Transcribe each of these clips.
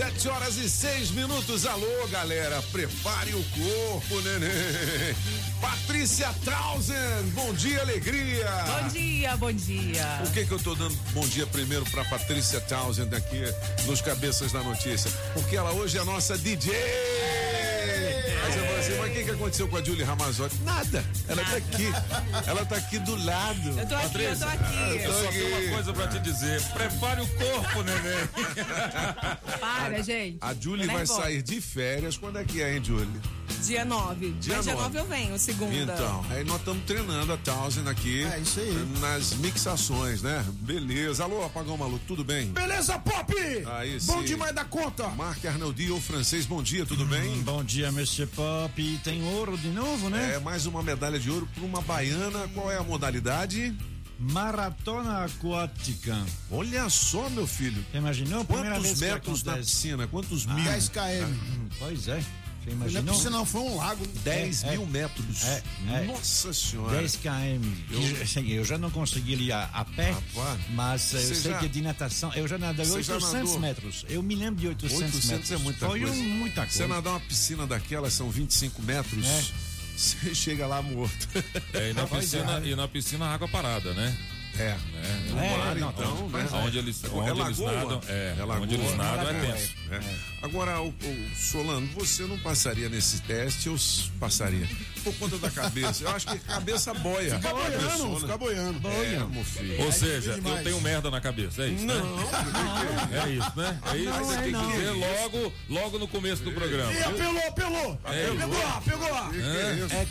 Sete horas e seis minutos. Alô, galera. Prepare o corpo, neném. Patrícia Trausen, bom dia, alegria. Bom dia, bom dia. Por que, que eu tô dando bom dia primeiro pra Patrícia Townsend aqui nos Cabeças da Notícia? Porque ela hoje é a nossa DJ. Aí você fala assim, mas o que, que aconteceu com a Julie Ramazotti? Nada. Ela tá aqui. Ela tá aqui do lado. Eu tô aqui, eu tô aqui. Eu só tenho uma coisa pra te dizer. Prepare o corpo, neném. Para, gente. A Julie vai nervosa. sair de férias. Quando é que é, hein, Julie? Dia 9. Dia Mas dia nove. 9 eu venho, segunda. Então, aí nós estamos treinando a Townsend aqui. É, isso aí. Nas mixações, né? Beleza. Alô, Apagão Maluco, tudo bem? Beleza, Pop? Aí Bom sim. demais da conta. Marc Arnoldi, o francês, bom dia, tudo bem? Bom dia, Mr. Pop. Tem ouro de novo, né? É mais uma medalha de ouro para uma baiana. Qual é a modalidade? Maratona aquática. Olha só, meu filho. Imaginou? Primeira Quantos metros na acontece. piscina? Quantos mil? 10 km. Pois é. Você Não é piscina, não, foi um lago. 10 É, mil metros. é, é. Nossa senhora. 10 km. Eu, assim, eu já não consegui ir a, a pé, Rapaz, mas eu sei já- que de natação, eu já nadei Você já 800 nadou? metros. Eu me lembro de 800, 800 metros. é muita Foi coisa. um- muita coisa. Você nadar uma piscina daquela, são 25 metros. É. Você chega lá morto. É, e, na piscina, é. e na piscina água parada, né? É. É, No É, mar, não, então, né? Onde eles, É onde eles lagoa? nadam. É, É lagoa. onde eles nadam é tenso. É. Agora, o, o Solano, você não passaria nesse teste s- passaria? Por conta da cabeça. Eu acho que cabeça boia. Fica A boiando, pessoa, fica né? boiando. É, meu filho. Ou seja, eu tenho merda na cabeça, é isso? né? Não, É isso, né? É isso você tem que dizer logo, logo no começo do programa. Ih, apelou, apelou. Pegou lá, pegou lá.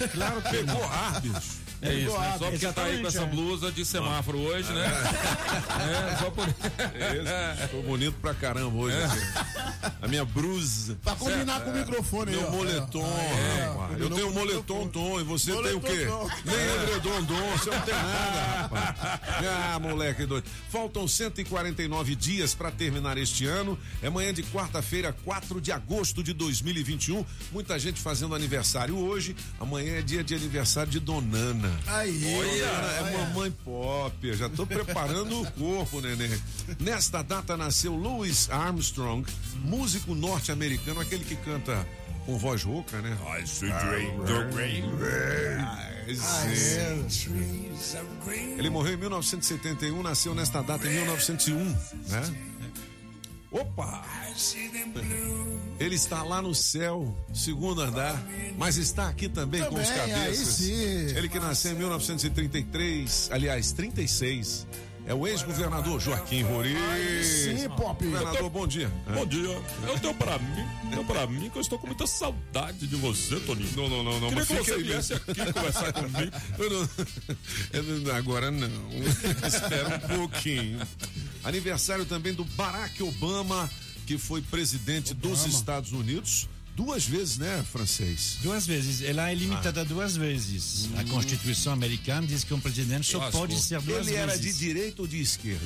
É claro que pegou ar, bicho. É isso, né? Só porque tá aí com essa é. blusa de semáforo hoje, né? É, só por Esse, Tô bonito pra caramba hoje. aqui. A minha brusa. Pra combinar com o microfone aí, Meu ó. moletom, É. Eu tenho um moletom tom e você Moletom tem o quê? tom. Nem edredom dom, você não tem nada, rapaz. Ah, moleque doido. Faltam 149 dias pra terminar este ano. É manhã de quarta-feira, 4 de agosto de 2021. Muita gente fazendo aniversário hoje. Amanhã é dia de aniversário de Donana. Aí. Donana é mamãe pop. Já tô preparando o corpo, neném. Nesta data nasceu Louis Armstrong, músico norte-americano, aquele que canta com voz rouca, né? I see Ele morreu em 1971, nasceu nesta data em 1901, né? Opa! Ele está lá no céu, segundo andar, mas está aqui também, com os Também, cabeças. Ele que nasceu em 1933, aliás, 36. É o ex-governador Joaquim Rori. Sim, Pop. Governador, bom dia. Bom dia. Eu tenho pra mim, tenho pra mim que eu estou com muita saudade de você, Toninho. Não, não, não, não. Queria mas que você aí viesse aqui conversar comigo. Eu não- eu não- agora não. Espera um pouquinho. Aniversário também do Barack Obama, que foi presidente dos Estados Unidos. Duas vezes, né, francês? Duas vezes. Ela é limitada duas vezes. A Constituição americana diz que um presidente só Lascou. pode ser duas Ele era de vezes. direita ou de esquerda?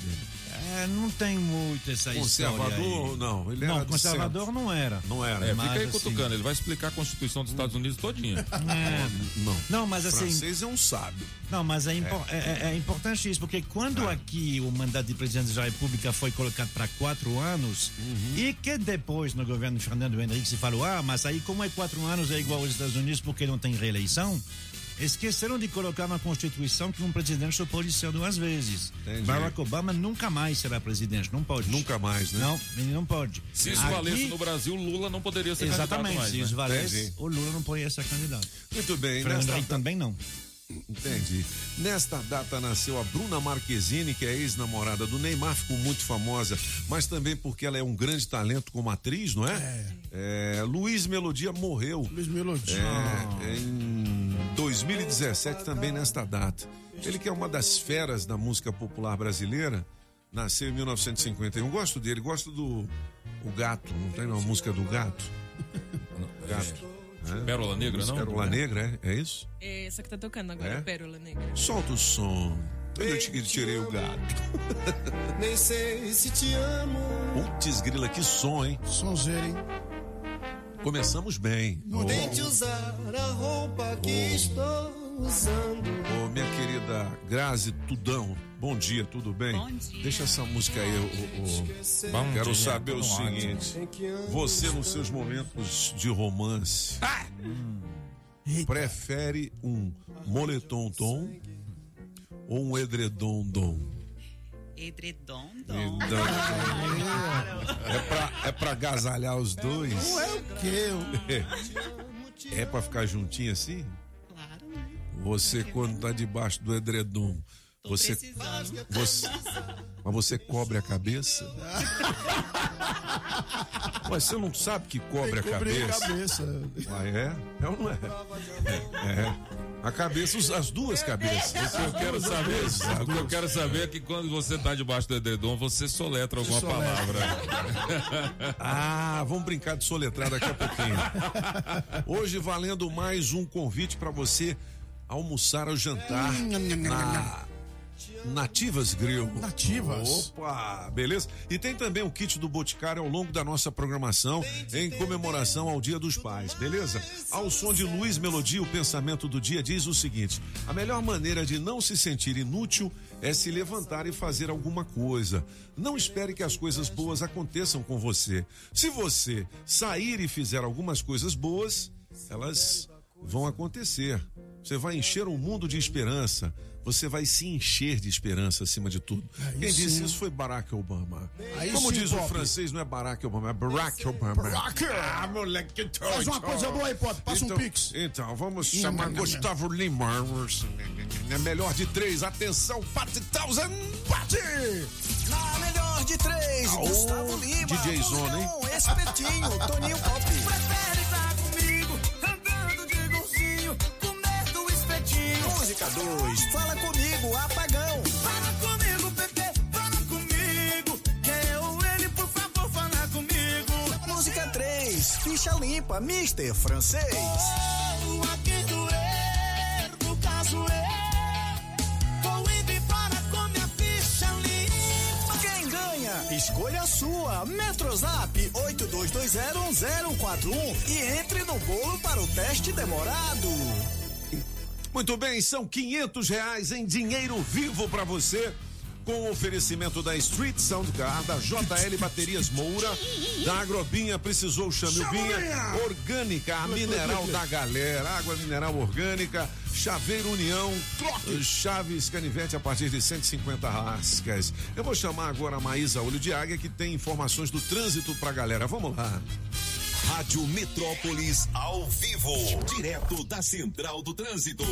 É, não tem muito essa Conservador? história. Não, ele Não, conservador não era. Não era. É, Mas, fica aí assim, cutucando, ele vai explicar a Constituição dos Estados Unidos todinha. É, Não. não, mas assim, francês é um sábio. não, mas é, impor- é- é- é importante isso, porque quando aqui o mandato de presidente da República foi colocado para quatro anos, e que depois no governo Fernando Henrique se falou, ah, mas aí como é quatro anos é igual aos Estados Unidos porque não tem reeleição, esqueceram de colocar na Constituição que um presidente só pode ser duas vezes. Entendi. Barack Obama nunca mais será presidente, não pode. Nunca mais, né? Não, ele não pode. Se isso Aqui- valesse no Brasil, Lula não poderia ser Exatamente, candidato mais. se né? isso valesse, Entendi. o Lula não poderia ser candidato. Muito bem. Fernando Nesta, também não. Entendi. Nesta data nasceu a Bruna Marquezine, que é ex-namorada do Neymar, ficou muito famosa, mas também porque ela é um grande talento como atriz, não é? É, Luiz Melodia morreu. Luiz Melodia. É, em 2017 também nesta data. Ele que é uma das feras da música popular brasileira, nasceu em 1951. Gosto dele, gosto do o gato, não tem uma música do gato? Gato. Né? Pérola Negra, não? Pérola Negra, é, é isso? É essa que tá tocando agora, É? Pérola Negra. Solta o som. Eu te tirei o gato. Nem sei se te amo. Putz, grila, que som, hein? Sonzeira, hein? Começamos bem. Ô, Tente usar a roupa que estou usando. ô, minha querida Grazi Tudão, bom dia, tudo bem? Bom dia. Deixa essa música aí, ô, Quero dia, saber o tá ar. seguinte: você, nos seus momentos de romance, prefere um moletom tom ou um edredom dom? Edredom, Edredom. dom. É pra, é pra agasalhar os dois? Não é o quê? É pra ficar juntinho assim? Você, quando tá debaixo do edredom, Tô você, precisando. você. Mas você cobre a cabeça? Mas você não sabe que cobre a Cobrir a cabeça? cabeça. Ah, é? É ou não é? É. A cabeça, as duas cabeças. O que eu quero saber, o que eu quero saber é que quando você tá debaixo do edredom, você soletra alguma Soletra. palavra. Ah, vamos brincar de soletrar daqui a pouquinho. Hoje valendo mais um convite para você almoçar ou jantar na Nativas Grill. Nativas. Opa, beleza? E tem também o kit do Boticário ao longo da nossa programação em comemoração ao Dia dos Pais, beleza? Ao som de Luiz Melodia, o pensamento do dia diz o seguinte: a melhor maneira de não se sentir inútil é se levantar e fazer alguma coisa. Não espere que as coisas boas aconteçam com você. Se você sair e fizer algumas coisas boas, elas vão acontecer. Você vai encher o mundo de esperança. Você vai se encher de esperança acima de tudo. Aí Quem disse sim. isso foi Barack Obama. Aí Como sim, diz o Pop. francês, não é Barack Obama, é Barack Obama. Barack. Ah, moleque, Faz uma coisa boa aí, Pop. Passa então, um pix. Então, vamos chamar Gustavo Lima. É melhor de três. Atenção, Pat Thousand. Pat! Na melhor de três, Aô, Gustavo Lima. DJ Zona, hein? Bom, Espertinho, Toninho Pop. Prefere 92. Fala comigo, apagão. Fala comigo, Pepe, fala comigo. Quer eu, é ele, por favor, fala comigo. Música 3, ficha limpa, Mister Francês. Oh, aqui do erro, caso eu. Quem ganha? Escolha a sua. Metrozap 82201041 e entre no bolo para o teste demorado. Muito bem, são 500 reais em dinheiro vivo para você. Com o oferecimento da Street Sound Car, da JL Baterias Moura, da Agrobinha, precisou chame o Binha, Orgânica, a mineral da galera, água mineral orgânica, Chaveiro União, Chaves Canivete a partir de 150 rascas. Eu vou chamar agora a Maísa Olho de Águia, que tem informações do trânsito pra galera. Vamos lá. Rádio Metrópolis ao vivo, direto da Central do Trânsito.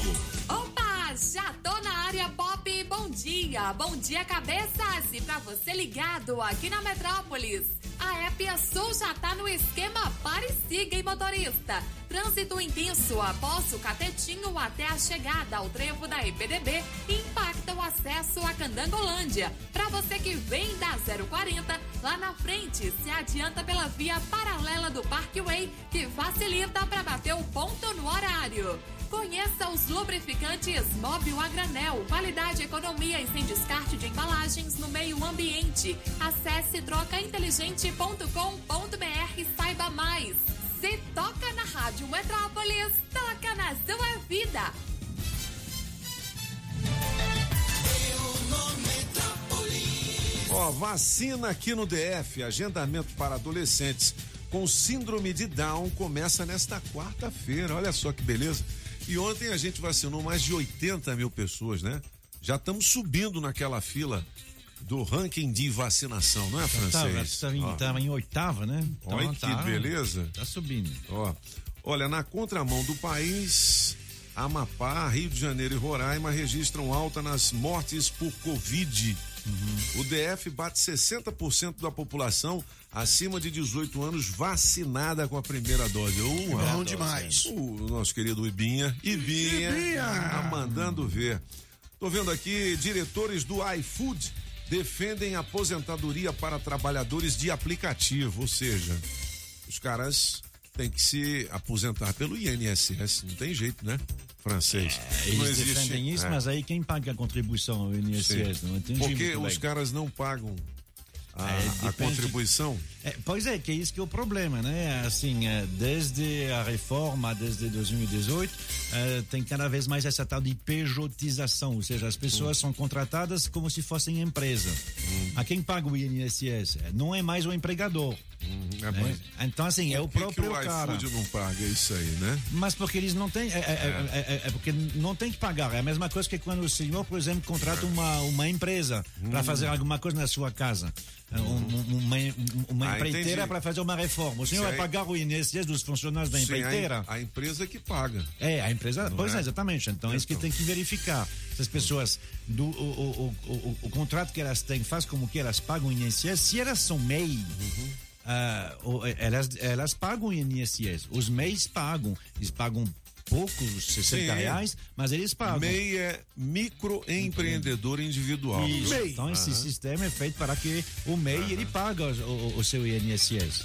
Opa, já tô na área pop. Bom dia, bom dia cabeças. E pra você ligado aqui na Metrópolis, a Épia Sul já tá no esquema Pare e Siga, hein, motorista. Trânsito intenso após o catetinho até a chegada ao trevo da EPDB impacta o acesso a Candangolândia. Pra você que vem da 040, lá na frente se adianta pela via paralela do Parkway, que facilita para bater o ponto no horário. Conheça os lubrificantes Móvel a Granel, qualidade, economia e sem descarte de embalagens no meio ambiente. Acesse trocainteligente.com.br e saiba mais. Se toca na Rádio Metrópolis, toca na sua vida. Ó, vacina aqui no DF, agendamento para adolescentes com síndrome de Down começa nesta quarta-feira. Olha só que beleza. E ontem a gente vacinou mais de 80 mil pessoas, né? Já estamos subindo naquela fila do ranking de vacinação, não é, francês? tava, em, Ó, tava em oitava, né? Então Olha que tá- beleza. Tá subindo. Ó, olha, na contramão do país, Amapá, Rio de Janeiro e Roraima registram alta nas mortes por Covid O DF bate 60% da população acima de 18 anos vacinada com a primeira dose. Uh, Bom demais. o nosso querido Ibinha. Ibinha. Ibinha. Tá mandando ver. Tô vendo aqui, diretores do iFood defendem aposentadoria para trabalhadores de aplicativo, ou seja, os caras têm que se aposentar pelo INSS, não tem jeito, né? Francês. não Eles existe. defendem isso, é. mas aí quem paga a contribuição ao INSS? Sim. Não entendi Porque muito os caras não pagam a, É, a depende- contribuição. É, pois é, que é isso que é o problema, né? Assim, é, desde a reforma, desde 2018, é, tem cada vez mais essa tal de pejotização, ou seja, as pessoas Hum. são contratadas como se fossem empresa. A quem paga o INSS? É, Não é mais o empregador. É, né? Então, assim, é o próprio que o cara. iFood não paga isso aí, né? Mas porque eles não têm. É porque não tem que pagar. É a mesma coisa que quando o senhor, por exemplo, contrata uma, uma empresa para fazer alguma coisa na sua casa. Um- um- uma uma Ah, empreiteira entendi. para fazer uma reforma. O senhor vai pagar o INSS dos funcionários da empreiteira? a empresa que paga. É, a empresa. pois é? é, exatamente. Então, é isso que Então. tem que verificar. Se as pessoas, do, o, o, o, o, contrato que elas têm, faz como que elas pagam o INSS. Se elas são MEI, Uhum. ah, o- elas, elas pagam o INSS. Os MEIs pagam. Eles pagam poucos, 60 Sim. reais, mas eles pagam. MEI é microempreendedor individual. Isso. viu? Então esse sistema é feito para que o MEI ele paga o, o- seu INSS.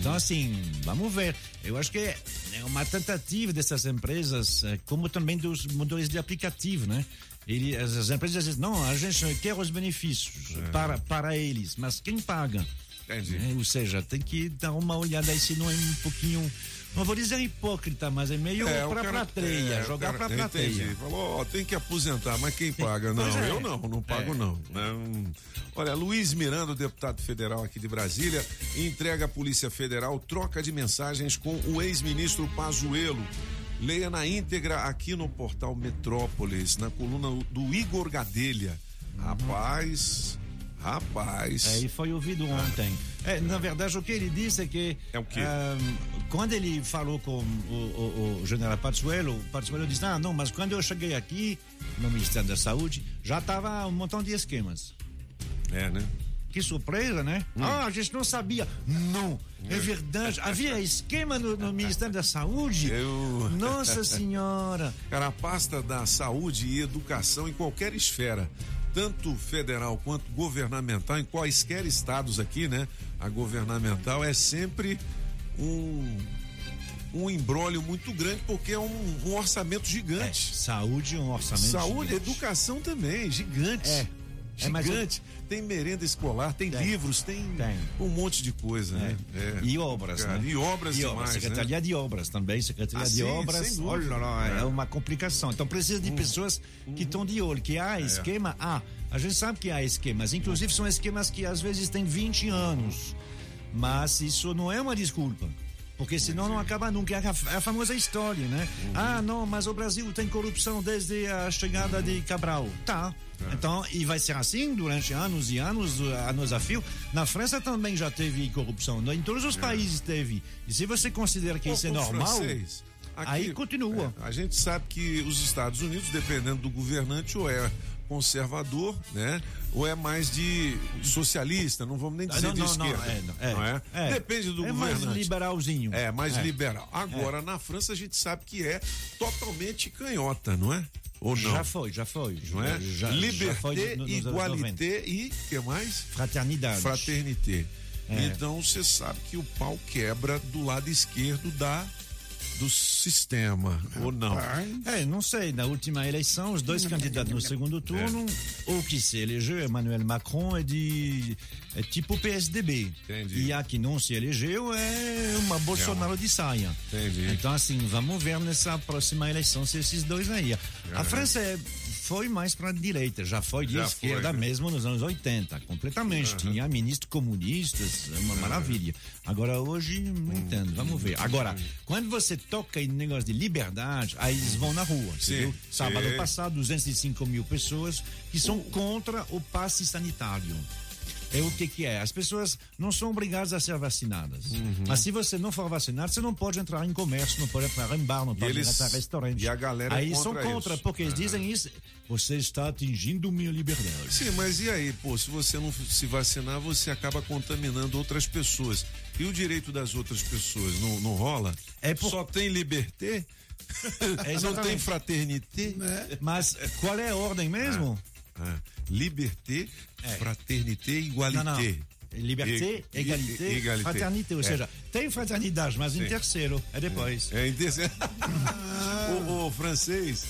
Então assim, vamos ver. Eu acho que é uma tentativa dessas empresas, eh, como também dos motores de aplicativo, né? Ele, as, as empresas dizem, não, a gente quer os benefícios para, para eles, mas quem paga? Entendi. Né? Ou seja, tem que dar uma olhada aí se não é um pouquinho, não vou dizer hipócrita, mas é meio É, cara- plateia, é, jogar cara- para plateia. Entendi. Falou, ó, tem que aposentar, mas quem paga? Não, é. eu não, não pago não. Não. Olha, Luiz Miranda, deputado federal aqui de Brasília, entrega à Polícia Federal troca de mensagens com o ex-ministro Pazuello. Leia na íntegra aqui no portal Metrópolis, na coluna do Igor Gadelha. Rapaz, rapaz. É, e foi ouvido ontem. É, na verdade, o que ele disse é que. É o quê? ahm, quando ele falou com o, o- o general Pazuello, o Pazuello disse: Ah, não, mas quando eu cheguei aqui, no Ministério da Saúde, já estava um montão de esquemas. É, né? Que surpresa, né? Hum. Ah, a gente não sabia. Não, é verdade. Havia esquema no, no Ministério da Saúde. Eu- Nossa Senhora. Cara, a pasta da saúde e educação em qualquer esfera, tanto federal quanto governamental, em quaisquer estados aqui, né? A governamental é sempre um um embrólio muito grande porque é um, um orçamento É, gigante. saúde é um orçamento. Saúde, gigante. educação também, gigante. É. É, Gigante. Tem merenda escolar, tem, Tem. livros, tem, Tem. um monte de coisa, né? É. E obras, Cara, né? E obras E demais, obras, né? Secretaria de Obras também, Secretaria Ah, de sim, Obras. Olha lá, é. É. Uma complicação. Então precisa de pessoas que estão de olho, que É. há esquema, há. A gente sabe que há esquemas, inclusive são esquemas que às vezes têm 20 anos. Mas isso não é uma desculpa. Porque senão não acaba nunca. É a, é famosa história, né? Uhum. Ah, não, mas o Brasil tem corrupção desde a chegada de Cabral. Tá. É. Então, e vai ser assim durante anos e anos, anos a fio. Na França também já teve corrupção. Em todos os países teve. E se você considera que É. Ô, isso é normal, francês, aqui, aí continua. é, a gente sabe que os Estados Unidos, dependendo do governante, ou é conservador, né? Ou é mais de socialista, não vamos nem dizer não, de não, esquerda. é, não, é, não é? é. Depende do É mais governante. liberalzinho. É, mais É. liberal. Agora, na França, a gente sabe que é totalmente canhota, não é? Ou não? Já foi, já foi. Não é? Já, já foi Liberté, no- nos anos 90. igualité e que mais? Fraternidade. Fraternité. É. Então você sabe que o pau quebra do lado esquerdo da do sistema, ou não? É, não sei. Na última eleição, os dois candidatos no segundo turno, o que se elegeu, Emmanuel Macron, é de é tipo PSDB. Entendi. E a que não se elegeu é uma Bolsonaro de saia. Entendi. Então, assim, vamos ver nessa próxima eleição se esses dois aí. A França é- foi mais para a direita, já foi de Já esquerda foi, né? mesmo nos anos 80, completamente. Tinha ministros comunistas, é uma maravilha. Agora, hoje, não entendo, vamos ver. Agora, quando você toca em negócio de liberdade, aí eles vão na rua. Sim, viu? Sábado sim. passado, 205 mil pessoas que são contra o passe sanitário. É o que que é. As pessoas não são obrigadas a ser vacinadas. Uhum. Mas se você não for vacinado, você não pode entrar em comércio, não pode entrar em bar, não pode eles- entrar em restaurante. e a galera é Aí são contra contra, isso. porque eles Ah. dizem isso. Você está atingindo minha liberdade. Sim, mas e aí, pô, se você não se vacinar, você acaba contaminando outras pessoas. E o direito das outras pessoas não, não rola? É por- Só tem liberté? não tem fraternité? Mas qual é a ordem mesmo? Ah, liberté, fraternité, Não, igualité. não. Liberté, E- e- égalité, égalité. fraternité. Ou É. seja, tem fraternidade, mas em Sim. terceiro. É depois. É interessante. o, o francês.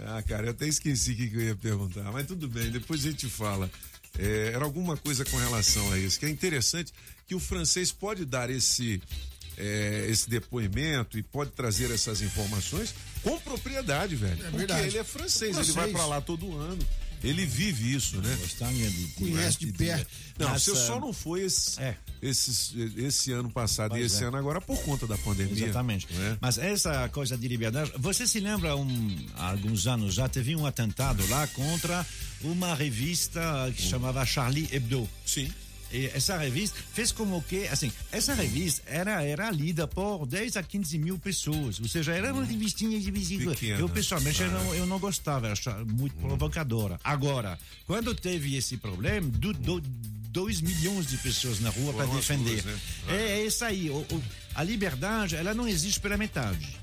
Ah, cara, eu até esqueci o que, que eu ia perguntar, mas tudo bem, depois a gente fala. É, era alguma coisa com relação a isso, que é interessante que o francês pode dar esse, é, esse depoimento e pode trazer essas informações com propriedade, velho. porque verdade. ele é francês, Francês. ele vai pra lá todo ano. Ele vive isso, né? Gostaria de, Conhece de perto. Não, Mas, você ah, só não foi esse, é. esses- esse ano passado e Pois esse é. ano agora por conta da pandemia. Exatamente. né? Mas essa coisa de liberdade, você se lembra, um, há alguns anos já, teve um atentado lá contra uma revista que chamava Charlie Hebdo. Sim. Essa revista fez como que, assim, essa revista era, era lida por 10 a 15 mil pessoas, ou seja, era uma revistinha de visita. Eu, pessoalmente, eu, não, eu não gostava, eu achava muito provocadora. Agora, quando teve esse problema, 2 milhões de pessoas na rua para defender. né? É, é isso aí. O- o- a liberdade, ela não existe pela metade.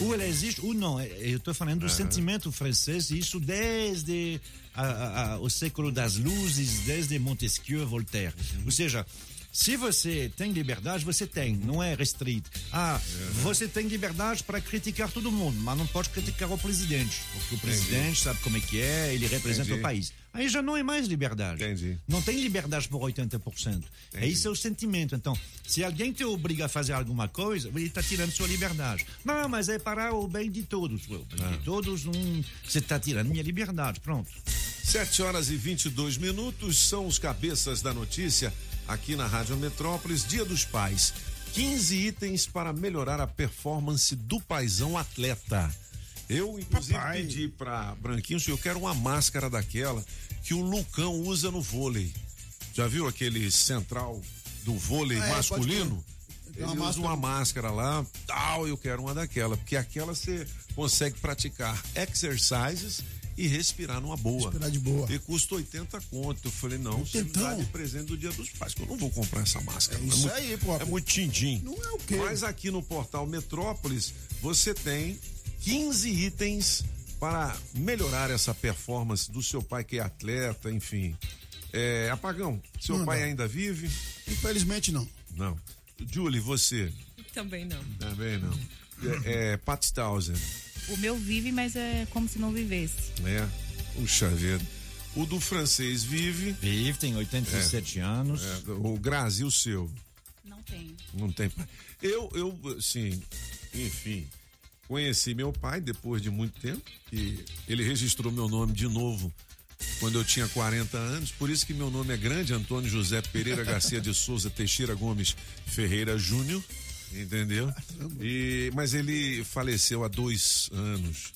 Ou ela existe, ou não. É, Eu estou falando do sentimento francês, e isso desde a- a- a- o século das luzes, desde Montesquieu, Voltaire. Ou seja, se você tem liberdade, você tem, não é restrito. Ah, você tem liberdade para criticar todo mundo, mas não pode criticar o presidente, porque o presidente sabe como é que é, ele representa Entendi. o país. Aí já não é mais liberdade. Entendi. Não tem liberdade por 80%. É isso é o sentimento. Então, se alguém te obriga a fazer alguma coisa, ele está tirando sua liberdade. Não, mas é para o bem de todos. O bem de todos, hum, você está tirando minha liberdade. Pronto. 7 horas e 22 minutos são os cabeças da notícia aqui na Rádio Metrópolis, Dia dos Pais. 15 itens para melhorar a performance do paizão atleta. Eu, inclusive, Papai. pedi para Branquinho se eu quero uma máscara daquela que o Lucão usa no vôlei. Já viu aquele central do vôlei Ah, é, masculino? Ele uma usa máscara. uma máscara lá, tal, eu quero uma daquela, porque aquela você consegue praticar exercises e respirar numa boa. Respirar de boa. E custa 80 conto. Eu falei, não, você me dá de presente do dia dos pais, que eu não vou comprar essa máscara. É isso muito, aí, pô. É muito tindim. Não é o quê? Mas aqui no portal Metrópolis, você tem 15 itens para melhorar essa performance do seu pai que é atleta, enfim. É, Apagão, seu Manda. pai ainda vive? Infelizmente não. Não. Julie, você? Também não. Também não. É, é Pat Townsend. O meu vive, mas é como se não vivesse. É. Puxa vida. O do francês vive. Vive, tem 87 anos. É, o Grazi, o seu. Não tem. Não tem pai. Eu, eu, assim, enfim, conheci meu pai depois de muito tempo e ele registrou meu nome de novo quando eu tinha 40 anos, por isso que meu nome é grande, Antônio José Pereira Garcia de Souza Teixeira Gomes Ferreira Júnior, entendeu? E, mas ele faleceu há dois anos.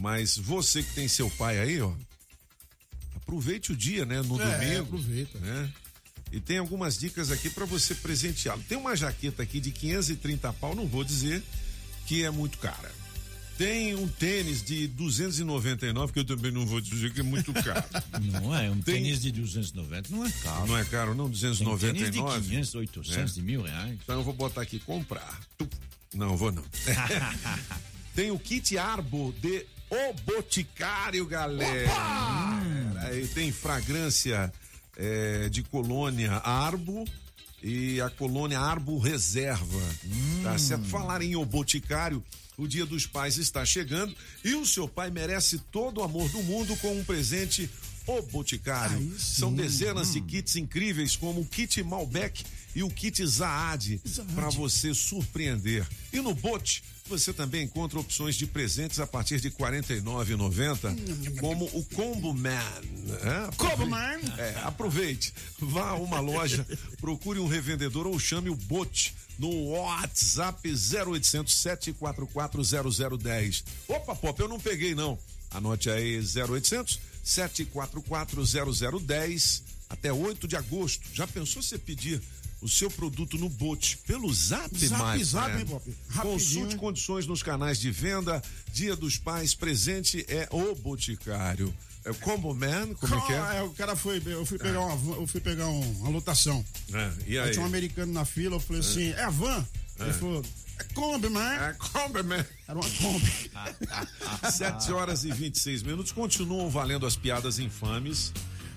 Mas você que tem seu pai aí, ó, aproveite o dia, né? No É, domingo. aproveita. Né? E tem algumas dicas aqui para você presenteá-lo. Tem uma jaqueta aqui de 530 pau, não vou dizer que é muito cara. Tem um tênis de 299, que eu também não vou dizer que é muito caro. Não é, um Tem- tênis de 290 não é caro. Não é caro, não? Tem tênis de 299? 500, 800, É. de mil reais. Então eu vou botar aqui comprar. Não, vou não. Tem o kit Arbo de O Boticário, galera. Aí tem fragrância é, de colônia Arbo e a colônia Arbo Reserva. Tá certo? Falar em O Boticário, o Dia dos Pais está chegando e o seu pai merece todo o amor do mundo com um presente O Boticário. Aí. São dezenas de kits incríveis, como o kit Malbec e o kit Zaad, para você surpreender. E no Bote, você também encontra opções de presentes a partir de R$ 49,90, como o Combo Man. né? Combo Man? É, aproveite, vá a uma loja, procure um revendedor ou chame o Bote no WhatsApp 0800 744 0010. Opa, Pop, eu não peguei não. Anote aí 0800 744 0010. até 8 de agosto. Já pensou você pedir o seu produto no Bote pelo Zap, Zap, mais? zap, hein, Pop? Consulte condições nos canais de venda. Dia dos Pais, presente é o Boticário. É o Combo Man, como é que é? o cara foi, eu fui pegar uma, van- eu fui pegar um- uma lotação. É, e Aí aí? tinha um americano na fila, eu falei assim, é a van? Ele falou, é Kombi, man. É Combo Man. Era uma Kombi. 7 horas e 26 minutos. Continuam valendo as piadas infames.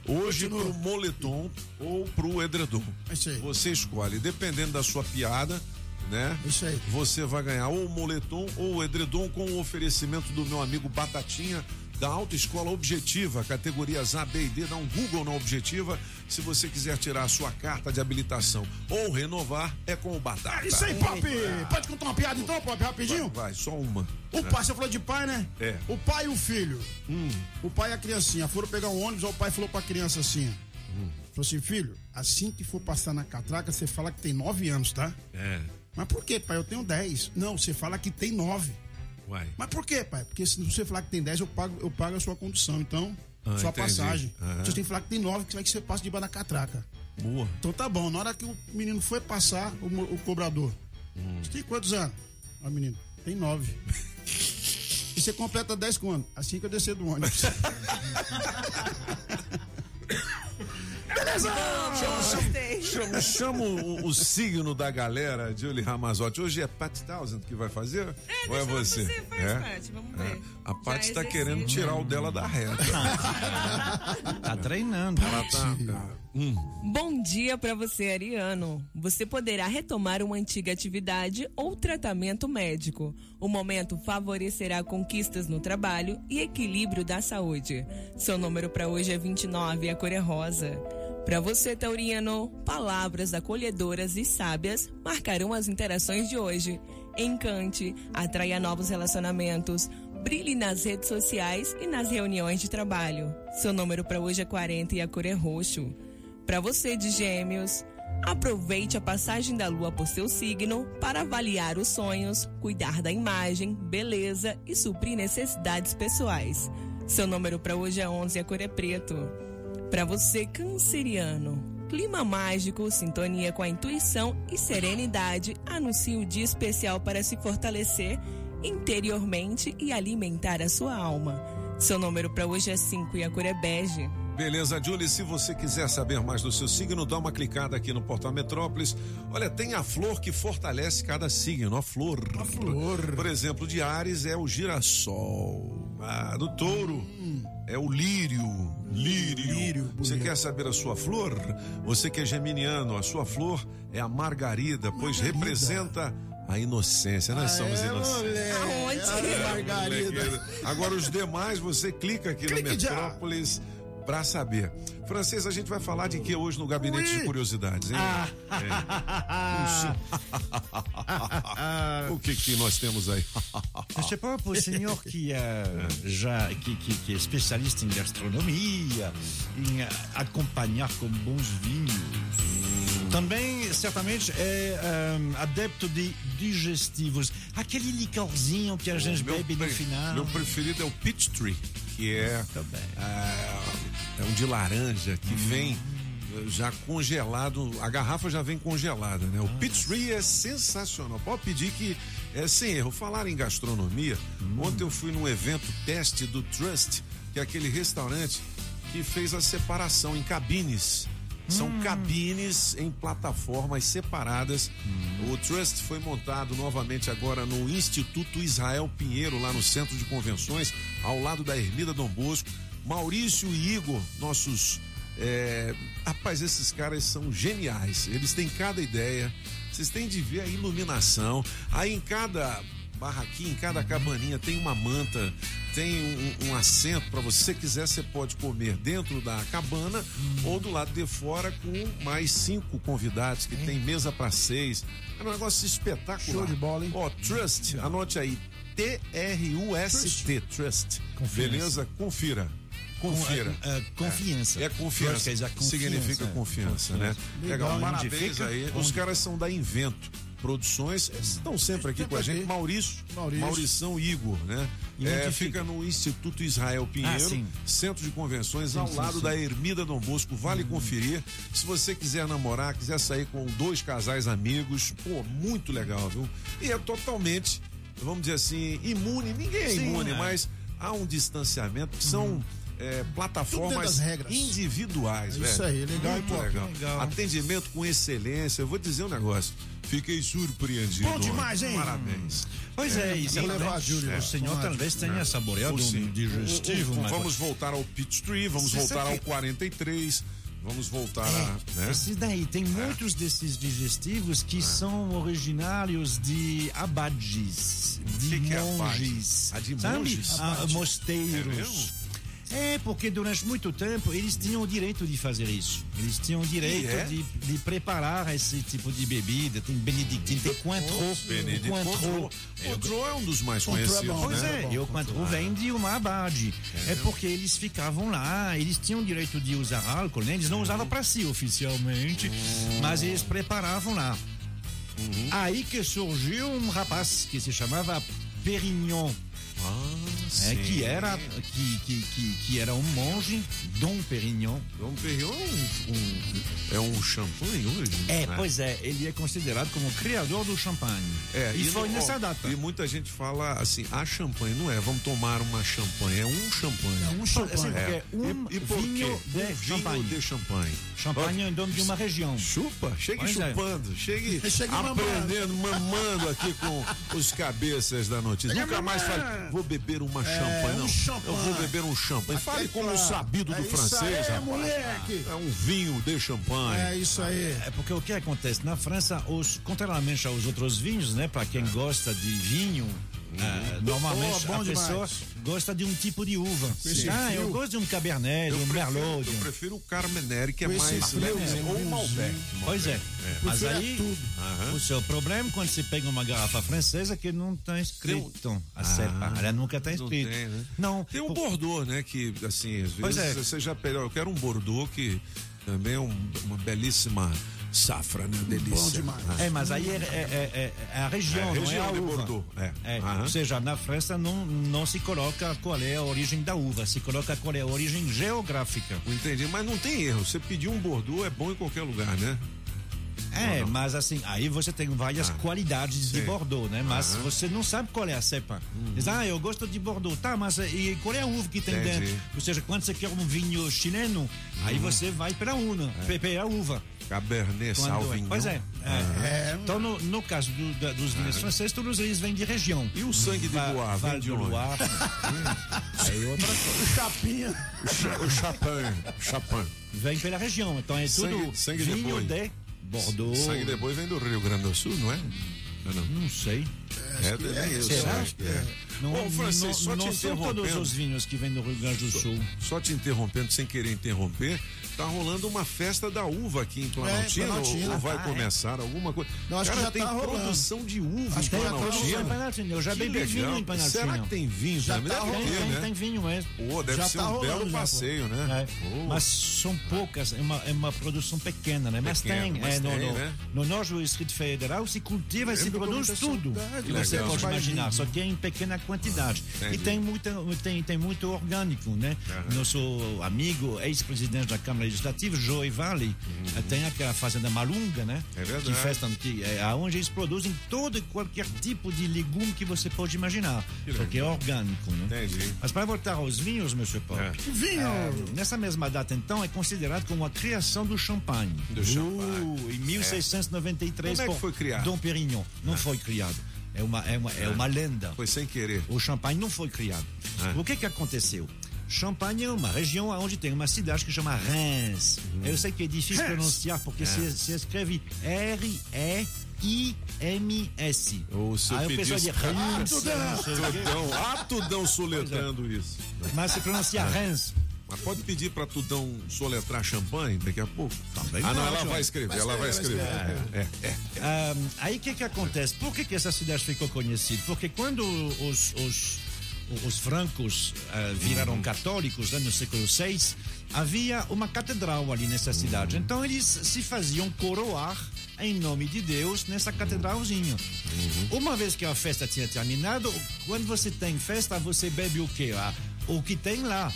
Hoje pro moletom ou pro edredom. É isso aí. Você escolhe. Dependendo da sua piada, né? Isso aí. Você vai ganhar ou o moletom ou o edredom com o oferecimento do meu amigo Batatinha da Autoescola Objetiva, categorias A, B e D. Dá um Google na Objetiva. Se você quiser tirar a sua carta de habilitação ou renovar, é com o Batata. É isso aí, Pop. Pode contar uma piada então, Pop, rapidinho? Vai, vai, só uma. O pai, você falou de pai, né? É. O pai e o filho. O pai e a criancinha foram pegar um ônibus, o pai falou pra criança assim: Falou assim, filho, assim que for passar na catraca, você fala que tem nove anos, tá? É, Mas por quê, pai? Eu tenho dez. Não, você fala que tem nove. Vai. Mas por quê, pai? Porque se você falar que tem 10, eu pago, eu pago a sua condução. Então, Ah, sua entendi. passagem. Aham. Você tem que falar que tem 9, que vai que você passa debaixo da catraca. Boa. Então tá bom. Na hora que o menino foi passar, o, o cobrador. Hum. Você tem quantos anos? Ah, menino, tem 9. e você completa 10 quando? Assim que eu descer do ônibus. Beleza! Gostei. Chama, chama o, o signo da galera, Julie Ramazotti. Hoje é Pat Townsend que vai fazer? Ou é você? Você faz É? parte, vamos ver. É. A Pat está querendo tirar o dela da reta. Tá treinando. Ela tá. Hum, Bom dia para você, Ariano. Você poderá retomar uma antiga atividade ou tratamento médico. O momento favorecerá conquistas no trabalho e equilíbrio da saúde. Seu número para hoje é 29 e a cor é rosa. Para você, Taurino, palavras acolhedoras e sábias marcarão as interações de hoje. Encante, atraia novos relacionamentos, brilhe nas redes sociais e nas reuniões de trabalho. Seu número para hoje é 40 e a cor é roxo. Para você de Gêmeos, aproveite a passagem da lua por seu signo para avaliar os sonhos, cuidar da imagem, beleza e suprir necessidades pessoais. Seu número para hoje é 11 e a cor é preto. Para você, canceriano, clima mágico, sintonia com a intuição e serenidade anuncia o dia especial para se fortalecer interiormente e alimentar a sua alma. Seu número para hoje é 5 e a cor é bege. Beleza, Julie, se você quiser saber mais do seu signo, dá uma clicada aqui no Portal Metrópolis. Olha, tem a flor que fortalece cada signo, a flor. A flor. Por exemplo, de Ares é o girassol. Ah, do touro é o lírio. Lírio. Lírio, Você quer saber a sua flor? Você que é geminiano, a sua flor é a margarida, pois representa a inocência. Nós somos É, inocentes. Aonde? Ah, Margarida. Agora os demais você clica aqui Clique no já. Pra saber. Francês, a gente vai falar de que hoje no gabinete de Ui. curiosidades, hein? É. o que que nós temos aí? Je sais pas, pour o senhor que, eh, já, que, que, que é especialista em gastronomia, em acompanhar com bons vinhos. Também, certamente, é eh, adepto de digestivos. Aquele licorzinho que a gente bebe no final. Meu preferido é o Peach Tree, que é, ah, é um de laranja que vem eh, já congelado. A garrafa já vem congelada, né? O Peach Tree é sensacional. Pode pedir que é sem erro. Falar em gastronomia, ontem eu fui num evento teste do Trust, que é aquele restaurante que fez a separação em cabines. São cabines em plataformas separadas. O Trust foi montado novamente agora no Instituto Israel Pinheiro, lá no Centro de Convenções, ao lado da Ermida Dom Bosco. Maurício e Igor, nossos. é, Rapaz, esses caras são geniais. Eles têm cada ideia. Vocês têm de ver a iluminação. Aí em cada barraquinha, em cada cabaninha tem uma manta, tem um, um assento para você quiser, você pode comer dentro da cabana ou do lado de fora com mais cinco convidados que tem mesa para seis. É um negócio espetacular. Show de bola, hein? Ó, Trust, anote aí. T-R-U-S-T, Trust. Confiança. Beleza? Confira. Confira. Com- é, é, confiança. É confiança. Trust quer dizer confiança, Significa é. confiança, né? Confiança. Legal, Legal, parabéns aí. Os caras são da Invento. Produções, esses estão sempre aqui com a gente. Maurício, Maurício. Maurição Igor, né? É, fica no Instituto Israel Pinheiro, Ah, sim. centro de convenções, ao sim, lado sim. Hum. da Ermida Dom Bosco. Vale conferir. Se você quiser namorar, quiser sair com dois casais amigos, pô, muito legal, viu? E é totalmente, vamos dizer assim, imune. Ninguém é Sim, imune, é. mas há um distanciamento que são. É, plataformas individuais, É velho. isso aí, legal Muito top. legal. Legal. Atendimento com excelência. Eu vou dizer um negócio. Fiquei surpreendido. Bom demais, hein? Parabéns. Pois é, e vou levar a certamente Júlia. o senhor talvez tenha saboreado Ou sim. um digestivo. O- o- vamos voltar ao Pit Tree, vamos Você voltar sabe ao que- 43, vamos voltar a. Né? Esses daí, tem muitos desses digestivos que são originários de abades, de que que é abade? monges. Ah, de sabe? monges? Ah, Abade. mosteiros. É? É, porque durante muito tempo eles tinham o direito de fazer isso. Eles tinham o direito é? de, de preparar esse tipo de bebida. Tem benedictino, tem cointreau. Cointreau. Cointreau é um dos mais é conhecidos, bom, Pois né? é, e o Cointreau vem de uma abade. É porque eles ficavam lá, eles tinham o direito de usar álcool, né? Eles não usavam para si oficialmente, mas eles preparavam lá. Aí que surgiu um rapaz que se chamava Perignon. É, sim. que era que, que, que, que era um monge, Dom Perignon. Dom Perignon é um, um- é um champanhe hoje? É, né? pois é, ele é considerado como o criador do champanhe. É, e, foi não- nessa data. E muita gente fala assim, a champanhe, não é, vamos tomar uma champanhe, é um champanhe. É um champanhe. Assim, porque É. um e, e por vinho quê? de um vinho champanhe. de champanhe. Champanhe é o nome de uma região. Chupa, chegue Pois é. chupando, chegue Chegue aprendendo, mamando aqui com os cabeças da notícia. Nunca mais fale, vou beber uma champanhe, um não. champanhe. Eu vou beber um champanhe. Fale como Claro. sabido do É francês, aí, rapaz. moleque. É um vinho de champanhe. É isso aí. É porque o que acontece na França, os, contrariamente aos outros vinhos, né? Para quem gosta de vinho, ah, normalmente bom a pessoa demais. gosta de um tipo de uva. Esse Ah, eu gosto de um Cabernet, de Eu um prefiro, Merlot. de eu um- prefiro o Carmenere, que é esse mais frio, leve, né? ou o Malbec. Pois é. Mas Prefiro aí, o seu problema quando você pega uma garrafa francesa é que não está escrito a cepa. Ela nunca está Não escrito. tem, né? Não. Tem o por- Bordeaux, né? Que, assim, às Pois vezes é. você já pegou. Eu quero um Bordeaux que também é um- uma belíssima safra, né? Delícia. Bom demais. Ah. É, mas aí é, é- é- é a região, É, não região é a de uva. Bordeaux, é. É. Ou seja, na França não, não se coloca qual é a origem da uva, se coloca qual é a origem geográfica. Entendi, mas não tem erro. Você pedir um Bordeaux é bom em qualquer lugar, né? É, mas assim, aí você tem várias qualidades de sim. Bordeaux, né? Mas Aham. você não sabe qual é a cepa. Diz, ah, eu gosto de Bordeaux. Tá, mas e qual é a uva que tem Entendi. dentro? Ou seja, quando você quer um vinho chileno, aí você vai pela una, é. a uva. Cabernet Quando- Sauvignon. Pois é. é. Então, no, no caso do- da- dos vinhos franceses, todos eles vêm de região. E o sangue de Va- Bois, vem Val de do onde? Loire. aí outra coisa. Chapinha. O cha- O Chapin. Chapin. Vem pela região. Então é tudo Sangue- sangue de vinho boi. de Bordeaux. Sangue de boi vem do Rio Grande do Sul, não é? Não, não. Não sei. É, é, isso. Será? que é. Não, Ô, Francês, não, só não te são todos interrompendo. os vinhos que vêm do Rio Grande do Sul. Só te interrompendo, sem querer interromper, tá rolando uma festa da uva aqui em Planaltina. É, Planaltina. ou, vai Ah, é? começar alguma coisa? Não, acho que Cara, já tem tá rolando. produção de uva Acho em que tá Produção em Planaltina. Planaltina. Eu já Que bebi legal. vinho em Planaltina. Será que tem vinho Já também? tá Deve Tem, ter, tem, né? tem vinho mesmo. Pô, deve Já ser tá um rolando belo passeio, né? É. Mas são poucas, é uma, é uma produção pequena, né? Mas Pequena, tem, mas é, no, tem, no, né? no nosso Distrito Federal se cultiva e se produz tudo que você pode imaginar, só que é em pequena quantidade. Entendi. E tem, muita, tem, tem muito orgânico, né? Nosso amigo, ex-presidente da Câmara Legislativa, Joey Valley, eh, tem aquela fazenda Malunga, né? Uhum. É verdade. Que festam, que, é, onde eles produzem todo e qualquer tipo de legume que você pode imaginar. Porque é orgânico, né? Entendi. Mas para voltar aos vinhos, Monsieur Pop, É. Vinho. é, nessa mesma data, então, é considerado como a criação do champanhe. Do champanhe. Uh, em 1693, Como é que foi criado? Dom Perignon. Não foi criado. É uma, é uma, é uma lenda. Foi sem querer. O champanhe não foi criado. É. O que que aconteceu? Champagne é uma região onde tem uma cidade que chama Reims. Eu sei que é difícil Reims. pronunciar porque se, se escreve R-E-I-M-S. O seu Aí o pessoal diz Reims. Tudão. não sei o quê. Tudão, ah, Tudão é. soletrando isso. Mas se pronuncia Reims. Mas pode pedir pra Tudão soletrar champanhe daqui a pouco? Também ah, não, ela vai escrever, ela vai escrever, É, é, é. Ah, aí o que que acontece? Por que, que essa cidade ficou conhecida? Porque quando os, os, os francos eh, viraram católicos né, no século VI, havia uma catedral ali nessa cidade. Então eles se faziam coroar em nome de Deus nessa catedralzinha. Uma vez que a festa tinha terminado, quando você tem festa, você bebe o quê? Ah, o que tem lá.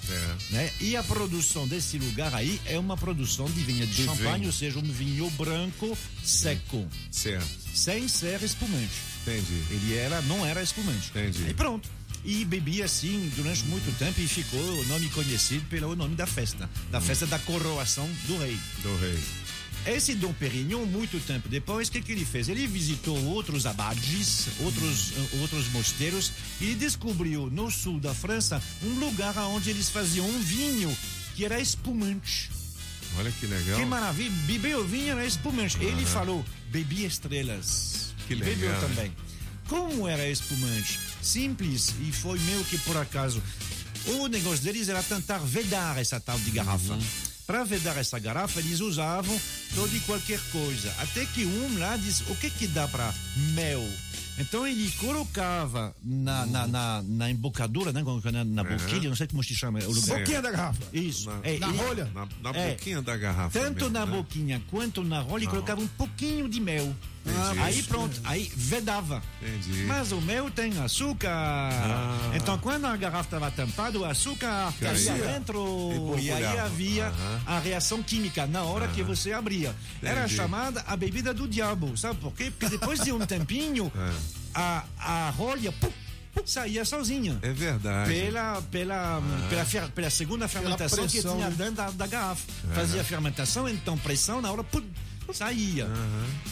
Né? E a produção desse lugar aí é uma produção de vinho de, De champanhe, vinho. ou seja, um vinho branco seco. Certo. Sem ser espumante. Entendi. Ele era, não era espumante. Entendi. E pronto. E bebia assim durante muito tempo e ficou o nome conhecido pelo nome da festa. Da festa da coroação do rei. Do rei. Esse Dom Perignon, muito tempo depois, o que, que ele fez? Ele visitou outros abades, outros, eh, outros mosteiros, e ele descobriu no sul da França um lugar onde eles faziam um vinho que era espumante. Olha que legal. Que maravilha! Beber o vinho era espumante. Ele Aham. falou: bebi estrelas. Que E Bebeu legal, né? Como era espumante? Simples, e foi meio que por acaso. O negócio deles era tentar vedar essa tal de garrafa. Uhum. Para vedar essa garrafa, eles usavam toda e qualquer coisa. Até que um lá disse: o que que dá para mel? Então ele colocava na, na, na, na embocadura, né? na, na Uhum. boquilha, não sei como se chama. O lugar. Boquinha da garrafa. Isso. Na, É, Na ele- rolha? Na, na É. boquinha da garrafa. tanto mesmo, na né? boquinha quanto na rola e colocava um pouquinho de mel. Entendi. Aí pronto, aí vedava. Entendi. Mas o mel tem açúcar. Ah. Então quando a garrafa estava tampada, o açúcar Caía. dentro. E E, aí havia Aham. a reação química na hora que você abria. Era Entendi. chamada a bebida do diabo. Sabe por quê? Porque depois de um tempinho, a, a rolha pum, pum, saía sozinha. É verdade. Pela, pela, pela, fer- pela segunda fermentação que pressão, tinha né? dentro da, da garrafa. Fazia fermentação, então pressão, na hora, pum, saía.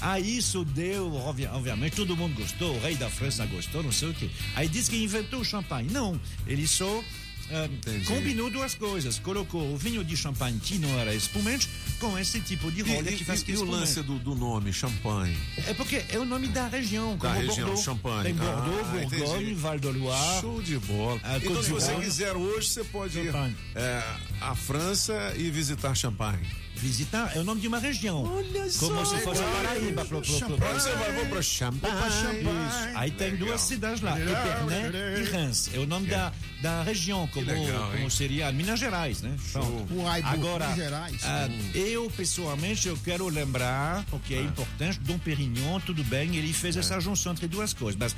Aí isso deu, obvi- obviamente, todo mundo gostou, o rei da França gostou, não sei o quê. Aí disse que inventou o champanhe. Não, ele só. Ah, combinou duas coisas. Colocou o vinho de champanhe que não era espumante com esse tipo de rolha e- que faz e- que e o lance do, do nome, champanhe? É porque é o nome da região, Da como região, Bordeaux. Champagne. Tem Bordeaux, Ah, entendi. Bourgogne, Val de Loire. Show de bola. Ah, então, se você quiser hoje, você pode ir é, à França e visitar Champagne. Visitar é o nome de uma região. Olha só. Como se fosse Paraíba. Pro, pro, pro, Onde você vai? Vou para Champagne. Isso. Aí tem Legal. duas cidades lá, Epernay e Reims. É o nome da, da região, como, legal, como seria Minas Gerais, né? Pronto. Uai, Agora, Minas Gerais. ah, eu pessoalmente eu quero lembrar, porque é importante, Dom Perignon, tudo bem, ele fez essa junção entre duas coisas, mas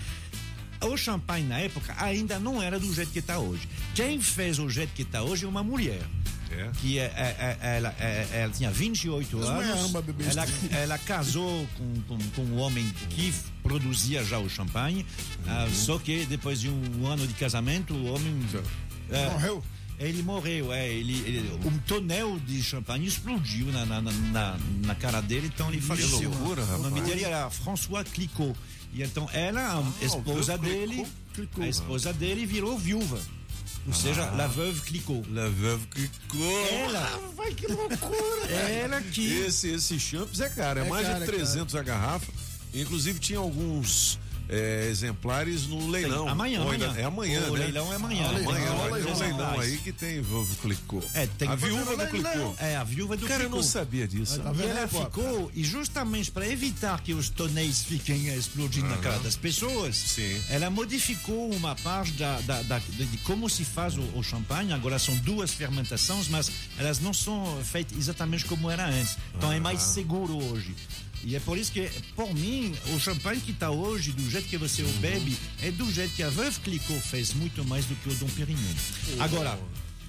o champanhe na época ainda não era do jeito que está hoje. Quem fez o jeito que está hoje é uma mulher. É. Que é, é- é- ela, é- ela tinha 28 Mas anos. ama beber Ela, ela casou com, com, com um homem que produzia já o champanhe. ah, só que depois de um ano de casamento, o homem. é, Morreu? Ele morreu, é. Ele, ele- um tonel de champanhe explodiu na, na, na- na, na cara dele, então ele faleceu. loucura, o nome dele era François Clicquot. E então ela, a esposa dele, a esposa dele virou viúva. Ou seja, la veuve Clicquot. La Veuve Clicquot. Ela, Vai, que loucura. ela que Esse, esse champs é caro, é, É mais caro, de é 300 a garrafa. Inclusive tinha alguns é, exemplares no leilão. amanhã, ainda- amanhã. É amanhã, O né? leilão é amanhã. Amanhã, leilão, vai ter um leilão. aí que tem Veuve Clicquot. É, tem a viúva do leilão. Clicquot. É, a viúva do Cara, eu não sabia disso. Tá E vendo ela ficou, e justamente para evitar que os tonéis fiquem explodindo na cara das pessoas, Sim. ela modificou uma parte da, da- da- de, como se faz o, o champanhe. Agora são duas fermentações, mas elas não são feitas exatamente como era antes. Então é mais seguro hoje. E é por isso que, por mim, o champanhe que está hoje, do jeito que você o bebe, é do jeito que a Veuve Clicquot fez muito mais do que o Dom Perignon. Agora,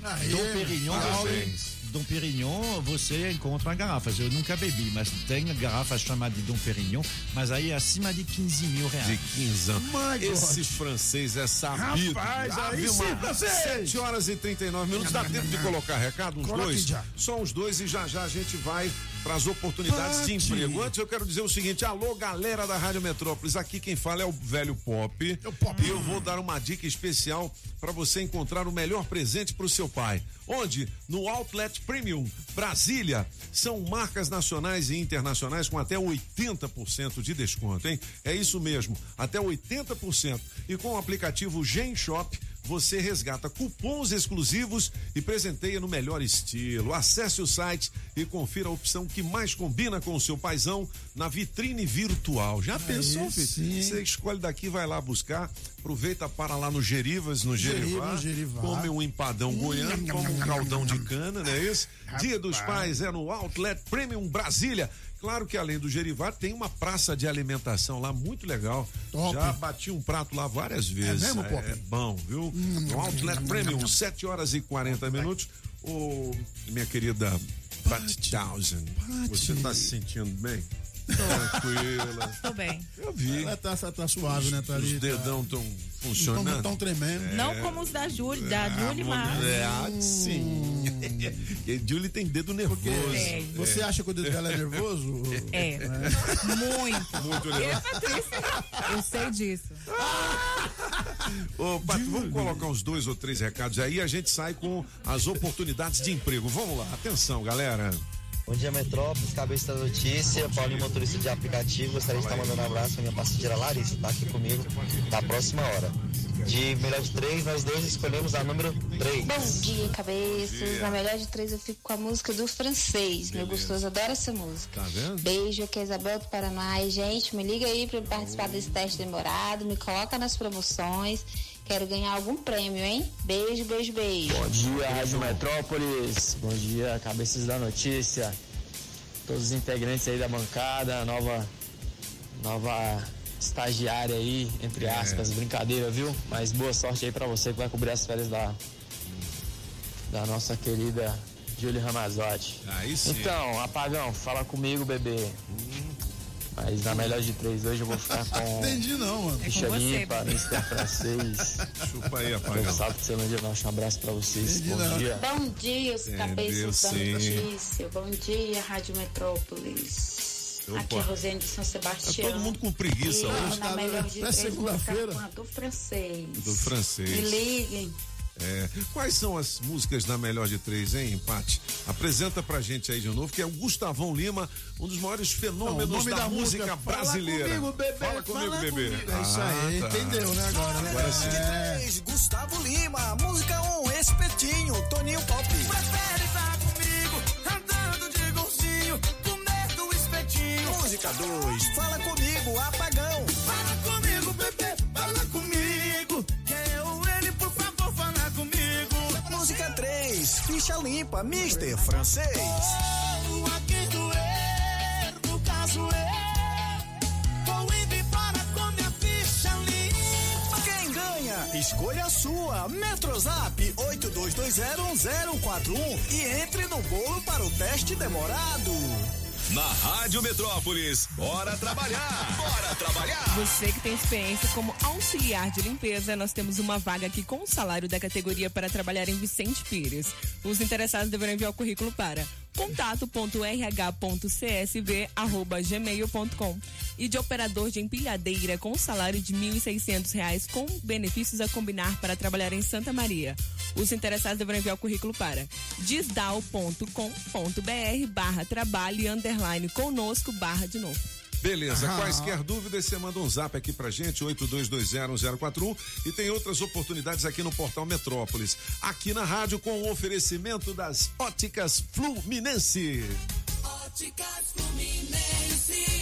Aí, Dom Perignon, parabéns. você, Dom Perignon, você encontra garrafas. Eu nunca bebi, mas tem garrafas chamadas de Dom Perignon, mas aí é acima de 15 mil reais. De 15 anos. Esse francês é sabido. Rapaz, aí Ave sim, francês. 7 horas e 39 minutos. Dá tempo de colocar recado? Uns Coloque dois? já. Só uns dois e já já a gente vai para as oportunidades de Pati. emprego. Antes eu quero dizer o seguinte: alô, galera da Rádio Metrópolis. Aqui quem fala é o velho Pop. É o Pop. E eu vou dar uma dica especial para você encontrar o melhor presente para o seu pai. Onde? No Outlet Premium, Brasília. São marcas nacionais e internacionais com até 80% de desconto, hein? É isso mesmo, até 80%. E com o aplicativo Gen Shop, você resgata cupons exclusivos e presenteia no melhor estilo. Acesse o site e confira a opção que mais combina com o seu paizão na vitrine virtual. Já pensou, filho? sim. Você escolhe daqui, vai lá buscar, aproveita para lá no Gerivas, no Geriva, Gerivá, no Gerivá. come um empadão goiano, toma um caldão de cana, não é isso? Dia dos Pais é no Outlet Premium Brasília. Claro que além do Gerivá tem uma praça de alimentação lá muito legal. Top. Já bati um prato lá várias vezes. mesmo, Pop? É bom, viu? No Outlet Premium, 7 horas e 40 minutos. Ô, minha querida Pat Townsend, você tá se sentindo bem? Tranquila. Estou bem. Eu vi. Ela tá, tá suave, né, Os Thalita? dedão tão funcionando. Não tão tremendo. Não como os da Júlia, da Júlia, mas. É, ah, sim. E Julie tem dedo nervoso. É. Você acha que o dedo dela é nervoso? É. Muito. Muito E, nervoso. Patrícia? Eu sei disso. Ô, Pato, vamos colocar uns dois ou três recados aí a gente sai com as oportunidades de emprego. Vamos lá, atenção, galera. Bom dia, Metrópolis, cabeça da notícia, Paulinho, motorista de aplicativo. Gostaria de estar mandando um abraço pra minha passageira Larissa, tá aqui comigo na próxima hora. De melhor de três, nós dois escolhemos a número três. Bom dia, cabeças. Na melhor de três eu fico com a música do francês. Meu gostoso adora essa música. Tá vendo? Beijo, aqui é Isabel do Paraná. E, gente, me liga aí pra eu participar desse teste demorado. Me coloca nas promoções. Quero ganhar algum prêmio, hein? Beijo, beijo, beijo. Bom dia, Rádio Metrópolis. Bom dia, cabeças da notícia. Todos os integrantes aí da bancada, nova, nova estagiária aí, entre aspas, brincadeira, viu? Mas boa sorte aí pra você que vai cobrir as férias da, da nossa querida Julie Ramazotti. Aí sim. Então, apagão, fala comigo, bebê. Mas na melhor de três hoje eu vou ficar com Entendi não, mano. É com ficha você, limpa. Mr. Francês. Chupa aí, apagão. sábado de Ceilândia Norte. Um abraço pra vocês. Entendi Bom não. dia. Bom dia, os Entendeu, cabeças da notícia. Bom dia, Rádio Metrópolis. Opa. Aqui é Rosane de São Tá Sebastião. todo mundo com preguiça E hoje. na melhor de É três, vou ficar segunda-feira. do francês. Do Me francês. liguem. É. Quais são as músicas da melhor de três, hein, Empate? Apresenta pra gente aí de novo, que é o Gustavão Lima, um dos maiores fenômenos Não, o nome da, da música, música, fala brasileira. comigo, bebê, Fala comigo, fala bebê. comigo. É isso aí, Ah, tá. entendeu, né, agora, né? Agora sim. É. Três, Gustavo Lima, música um, espetinho, Toninho Pop. Prefere estar comigo, andando de golzinho, comer do espetinho. Música 2, fala comigo, apagão. Ficha limpa, Mr. Francês. Quem ganha? Escolha a sua. Metrozap 82201041 e entre no bolo para o teste demorado. Na Rádio Metrópolis, bora trabalhar! Bora trabalhar! Você que tem experiência como auxiliar de limpeza, nós temos uma vaga aqui com o salário da categoria para trabalhar em Vicente Pires. Os interessados deverão enviar o currículo para contato.rh.csv@gmail.com e de operador de empilhadeira com salário de 1.600 reais com benefícios a combinar para trabalhar em Santa Maria. Os interessados deverão enviar o currículo para disdal.com.br barra trabalho underline conosco barra de novo. Beleza, quaisquer dúvidas, você manda um zap aqui pra gente, 82201041 e tem outras oportunidades aqui no Portal Metrópolis. Aqui na rádio com o oferecimento das Óticas Fluminense. Óticas Fluminense.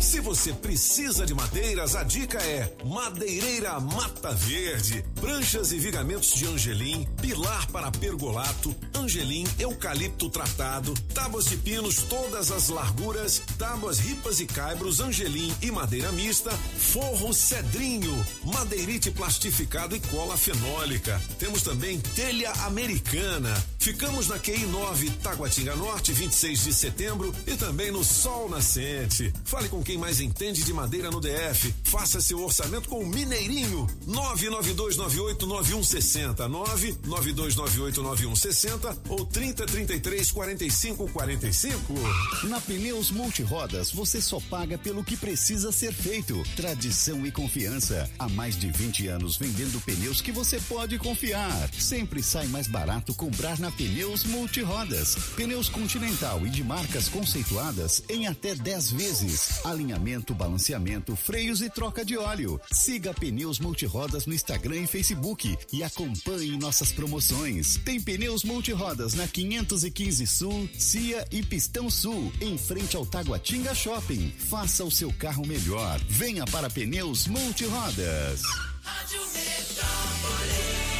Se você precisa de madeiras, a dica é Madeireira Mata Verde. Pranchas e vigamentos de angelim, pilar para pergolato, angelim, eucalipto tratado, tábuas de pinos todas as larguras, tábuas ripas e caibros, angelim e madeira mista, forro cedrinho, madeirite plastificado e cola fenólica. Temos também telha americana, Ficamos na QI 9, Taguatinga Norte, 26 de setembro e também no Sol Nascente. Fale com quem mais entende de madeira no DF. Faça seu orçamento com o Mineirinho. 992989160, 992989160 ou 3033 4545. Na Pneus Multirodas, você só paga pelo que precisa ser feito. Tradição e confiança. Há mais de 20 anos vendendo pneus que você pode confiar. Sempre sai mais barato comprar na Pneus Multirodas. Pneus Continental e de marcas conceituadas em até 10 vezes. Alinhamento, balanceamento, freios e troca de óleo. Siga Pneus Multirodas no Instagram e Facebook e acompanhe nossas promoções. Tem Pneus Multirodas na 515 Sul, Cia e Pistão Sul, em frente ao Taguatinga Shopping. Faça o seu carro melhor. Venha para Pneus Multirodas. Rádio Metrópolis.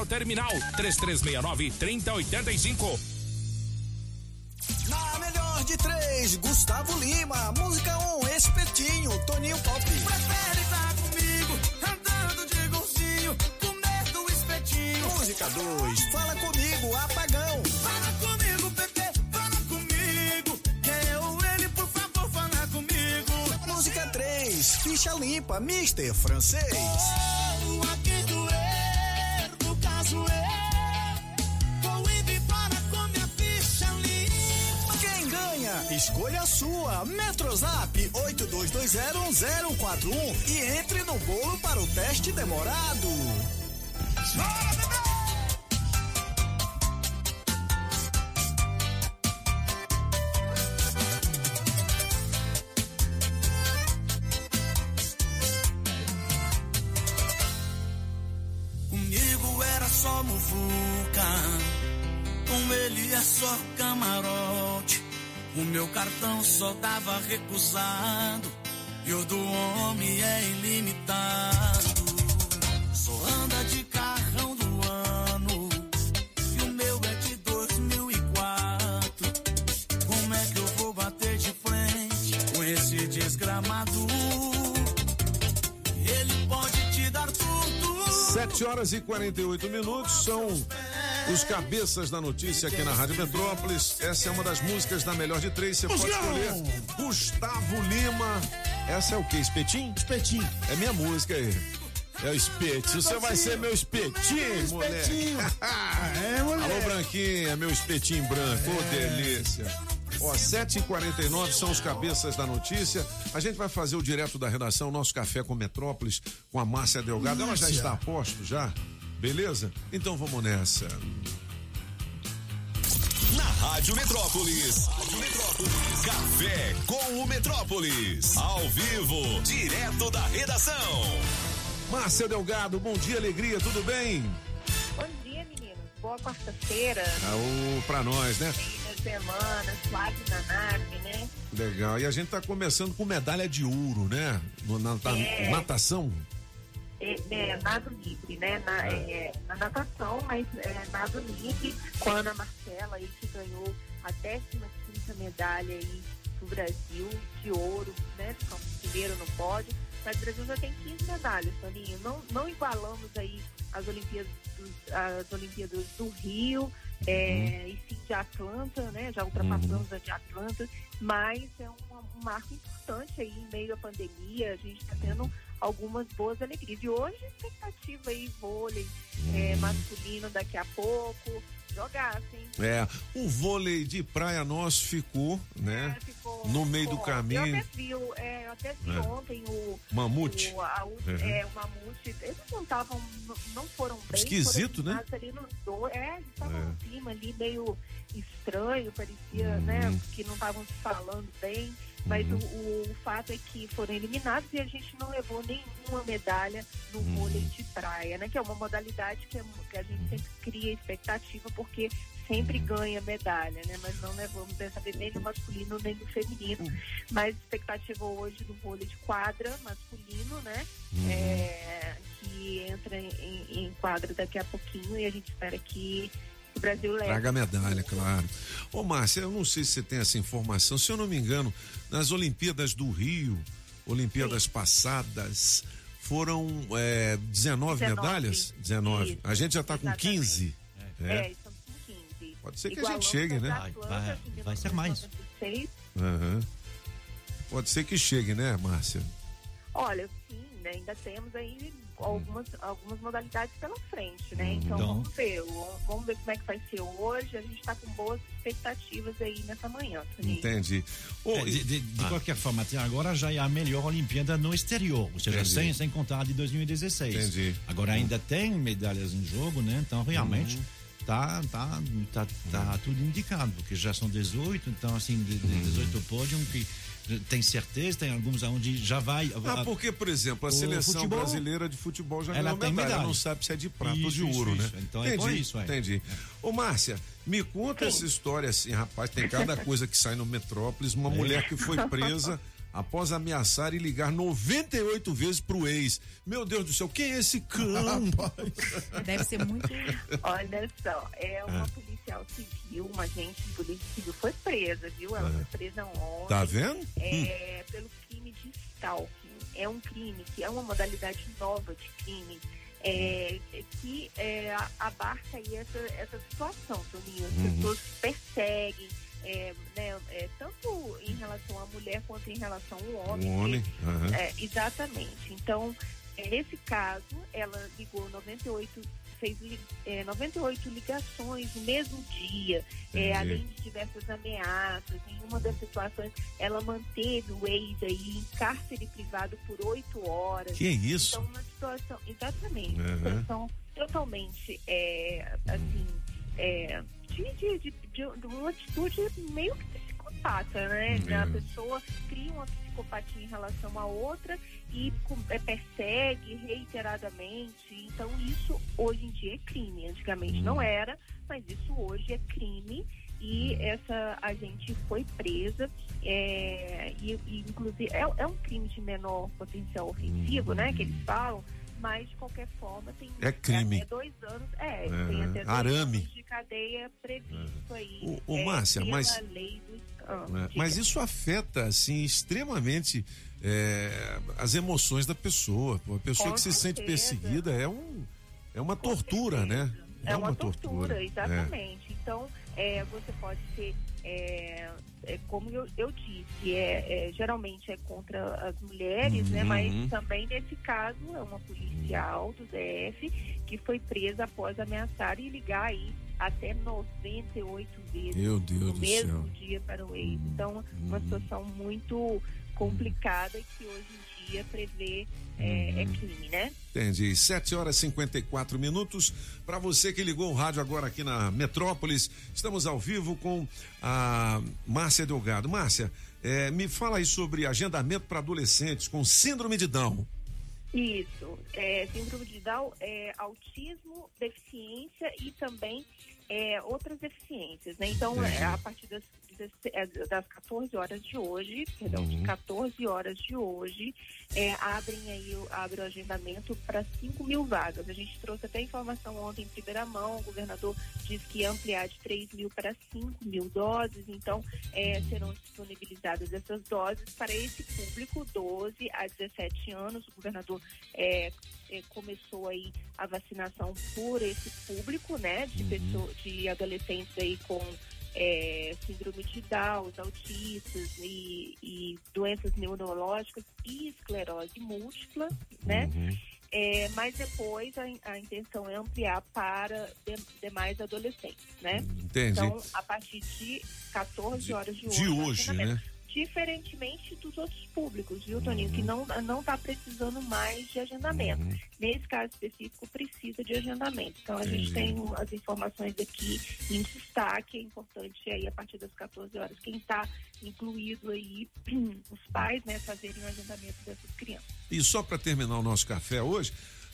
terminal 3369 3085. Na melhor de três, Gustavo Lima. Música um, Espetinho, Toninho Pop. Prefere estar comigo, andando de golzinho, comer do espetinho. Música dois, Fala comigo, Apagão. Fala comigo, Pepe, fala comigo. Quem eu, ele, por favor, fala comigo. Música três, Ficha limpa, Mister Francês. Oh, aqui Escolha sua. Metrozap 82201041 e entre no bolo para o teste demorado. Comigo era só muvuca, com ele é só camarote. O meu cartão só dava recusado, e o do homem é ilimitado. Só anda de carrão do ano, e o meu é de 2004. Como é que eu vou bater de frente com esse desgramado? Ele pode te dar tudo. 7 horas e 48 minutos são os cabeças da notícia aqui na Rádio Metrópolis. Essa é uma das músicas da melhor de três. Você pode escolher Gustavo Lima. Essa é o que? Espetinho? Espetinho. É minha música aí. É o espetinho. Você vai ser meu espetinho, moleque. Espetinho. é, moleque. Alô, Branquinha, meu espetinho branco. Ô, delícia. Ó, 7h49 são os cabeças da notícia. A gente vai fazer o direto da redação, nosso café com Metrópolis, com a Márcia Delgado. Ela já está a posto, já? Beleza? Então vamos nessa. Na Rádio Metrópolis. Rádio Metrópolis. Café com o Metrópolis. Ao vivo, direto da redação. Márcia Delgado, bom dia, alegria, tudo bem? Bom dia, meninos. Boa quarta-feira. Ah, pra nós, né? Fim de semana, suave na nave, né? Legal. E a gente tá começando com medalha de ouro, né? No, na, na- É. natação. É, é, nado livre, né? Na, é, na natação, mas é, nado livre, com a Ana Marcela aí que ganhou a 15 medalha aí do Brasil de ouro, né? Ficamos primeiro no pódio. Mas o Brasil já tem 15 medalhas, Toninho. Não, não igualamos aí as Olimpíadas, as Olimpíadas do Rio, é, e sim de Atlanta, né? Já ultrapassamos a de Atlanta, mas é uma- um marco importante aí em meio à pandemia. A gente está tendo algumas boas alegrias. E hoje, expectativa aí, vôlei é, masculino daqui a pouco, jogasse, hein? É, o vôlei de praia nosso ficou, né? no meio do Bom, caminho. Eu até vi, é, eu até vi É. ontem o. Mamute. O, a, o, Uhum. é, o Mamute. Eles não estavam. Não, foram bem. Esquisito, né? Ali nos dois, é, eles estavam É. um clima ali meio estranho, parecia, Uhum. né? Que não estavam se falando bem. Mas Uhum. o, o fato é que foram eliminados e a gente não levou nenhuma medalha no Uhum. vôlei de praia, né? Que é uma modalidade que, é- que a gente sempre cria expectativa, porque sempre Uhum. ganha medalha, né? Mas não levamos dessa vez nem no masculino nem no feminino. Mas expectativa hoje do vôlei de quadra masculino, né? Uhum. É, que entra em- em quadra daqui a pouquinho e a gente espera que o Brasil leve. Traga a medalha, claro. Ô, Márcia, eu não sei se você tem essa informação. Se eu não me engano, nas Olimpíadas do Rio, Olimpíadas passadas, foram é, 19, 19, medalhas? 19. isso, a gente já está com exatamente. 15. É, É. estamos com 15. Pode ser que a Igualamos gente chegue, né? Vai, vai, que vai ser mais. 1996. Aham. Pode ser que chegue, né, Márcia? Olha, sim, né, ainda temos aí algumas, algumas modalidades pela frente, né? Então, Então- vamos ver. Vamos ver como é que vai ser hoje. A gente está com boas expectativas aí nessa manhã. Toninho. Entendi. É, de, de- de Ah. qualquer forma, até agora já é a melhor Olimpíada no exterior, ou seja, Entendi. sem, sem contar a de 2016. Entendi. Agora ainda tem medalhas em jogo, né? Então realmente Uhum. tá, tá, tá, tá tudo indicado, porque já são 18, então assim, de, de Uhum. 18 pódio que tem certeza, tem alguns onde já vai. Ah, porque, por exemplo, a seleção futebol- brasileira de futebol já Ela ganhou tem medalha. medalha. Não sabe se é de prata ou de ouro, isso. né? Então é por isso, é. Entendi. Ô, Márcia, me conta essa história assim, rapaz. Tem cada coisa que sai no Metrópolis. Uma mulher que foi presa após ameaçar e ligar 98 vezes pro ex. Meu Deus do céu, quem é esse cão? Deve ser muito. Olha só, é uma Ah. policial civil, uma agente de polícia civil foi presa, viu? Ela Ah. foi presa ontem. Tá vendo? É, pelo crime de stalking. É um crime que é uma modalidade nova de crime. é, que é, abarca aí essa, essa situação, Toninho. As Uhum. pessoas perseguem, é, né, é, tanto em relação à mulher quanto em relação ao homem. Um homem, aham. É, exatamente. Então, é, nesse caso, ela ligou 98, fez é, 98 ligações no mesmo dia, é, além de diversas ameaças. Em uma das situações, ela manteve o ex aí em cárcere privado por oito horas. Que isso? Então, uma situação, exatamente, uma Uhum. situação totalmente, é, assim, é, de, de, de, de- uma atitude meio que psicopata, né? Uhum. A pessoa cria uma psicopatia em relação a outra e é, persegue reiteradamente. Então, isso hoje em dia é crime. Antigamente Uhum. não era, mas isso hoje é crime. E essa agente foi presa, é, e, e, inclusive é, é um crime de menor potencial ofensivo, né? Que eles falam, mas de qualquer forma tem É crime. até dois anos, é, É, tem até dois arame. anos de cadeia previsto aí. Ô, ô, é, Márcia, mas- ah, né? diga. Mas isso afeta, assim, extremamente é, as emoções da pessoa. A pessoa Com que se sente certeza. perseguida é, um, é uma tortura, né? É uma tortura, exatamente. Então, é, você pode ser, é, é, como eu, eu disse, é, é, geralmente é contra as mulheres, né? Uhum. Mas também nesse caso é uma policial do DF que foi presa após ameaçar e ligar aí até 98 vezes Meu Deus no do mesmo céu. Dia para o ex. Então, uma situação muito complicada e que hoje em dia prevê é, é Uhum. crime, né? Entendi. 7 horas e 54 minutos. Para você que ligou o rádio agora aqui na Metrópolis, estamos ao vivo com a Márcia Delgado. Márcia, eh, me fala aí sobre agendamento para adolescentes com síndrome de Down. Isso, é, síndrome de Down, é, autismo, deficiência e também é, outras deficiências, né? Então, é, a partir das 16 é, das 14 horas de hoje, perdão, de Uhum. 14 horas de hoje, é, abrem aí abre o agendamento para 5 mil vagas. A gente trouxe até informação ontem em primeira mão, o governador disse que ia ampliar de 3 mil para 5 mil doses, então é, serão disponibilizadas essas doses para esse público, 12 a 17 anos. O governador é, é, começou aí a vacinação por esse público, né, de, pessoas, de adolescentes aí com é, síndrome de Down, os autistas e, e doenças neurológicas e esclerose múltipla, né? É, mas depois a, a intenção é ampliar para de- demais adolescentes, né? Entendi. Então, a partir de 14 horas de hoje. de hoje, né? Diferentemente dos outros públicos, viu, Toninho? Que não não está precisando mais de agendamento. Uhum. Nesse caso específico, precisa de agendamento. Então, a gente tem Entendi. as informações aqui em destaque. É importante aí, a partir das 14 horas, quem está incluído aí, os pais, né, fazerem o agendamento dessas crianças. E só para terminar o nosso café hoje,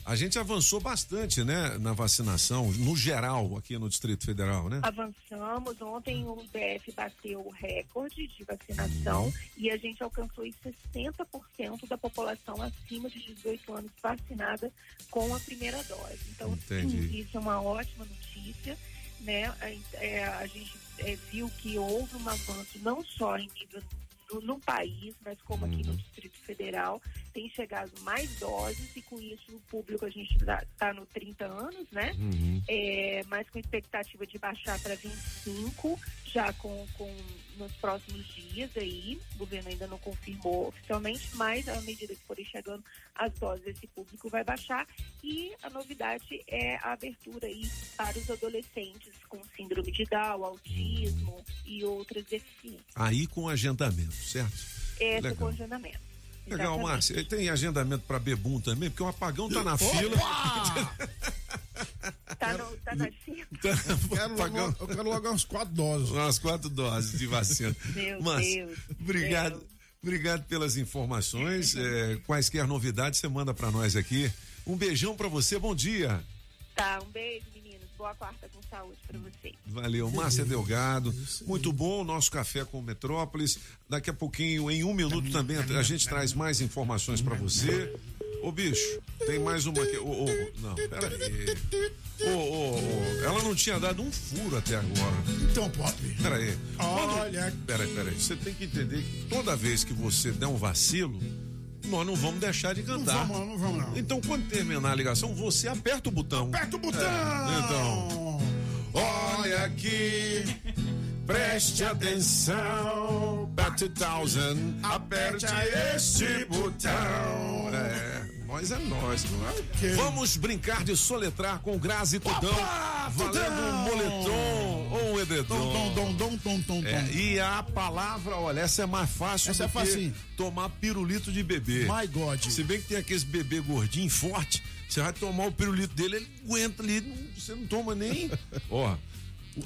a gente avançou bastante, né, na vacinação, no geral, aqui no Distrito Federal, né? Avançamos. Ontem o DF bateu o recorde de vacinação Uhum. e a gente alcançou aí 60% da população acima de 18 anos vacinada com a primeira dose. Então, Entendi. isso é uma ótima notícia. Né? A, é, a gente é, viu que houve um avanço não só em nível no, no país, mas como aqui no Distrito Federal, tem chegado mais doses e com isso o público a gente está no 30 anos, né? Uhum. é, mas com expectativa de baixar para 25, já com, com nos próximos dias aí. O governo ainda não confirmou oficialmente, mas à medida que forem chegando as doses, esse público vai baixar. E a novidade é a abertura aí para os adolescentes com síndrome de Down, autismo e outras deficiências. Aí com agendamento, certo? Esse Legal. congelamento. Legal, Exatamente. Márcia. E Tem agendamento para Bebum também, porque o apagão tá na fila. Tá, no, tá na fila. Quero logo- eu quero logo umas quatro doses. Umas quatro doses de vacina. Meu Márcia, Deus. obrigado. Obrigado pelas informações. É, quaisquer novidades, você manda para nós aqui. Um beijão para você, bom dia. Tá, um beijo. Boa quarta com saúde para vocês. Valeu, Márcia Delgado. Muito bom o nosso café com Metrópolis. Daqui a pouquinho, em um minuto também, a gente traz mais informações para você. Ô, bicho, tem mais uma aqui. Ô, ô, não, peraí. Ô, ô, ô, ela não tinha dado um furo até agora. Então, Pop. Peraí. Olha. Peraí, peraí. Você tem que entender que toda vez que você der um vacilo, nós não vamos deixar de cantar. Não vamos, não vamos, não. Então, quando terminar a ligação, você aperta o botão. Aperta o botão! É, então. Olha aqui, preste atenção. Bat thousand, aperte este botão. É, nós é nós, não é? Vamos brincar de soletrar com Grazi Tudão. valendo um moletom edredom. Tom, tom, tom, tom, tom, É, e a palavra, olha, essa é mais fácil Essa do é facinho. que tomar pirulito de bebê. My God. Se bem que tem aqueles bebê gordinho, forte, você vai tomar o pirulito dele, ele aguenta ali, você não toma nem. Ó,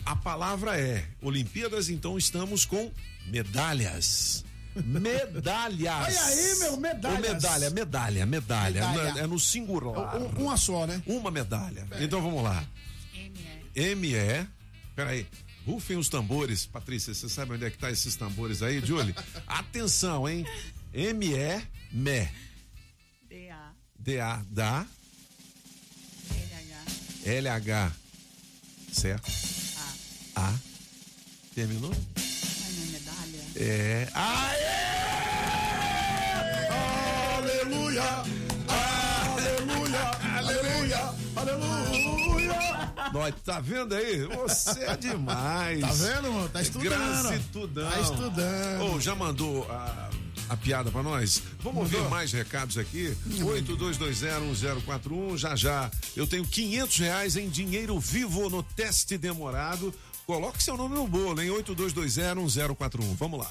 a palavra é Olimpíadas, então estamos com medalhas. Medalhas. Olha aí, meu, medalhas. Ô, medalha, medalha, medalha. Medalha. É no singular. Um- uma só, né? Uma medalha. Então vamos lá. M-E. Peraí. Rufem os tambores. Patrícia, você sabe onde é que tá esses tambores aí, Julie? Atenção, hein? M-E, me. D-A. D-A, da. L-H. Certo? A. Terminou? Mas não é medalha? É. Aleluia! Aleluia! Aleluia! Aleluia! Nós, tá vendo aí? Você é demais. Tá vendo, mano? Tá estudando. Gracitudão. Tá estudando. Ô, já mandou a, a piada pra nós? Vamos Mandou. ouvir mais recados aqui? 82201041. Já já. Eu tenho 500 reais em dinheiro vivo no teste demorado. Coloque seu nome no bolo, hein? 82201041. Vamos lá.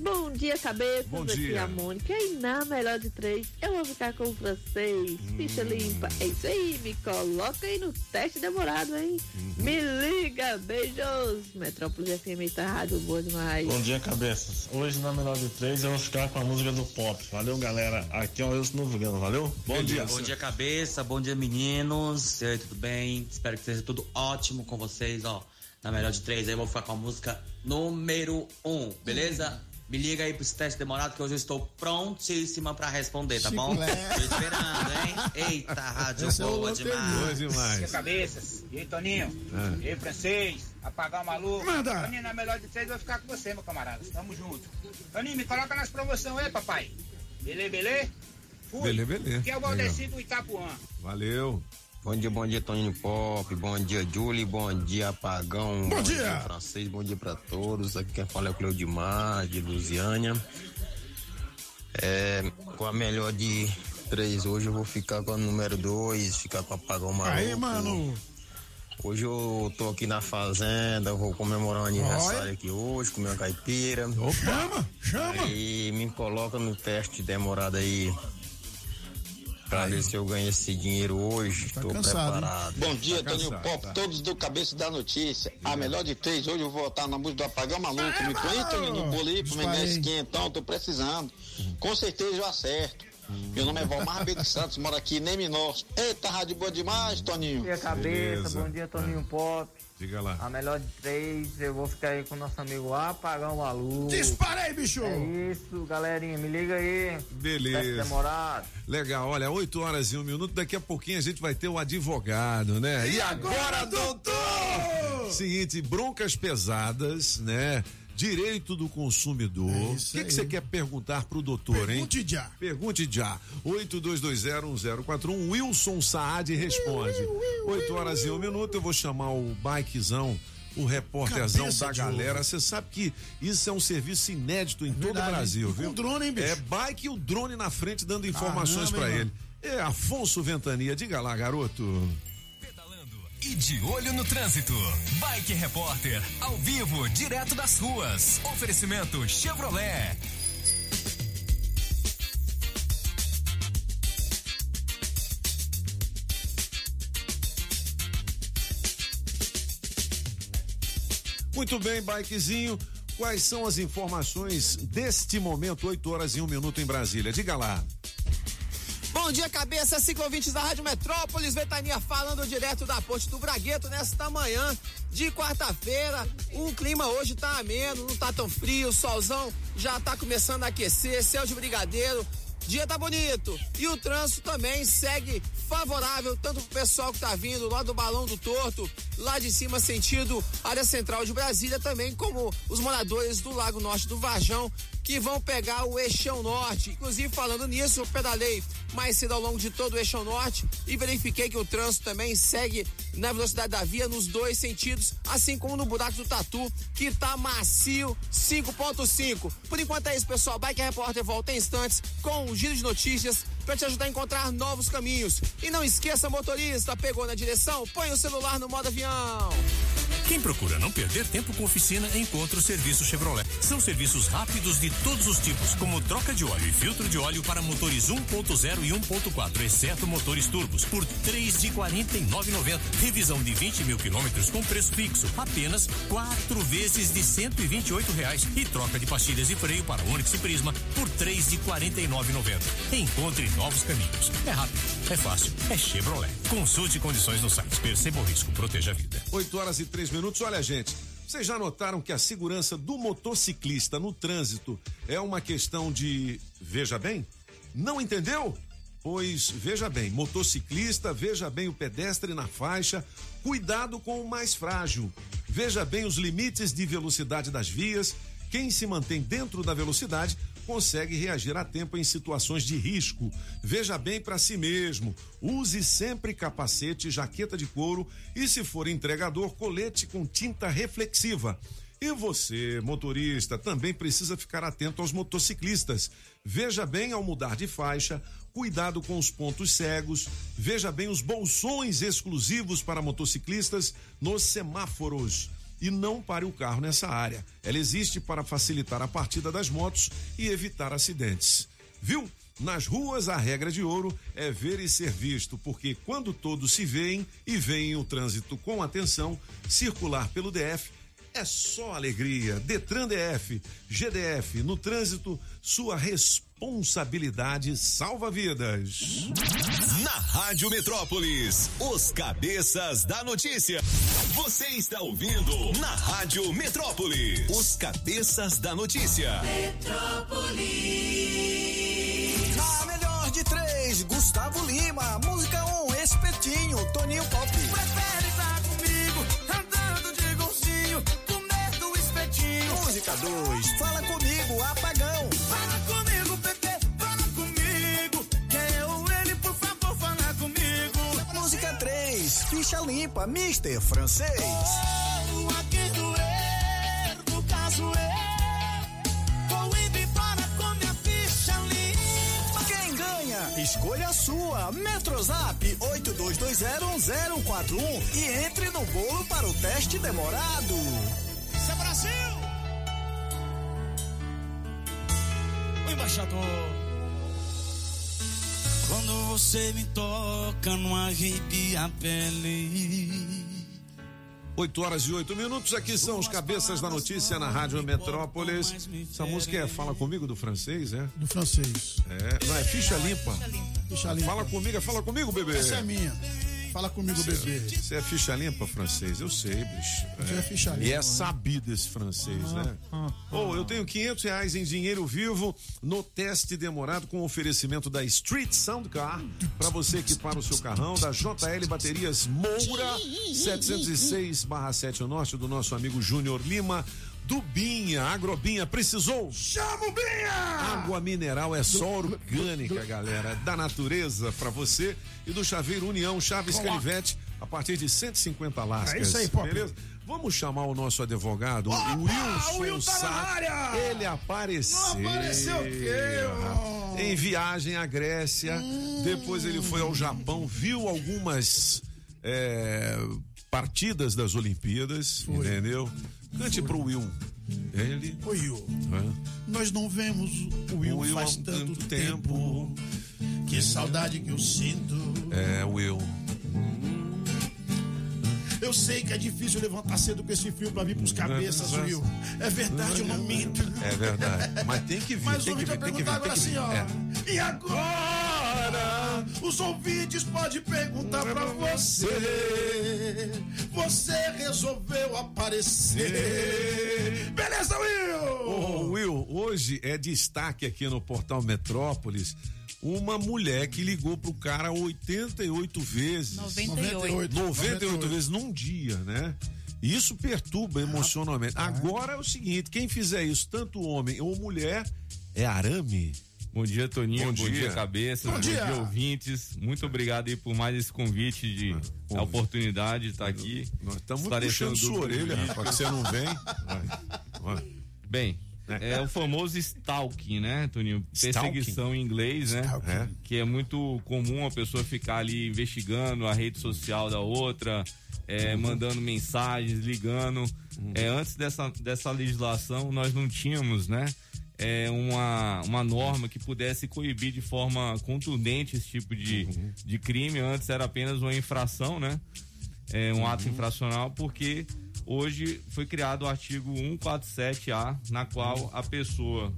Bom dia, cabeça. Bom Aqui dia. é a Mônica. E na melhor de três, eu vou ficar com o francês. Ficha limpa. É isso aí, me coloca aí no teste demorado, hein? Me liga, beijos. Metrópole FM tá rádio boa demais. Bom dia, cabeças. Hoje na menor de três eu vou ficar com a música do pop. Valeu, galera. Aqui é o Wilson Novo Gano, valeu? Bom dia. Bom dia, cabeça. Bom dia, meninos. E aí, tudo bem? Espero que seja tudo ótimo com vocês, ó. na melhor de três, aí eu vou ficar com a música número um, beleza? Me liga aí pro esse teste demorado que hoje eu estou prontíssima pra responder, tá bom? Chiclete. Tô esperando, hein? Eita, rádio Esse é boa loteria. demais. demais. Cabeças. E aí, Toninho? Ah. E aí, francês? Apagar o maluco? Manda. Toninho, na melhor de três, eu vou ficar com você, meu camarada. Tamo junto. Toninho, me coloca nas promoções aí, papai. Beleza, beleza? Fui. Belê, belê. Aqui é o Valdeci do Itapuã. Valeu. Bom dia, bom dia, Toninho Pop. Bom dia, Julie. Bom dia, Apagão. Bom dia. francês. Bom dia pra todos. Aqui quem fala é o Cleudimar, de Lusiânia. É, com a melhor de três hoje, eu vou ficar com a número dois, ficar com o Apagão Maluco. Aí, mano. Hoje eu tô aqui na fazenda, vou comemorar um aniversário aqui hoje, comer uma caipira. Chama, chama. E me coloca no teste demorado aí. Pra ver se eu ganho esse dinheiro hoje. Tô cansado, preparado. Bom dia, Tá Toninho Pop, tá. todos do Cabeça da Notícia. A melhor de três, hoje eu vou votar na música do Apagão Maluco. Me põe, Toninho, no bolo aí pro. Menezes Quentão, tô precisando. Com certeza eu acerto. Meu nome é Valmar B. de Santos, moro aqui em Neminós. Eita, rádio boa demais, Toninho. Bom dia, cabeça. Beleza. Bom dia, Toninho Pop. Diga lá. A melhor de três, eu vou ficar aí com o nosso amigo Apagão Maluco. Disparei, bicho. É isso, galerinha. Me liga aí. Beleza. Demorado. Legal, olha, 8 horas e um minuto, daqui a pouquinho a gente vai ter o advogado, né? E agora, doutor? Seguinte, broncas pesadas, né? Direito do consumidor. O isso que que você quer perguntar pro doutor, hein? Pergunte já. Pergunte já. 82201041. Wilson Saad responde. 8 horas e um minuto, eu vou chamar o bikezão. O repórterzão da galera, você sabe que isso é um serviço inédito em todo o. Brasil, com viu? drone, hein, bicho? É bike e o drone na frente dando informações pra hein, ele. É Afonso Ventania, diga lá, garoto. E de olho no trânsito. Bike Repórter, ao vivo, direto das ruas. Oferecimento Chevrolet. Muito bem, bikezinho. Quais são as informações deste momento, 8 horas e um minuto em Brasília? Diga lá. Bom dia, cabeça, ciclovintes da Rádio Metrópolis, Ventania falando direto da Ponte do Bragueto nesta manhã de quarta-feira. O clima hoje tá ameno, não tá tão frio, o solzão já tá começando a aquecer, céu de brigadeiro. Dia tá bonito e o trânsito também segue favorável, tanto pro pessoal que tá vindo lá do Balão do Torto, lá de cima sentido área central de Brasília, também como os moradores do Lago Norte do Varjão, que vão pegar o Eixão Norte. Inclusive, falando nisso, eu pedalei mais cedo ao longo de todo o Eixão Norte e verifiquei que o trânsito também segue na velocidade da via nos dois sentidos, assim como no buraco do Tatu, que tá macio 5.5. Por enquanto é isso, pessoal. Bike Repórter volta em instantes com um giro de notícias para te ajudar a encontrar novos caminhos. E não esqueça, motorista, pegou na direção, põe o celular no modo avião. Quem procura não perder tempo com oficina, encontra o serviço Chevrolet. São serviços rápidos de todos os tipos, como troca de óleo e filtro de óleo para motores 1.0 e 1.4, exceto motores turbos, por três de quarenta Revisão de 20 mil quilômetros com preço fixo, apenas quatro vezes de cento e reais. E troca de pastilhas e freio para Onix e Prisma por três de quarenta Encontre novos caminhos. É rápido, é fácil, é Chevrolet. Consulte condições no site. Perceba o risco, proteja a vida. 8 horas e 3 minutos. Olha, gente, vocês já notaram que a segurança do motociclista no trânsito é uma questão de. Veja bem? Não entendeu? Pois veja bem, motociclista, veja bem o pedestre na faixa, cuidado com o mais frágil. Veja bem os limites de velocidade das vias. Quem se mantém dentro da velocidade consegue reagir a tempo em situações de risco. Veja bem para si mesmo. Use sempre capacete, jaqueta de couro e, se for entregador, colete com tinta reflexiva. E você, motorista, também precisa ficar atento aos motociclistas. Veja bem ao mudar de faixa, cuidado com os pontos cegos, veja bem os bolsões exclusivos para motociclistas nos semáforos e não pare o carro nessa área. Ela existe para facilitar a partida das motos e evitar acidentes. Viu? Nas ruas, a regra de ouro é ver e ser visto, porque quando todos se veem e veem o trânsito com atenção, circular pelo DF é só alegria. Detran DF, GDF, no trânsito, sua responsabilidade salva vidas. Na Rádio Metrópolis, os cabeças da notícia. Você está ouvindo na Rádio Metrópolis. Os cabeças da notícia. A melhor de três, Gustavo Lima. Música 1, um, Espetinho, Toninho Pop. Prefere Música 2, Fala Comigo, Apagão. Fala comigo, Pepe, fala comigo. Quem é o ele, por favor, fala comigo. Música 3, Ficha Limpa, Mister Francês. Oh, aqui no caso eu. Quem ganha? Escolha a sua. Metrozap 82201041 e entre no bolo para o teste demorado. Embaixador. Quando você me toca, não arrepia a pele. 8 horas e 8 minutos, aqui são os cabeças da notícia na Rádio Metrópolis. Essa música é Fala Comigo do francês, é? Do francês. É, não, é ficha limpa. Ficha limpa. Fala comigo, fala comigo, bebê. Essa é minha. Fala comigo, bebê. Você é ficha limpa francês, eu sei, bicho. Você é ficha E é limpa, sabido esse francês, né? Oh, eu tenho 500 reais em dinheiro vivo no teste demorado com oferecimento da Street Sound Car para você equipar o seu carrão da JL Baterias Moura 706/7 Norte do nosso amigo Júnior Lima. Do Binha, Agrobinha, precisou? Chama o Binha! Água mineral é só orgânica, galera, da natureza para você e do Chaveiro União Chaves Coloca. Canivete a partir de 150 lascas. É isso aí, Pop. Beleza? Vamos chamar o nosso advogado, Opa, o Wilson o Will tá na área! Ele apareceu. Não apareceu o quê, Em viagem à Grécia, depois ele foi ao Japão, viu algumas é, partidas das Olimpíadas, entendeu? Cante pro Will. Ele. Oi, Will. Hã? Nós não vemos o Will, O Will faz tanto tanto tempo. Que saudade que eu sinto. É, Will. Eu sei que é difícil levantar cedo com esse frio pra vir pros cabeças, Will. É verdade, eu não minto. É verdade. Mas tem que vir, Mas tem o que vir, tem que vir. perguntar agora tem que assim, vir. ó. É. E agora? Os ouvintes podem perguntar pra você. Você resolveu aparecer. Beleza, Will? Ô, Will, hoje é destaque aqui no portal Metrópolis uma mulher que ligou pro cara 88 vezes. 98. 98 vezes num dia, né? E Isso perturba emocionalmente. Agora é o seguinte: quem fizer isso, tanto homem ou mulher, é arame. Bom dia, Toninho. Bom Bom, dia. dia, cabeça. Bom Bom, dia. dia. ouvintes. Muito obrigado aí por mais esse convite de a oportunidade de estar aqui. Nós estamos puxando sua orelha, rapaz, que você não vem. Vai. Vai. Bem, é o famoso stalking, né, Toninho? Perseguição em inglês, né? É. Que é muito comum a pessoa ficar ali investigando a rede social da outra, é, mandando mensagens, ligando. É, antes dessa, dessa legislação, nós não tínhamos, né? É uma, uma norma que pudesse coibir de forma contundente esse tipo de, de crime. Antes era apenas uma infração, né? É um ato infracional, porque hoje foi criado o artigo 147A, na qual a pessoa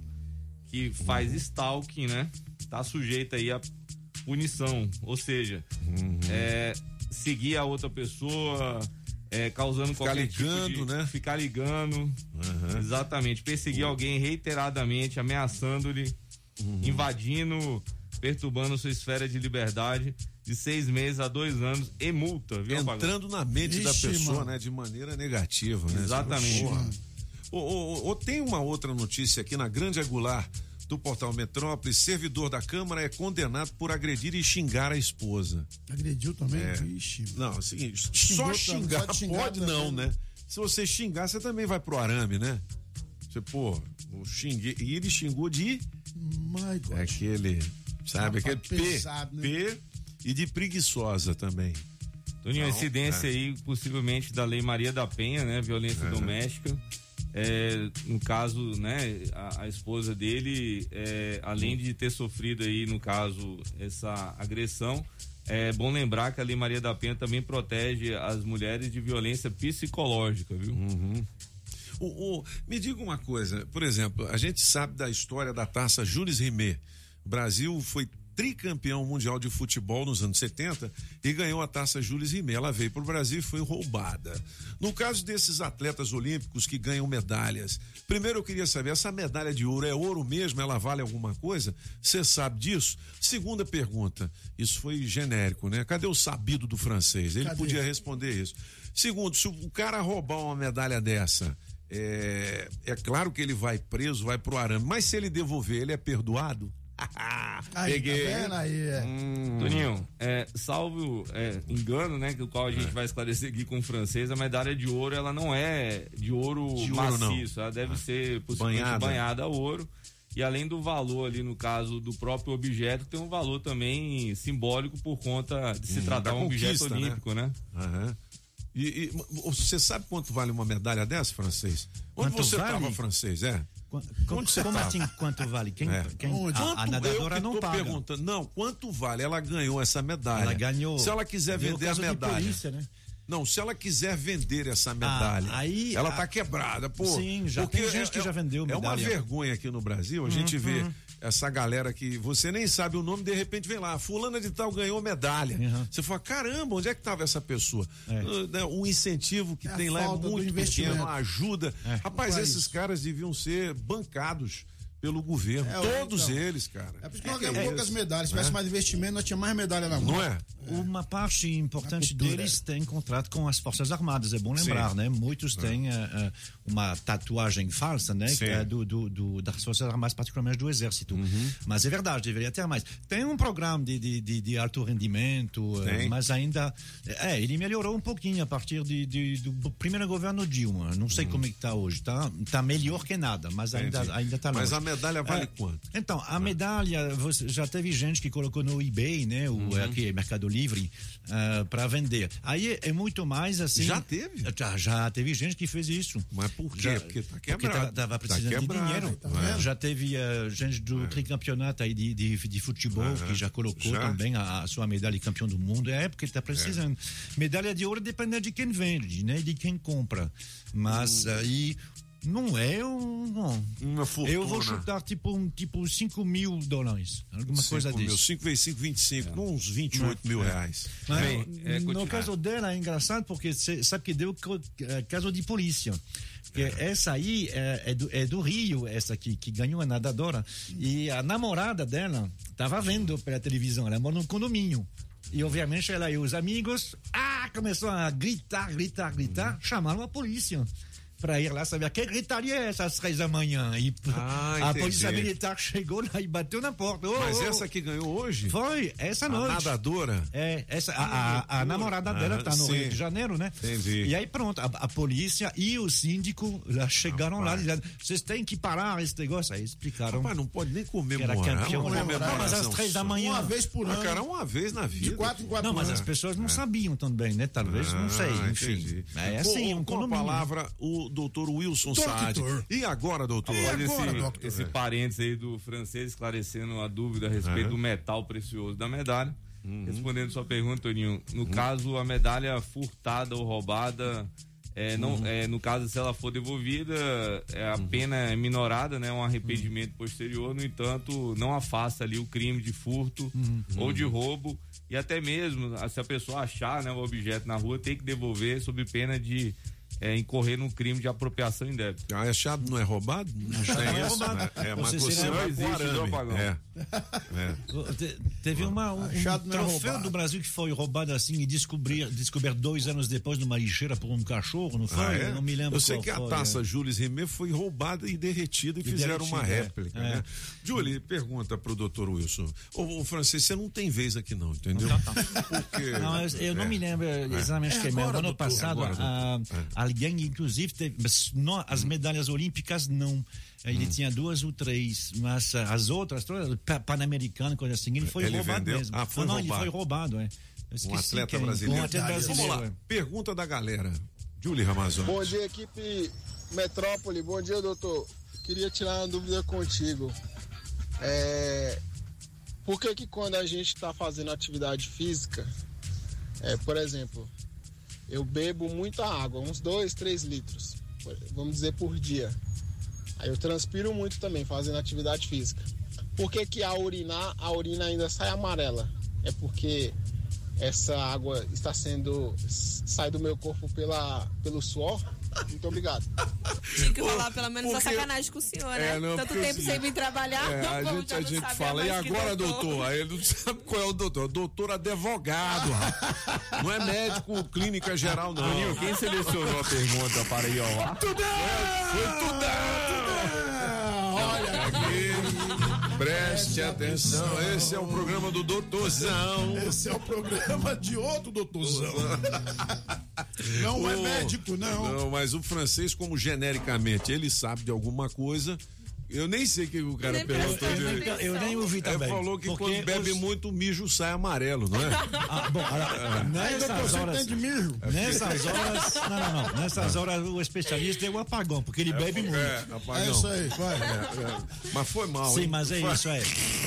que faz stalking, né, tá sujeita aí a punição, ou seja, é, seguir a outra pessoa, é, causando Ficar qualquer ligando, tipo de, né? Ficar ligando, exatamente, perseguir alguém reiteradamente, ameaçando-lhe, invadindo, perturbando sua esfera de liberdade de seis meses a dois anos e multa, viu? Entrando na mente da Ixi, pessoa, mano. né? De maneira negativa, né? Exatamente. Porra. Ô, ô, ô, tem uma outra notícia aqui na Grande Angular do portal Metrópolis. Servidor da Câmara é condenado por agredir e xingar a esposa. Agrediu também? É. Vixe. Não, é o seguinte, só xingar, pode xingar pode não, né? né? Se você xingar, você também vai pro arame, né? Você, pô, eu xinguei. E ele xingou de. My God. É aquele, sabe, Rapaz, aquele P, pesado, né? P e de preguiçosa também. Toninho, Não, incidência é. aí, possivelmente, da Lei Maria da Penha, né? Violência É. doméstica. É, no caso, né, a, a esposa dele, é, além de ter sofrido aí, no caso, essa agressão, é bom lembrar que a Lei Maria da Penha também protege as mulheres de violência psicológica, viu? Uhum. O, o- me diga uma coisa, por exemplo, a gente sabe da história da taça Jules Rimet. O Brasil foi tricampeão mundial de futebol nos anos 70 e ganhou a taça Jules Rimet. Ela veio para o Brasil e foi roubada. No caso desses atletas olímpicos que ganham medalhas, primeiro eu queria saber, essa medalha de ouro é ouro mesmo? Ela vale alguma coisa? Você sabe disso? Segunda pergunta, isso foi genérico, né? Cadê o sabido do francês? Ele Cadê? podia responder isso. Segundo, se o cara roubar uma medalha dessa, é, é claro que ele vai preso, vai pro arame, mas se ele devolver, ele é perdoado? Aí, Peguei. tá vendo aí? É. Hum. Toninho, é, salvo é, engano, né, que o qual a gente vai esclarecer aqui com o francês, a medalha de ouro, ela não é de ouro De ouro, não. maciço, ela deve ser possivelmente Banhada. banhada. a ouro. E além do valor ali, no caso do próprio objeto, tem um valor também simbólico por conta de se Hum, tratar um objeto né? olímpico, né? Aham. E, e você sabe quanto vale uma medalha dessa, francês? Onde Quanto você vale? estava, francês? É? Você como assim, quanto vale? Quem, É. quem- Onde? a, a Quanto- nadadora não paga. perguntando. Não, quanto vale? Ela ganhou essa medalha. Ela ganhou. Se ela quiser vender a medalha. polícia, né? Não, se ela quiser vender essa medalha, Ah, aí, ela tá quebrada, pô. Sim, já porque tem gente que já vendeu É uma medalha. vergonha aqui no Brasil, a gente vê Uhum. Essa galera que você nem sabe o nome, de repente vem lá, fulana de tal ganhou medalha. Uhum. Você fala, caramba, onde é que estava essa pessoa? Uh, né, O incentivo que É tem lá é muito pequeno, ajuda. É. Rapaz, é esses caras deviam ser bancados pelo governo, É, todos então. eles, cara. É por isso que nós que ganhamos é poucas medalhas. Se tivesse É. mais investimento, nós tínhamos mais medalha na mão. Não é? Uma parte importante deles tem contrato com as Forças Armadas, é bom lembrar, Sim. né? Muitos têm eh, uma tatuagem falsa, né? Sim. Que é do, do, do- das Forças Armadas, particularmente do Exército. Mas é verdade, deveria ter mais. Tem um programa de, de, de, de alto rendimento, Tem. mas ainda. É, ele melhorou um pouquinho a partir de, de- do primeiro governo Dilma. Não sei como é que está hoje. Tá, tá melhor que nada, mas ainda, Entendi. ainda tá Mas longe. a medalha vale É, quanto? então, a medalha, você, já teve gente que colocou no eBay, né? O Uhum. aqui, Mercado Livre, para vender. Aí é, é muito mais assim. Já teve? Já, já teve gente que fez isso. Mas por quê? Já- porque tá Porque quebrado. ta- tava Tá precisando de quebrado, dinheiro. tá já teve eh, gente do tricampeonato aí de, de, de futebol Aham. que já colocou Já? também a, a sua medalha de campeão do mundo. É porque está precisando. Medalha de ouro depende de quem vende, né? De quem compra. Mas aí. Não é um. não. Uma fortuna. Eu vou chutar tipo, um, tipo 5 mil dólares. Alguma coisa Cinco mil. disso. 5 vezes 5, 25, uns 28 mil É. reais. Mas, Bem, é, no caso dela é engraçado porque cê sabe que deu co- eh, caso de polícia. Porque essa aí é, é do, é do Rio, essa aqui, que ganhou a nadadora. E a namorada dela estava vendo pela televisão, ela mora num condomínio. E obviamente ela e os amigos, ah, começou a gritar, gritar, gritar, chamaram a polícia. Pra ir lá saber que gritaria é essa às três da manhã. E Ah, a polícia militar chegou lá e bateu na porta. Ô, Mas ô, essa que ganhou hoje? Foi, essa A noite. nadadora? É, essa, a, a- a namorada dela Ah, tá no sim. Rio de Janeiro, né? Entendi. E aí pronto, a, a polícia e o síndico lá chegaram lá Rapaz. dizendo, vocês têm que parar esse negócio. Aí explicaram. Rapaz, não pode nem comemorar. era campeão. uma Não, mas às três da manhã. Uma vez por Ah, ano. cara, uma vez na vida. De quatro em quatro Não, mas as pessoas não sabiam também, né? Talvez, não sei, Ah, enfim. entendi. É assim, com, um com a condomínio. palavra, o doutor Wilson Doutor. Saad. E agora, doutor? Após agora, esse, doctor? esse parênteses aí do francês esclarecendo a dúvida a respeito Aham. do metal precioso da medalha. Uhum. Respondendo sua pergunta, Toninho, no caso, a medalha furtada ou roubada, é, não, Uhum. é, no caso, se ela for devolvida, é, a pena é minorada, né? Um arrependimento Uhum. posterior, no entanto, não afasta ali o crime de furto Uhum. ou de roubo. E até mesmo, se a pessoa achar né, o objeto na rua, tem que devolver sob pena de é, incorrer num crime de apropriação indébita. Ah, achado não é roubado? Não Achado tem não é isso, roubado. né? É, mas Você Não pro existe, não, Pagão. É. É. Te- Teve uma, um, um Achado não é troféu do Brasil que foi roubado assim e descobrir, descoberto dois anos depois numa lixeira por um cachorro, não foi? Ah, é? Eu não me lembro Eu sei qual que a foi, taça é. Jules Rimet foi roubada e derretida e, E fizeram uma derretida, é. réplica, É. né? Julie, pergunta pro doutor Wilson. Ô, ô francês, você não tem vez aqui não, entendeu? Porque... Não, eu, eu não é. me lembro exatamente É quem, mas agora, ano doutor, passado é agora, ah, doutor. Alguém inclusive teve, mas não, Hum. as medalhas olímpicas não. Ele tinha duas ou três, mas as outras, todas, pa- pan-americano, coisa assim, ele foi Ele roubado vendeu? mesmo. Ah, foi não, roubado. ele foi roubado, é. Um atleta brasileiro. Um atleta Vamos brasileiro. lá, é. pergunta da galera. Julie Ramazão. Bom dia, equipe Metrópole. Bom dia, doutor. Queria tirar uma dúvida contigo. É, Por que que quando a gente está fazendo atividade física, é, por exemplo, eu bebo muita água, uns 2, 3 litros, vamos dizer, por dia. Aí eu transpiro muito também fazendo atividade física. Por que, que a urinar, a urina ainda sai amarela? É porque essa água está sendo. sai do meu corpo pela, pelo suor? Muito obrigado. Tinha que rolar pelo menos uma porque- sacanagem com o senhor, né? É, não, Tanto tempo assim, sem vir trabalhar, É, a gente, a gente fala, e agora, doutor? Aí ele não sabe qual é o doutor. Doutor advogado, rapaz. Não é médico clínica geral, não. Toninho, quem selecionou a pergunta para ir ao ar? Tudão! Foi Tudão! Preste atenção. Esse é o programa do doutorzão. Esse é o programa de outro doutorzão. Não é O- médico, não. Não, mas o francês, como genericamente ele sabe de alguma coisa. Eu nem sei o que o cara nem perguntou. atenção. Eu nem ouvi É, também. falou que Porque quando bebe os- muito, o mijo sai amarelo, não é? Ah, bom, olha, nessas horas, nessas horas, não, não, não, nessas horas o especialista é o apagão, porque ele bebe muito. É, apagão. É isso aí, vai. É, é. Mas foi mal. Sim, hein? mas é Foi- isso, é.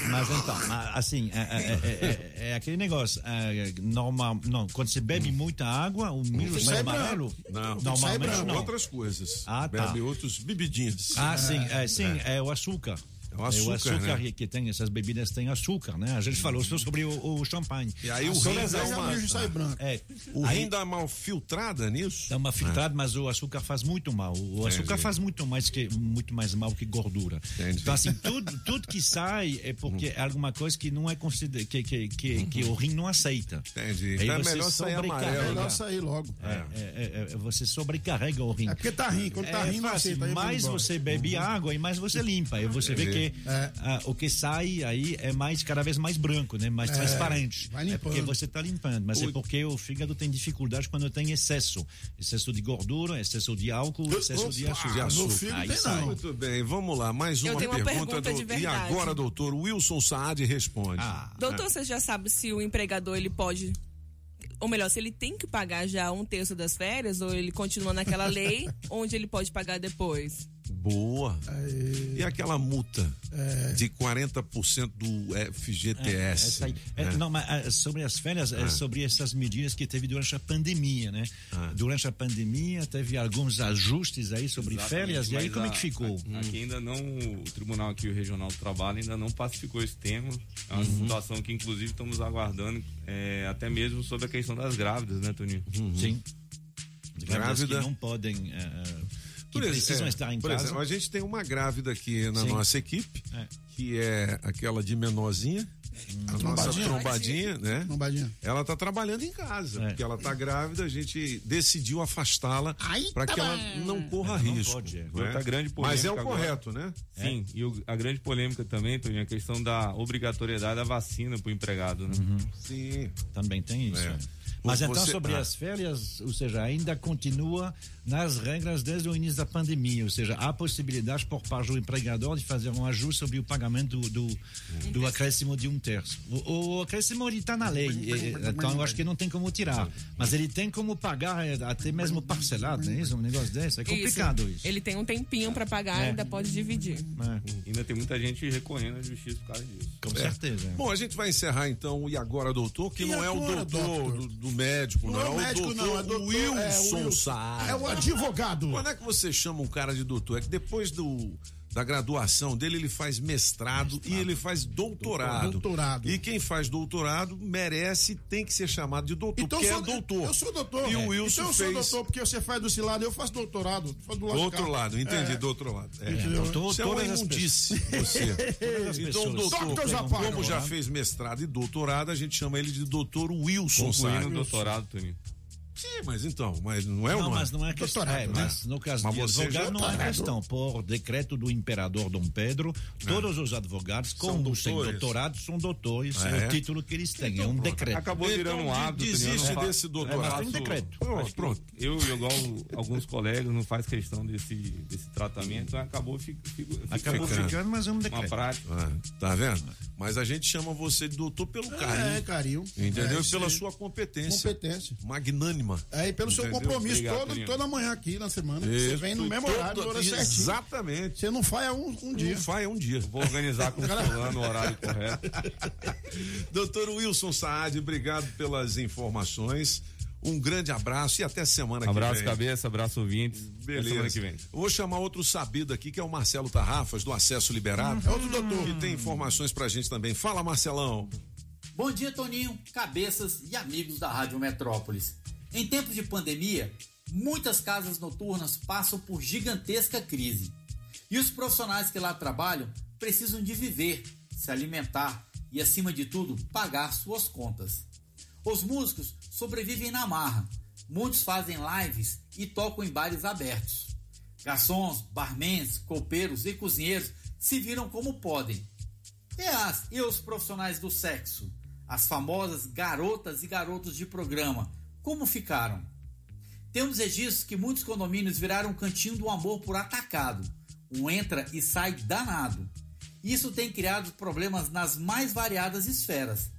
Mas então, assim, é, é- é- é- é aquele negócio, é, normal, não, quando você bebe muita água, o milho sai amarelo. Não, Normalmente sai não. outras coisas. Ah, tá. Bebe outros bebidinhos. Ah, sim, é, sim, é, o açúcar. É o açúcar, né? que tem, essas bebidas têm açúcar, né? A gente falou só sobre o, o champanhe. E aí o rim dá uma- uma- É, O aí- rim dá mal filtrada nisso? Dá uma filtrada, mas o açúcar faz muito mal. O açúcar Entendi. faz muito mais, que, muito mais mal que gordura. Entendi. Então, assim, tudo, tudo que sai é porque é alguma coisa que não é considerado, que, que, que, que o rim não aceita. Entendi. Aí Então é melhor sair amarelo, né? Melhor sair logo. É, é, é, é, você sobrecarrega o rim. É porque tá rindo. Quando tá É rindo, não aceita. mais você bebe água e mais você limpa. E você vê Ah, o que sai aí é mais cada vez mais branco, né? Mais É, transparente. vai É porque você está limpando, mas é Ui. porque o fígado tem dificuldade quando tem excesso. Excesso de gordura, excesso de álcool, excesso de Opa, açúcar. no fígado Aí tem sai. não. Muito bem, vamos lá. Mais Eu uma tenho uma pergunta. pergunta do- de E agora, doutor Wilson Saad responde. Ah, Doutor, você já sabe se o empregador ele pode. Ou melhor, se ele tem que pagar já um terço das férias, ou ele continua naquela lei onde ele pode pagar depois? Boa. E aquela multa de 40% do FGTS? É, essa aí. É, né? Não, mas ah, sobre as férias, é Ah. sobre essas medidas que teve durante a pandemia, né? Durante a pandemia teve alguns ajustes aí sobre Exatamente, férias, e aí como é a- que ficou? a- Aqui ainda não, o Tribunal aqui, o Regional do Trabalho, ainda não pacificou esse tema. É uma Uhum. situação que, inclusive, estamos aguardando, é, até mesmo sobre a questão das grávidas, né, Toninho? Sim. Grávidas Grávida. que não podem, que Por ex- precisam é, estar em por casa. exemplo, a gente tem uma grávida aqui na Sim. nossa equipe, É. que é aquela de menorzinha, a nossa Trombadinha. trombadinha, né? Trombadinha. Ela tá trabalhando em casa, É. porque ela tá grávida, a gente decidiu afastá-la para que ela não corra Ela não risco. pode, é. né? Outra grande Mas é o agora. correto, né? Sim, e o- a grande polêmica também, Toninho, é a questão da obrigatoriedade da vacina para o empregado, né? Sim. Também tem isso. É. é. Mas Você- então sobre ah. as férias, ou seja, ainda continua nas regras desde o início da pandemia, ou seja, há possibilidade por parte do empregador de fazer um ajuste sobre o pagamento do, do, do acréscimo de um terço. O, o acréscimo ele está na lei, e- então eu acho que não tem como tirar, mas ele tem como pagar é, até mesmo parcelado, não é isso? Um negócio desse, é complicado isso. Ele tem um tempinho pra pagar É. ainda pode dividir. Ainda tem muita gente recorrendo à justiça por causa disso. Com É. certeza. Bom, a gente vai encerrar então o E Agora Doutor, que E não é o agora, doutor, doutor? Do, do médico, não, Não é o é médico, doutor, não, é doutor, Wilson, é, o Wilson. Saad. É o advogado. Quando é que você chama um cara de doutor? É que depois do, da graduação dele, ele faz mestrado, e ele faz doutorado. Doutorado. E quem faz doutorado merece, tem que ser chamado de doutor, Então porque eu é sou, doutor. Eu sou doutor. E o É. Wilson então eu sou fez... doutor porque você faz do lado, eu faço doutorado. Faço do Do lado outro lado, entendi, É. do outro lado. É. Entendeu? Você é uma imundice, você. Então, doutor, Dr. Como já fez mestrado e doutorado, a gente chama ele de doutor Wilson Concluindo doutorado, Toninho. Sim, mas então, mas não é não, é? mas não é questão. É, né? mas no caso Mas de advogado, não é doutorado. questão. Por decreto do imperador Dom Pedro, todos os advogados, como sem doutores. doutorado, são doutores. É, é? o título que eles têm. é um decreto. Acabou virando um hábito. Eu Desiste desse É, doutorado. mas tem um decreto. Pronto, pronto. Eu, igual alguns colegas, não faz questão desse, desse tratamento, então acabou fi- fi- Acabou ficando. ficando, mas é um uma decreto. prática. Ah, tá vendo? Mas a gente chama você de doutor pelo carinho. É, carinho. Entendeu? É, pela sua competência. Competência. Magnânima. É, e pelo seu Entendeu? compromisso Obrigado, todo, toda manhã aqui na semana. Isso. Você vem no mesmo Todo- horário, no horário certinho. Exatamente. Você não falha um, um dia. Não faz um dia. Vou organizar com o fulano o horário correto. Doutor Wilson Saad, obrigado pelas informações. Um grande abraço e até semana que Abraço, vem. cabeça, abraço, ouvintes. Até semana Beleza. que vem. Vou chamar outro sabido aqui, que é o Marcelo Tarrafas, do Acesso Liberado. É outro doutor. Que tem informações pra gente também. Fala, Marcelão. Bom dia, Toninho, cabeças e amigos da Rádio Metrópolis. Em tempos de pandemia, muitas casas noturnas passam por gigantesca crise. E os profissionais que lá trabalham precisam de viver, se alimentar e, acima de tudo, pagar suas contas. Os músicos sobrevivem na marra. Muitos fazem lives e tocam em bares abertos. Garçons, barmans, copeiros e cozinheiros se viram como podem. E, as, e os profissionais do sexo? As famosas garotas e garotos de programa, como ficaram? Temos registros que muitos condomínios viraram um cantinho do amor por atacado. Um entra e sai danado. Isso tem criado problemas nas mais variadas esferas.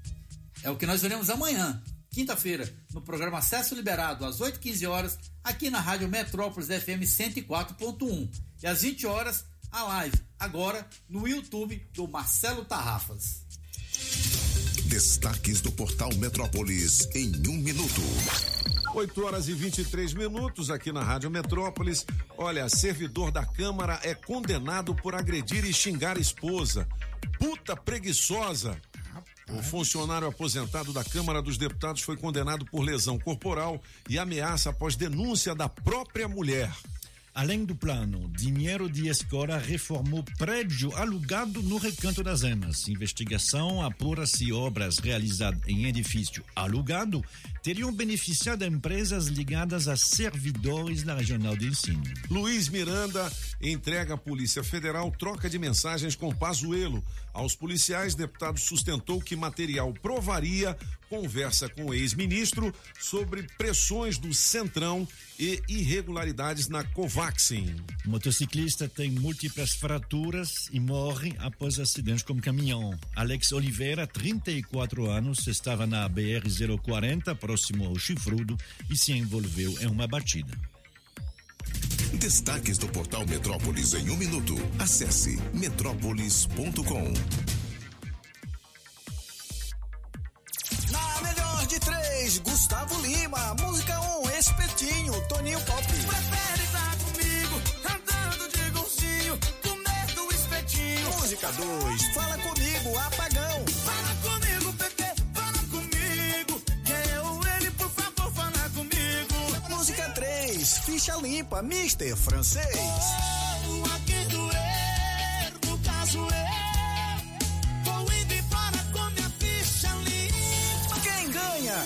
É o que nós veremos amanhã, quinta-feira, no programa Acesso Liberado, às 8h15 horas, aqui na Rádio Metrópolis FM 104.1. E às 20 horas, a live, agora no YouTube do Marcelo Tarrafas. Destaques do portal Metrópolis em um minuto. 8 horas e 23 minutos aqui na Rádio Metrópolis. Olha, servidor da Câmara é condenado por agredir e xingar a esposa. Puta preguiçosa. O funcionário aposentado da Câmara dos Deputados foi condenado por lesão corporal e ameaça após denúncia da própria mulher. Além do plano, dinheiro de escola reformou prédio alugado no Recanto das Emas. Investigação apura se obras realizadas em edifício alugado teriam beneficiado empresas ligadas a servidores da Regional de Ensino. Luiz Miranda entrega à Polícia Federal troca de mensagens com Pazuello. Aos policiais, deputado sustentou que material provaria conversa com o ex-ministro sobre pressões do Centrão e irregularidades na Covaxin. Motociclista tem múltiplas fraturas e morre após acidente com caminhão. Alex Oliveira, 34 anos, estava na BR-040, próximo ao Chifrudo, e se envolveu em uma batida. Destaques do portal Metrópolis em um minuto. Acesse metrópolis.com. três, Gustavo Lima. Música 1, um, Espetinho, Toninho Pop. Prefere estar comigo, andando de golzinho, comer do espetinho. Música 2, Fala comigo, Apagão. Fala comigo, bebê, fala comigo. Eu, ele, por favor, fala comigo. Música 3, Ficha Limpa, Mister Francês. Oh, aqui doer, no caso eu, vou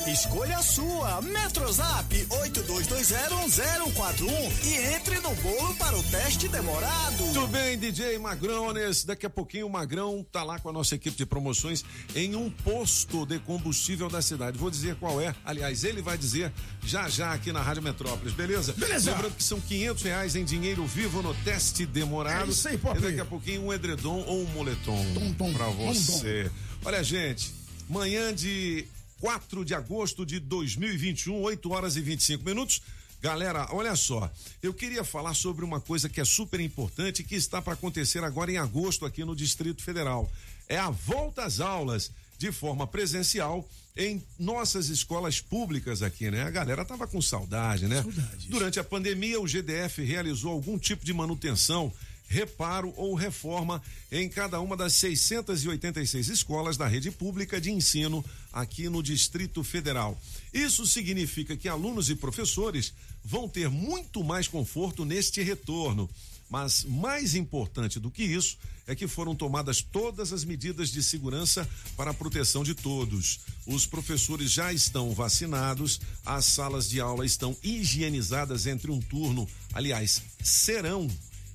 Escolha a sua. Metrozap 82201041 e entre no bolo para o teste demorado. Tudo bem, DJ Magrones. Daqui a pouquinho o Magrão tá lá com a nossa equipe de promoções em um posto de combustível da cidade. Vou dizer qual é. Aliás, ele vai dizer já já aqui na Rádio Metrópolis, beleza? Beleza. Lembrando que são 500 reais em dinheiro vivo no teste demorado. É isso aí, Pop. E daqui a pouquinho um edredom ou um moletom pra você. Olha, gente, manhã de 4 de agosto de 2021, 8 horas e 25 minutos. Galera, olha só, eu queria falar sobre uma coisa que é super importante que está para acontecer agora em agosto aqui no Distrito Federal. É a volta às aulas de forma presencial em nossas escolas públicas aqui, né? A galera tava com saudade, né? Durante a pandemia, o GDF realizou algum tipo de manutenção reparo ou reforma em cada uma das 686 escolas da rede pública de ensino aqui no Distrito Federal. Isso significa que alunos e professores vão ter muito mais conforto neste retorno. Mas mais importante do que isso é que foram tomadas todas as medidas de segurança para a proteção de todos. Os professores já estão vacinados, as salas de aula estão higienizadas entre um turno, aliás, serão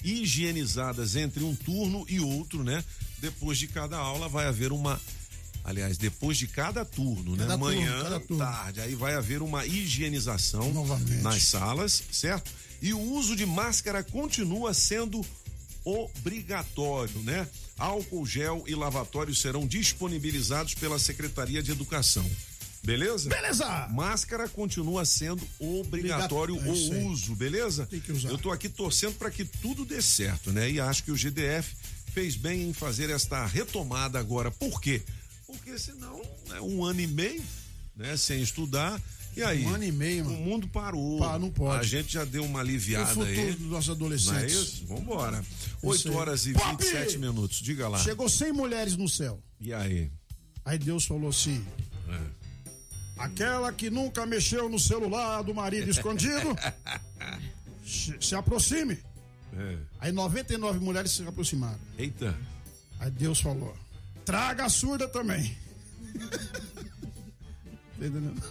higienizadas entre um turno e outro, né? Depois de cada aula vai haver uma Aliás, depois de cada turno, né? Cada turno, Manhã, cada turno. tarde, aí vai haver uma higienização Novamente. nas salas, certo? E o uso de máscara continua sendo obrigatório, né? Álcool gel e lavatório serão disponibilizados pela Secretaria de Educação. Beleza? Beleza! Máscara continua sendo obrigatório é o uso, beleza? Tem que usar. Eu tô aqui torcendo para que tudo dê certo, né? E acho que o GDF fez bem em fazer esta retomada agora. Por quê? Porque senão, né, um ano e meio, né, sem estudar, E aí? Um ano e meio, O mano. mundo parou. Pá, não pode. A gente já deu uma aliviada O futuro aí. dos nossos Não é adolescentes. isso? Vambora. Eu 8 sei. horas e Pop! 27 minutos. Diga lá. Chegou 100 mulheres no céu. E aí? Aí Deus falou assim: aquela que nunca mexeu no celular do marido escondido, se, se aproxime. É. Aí 99 mulheres se aproximaram. Eita. Aí Deus falou: traga a surda também. Tá entendendo?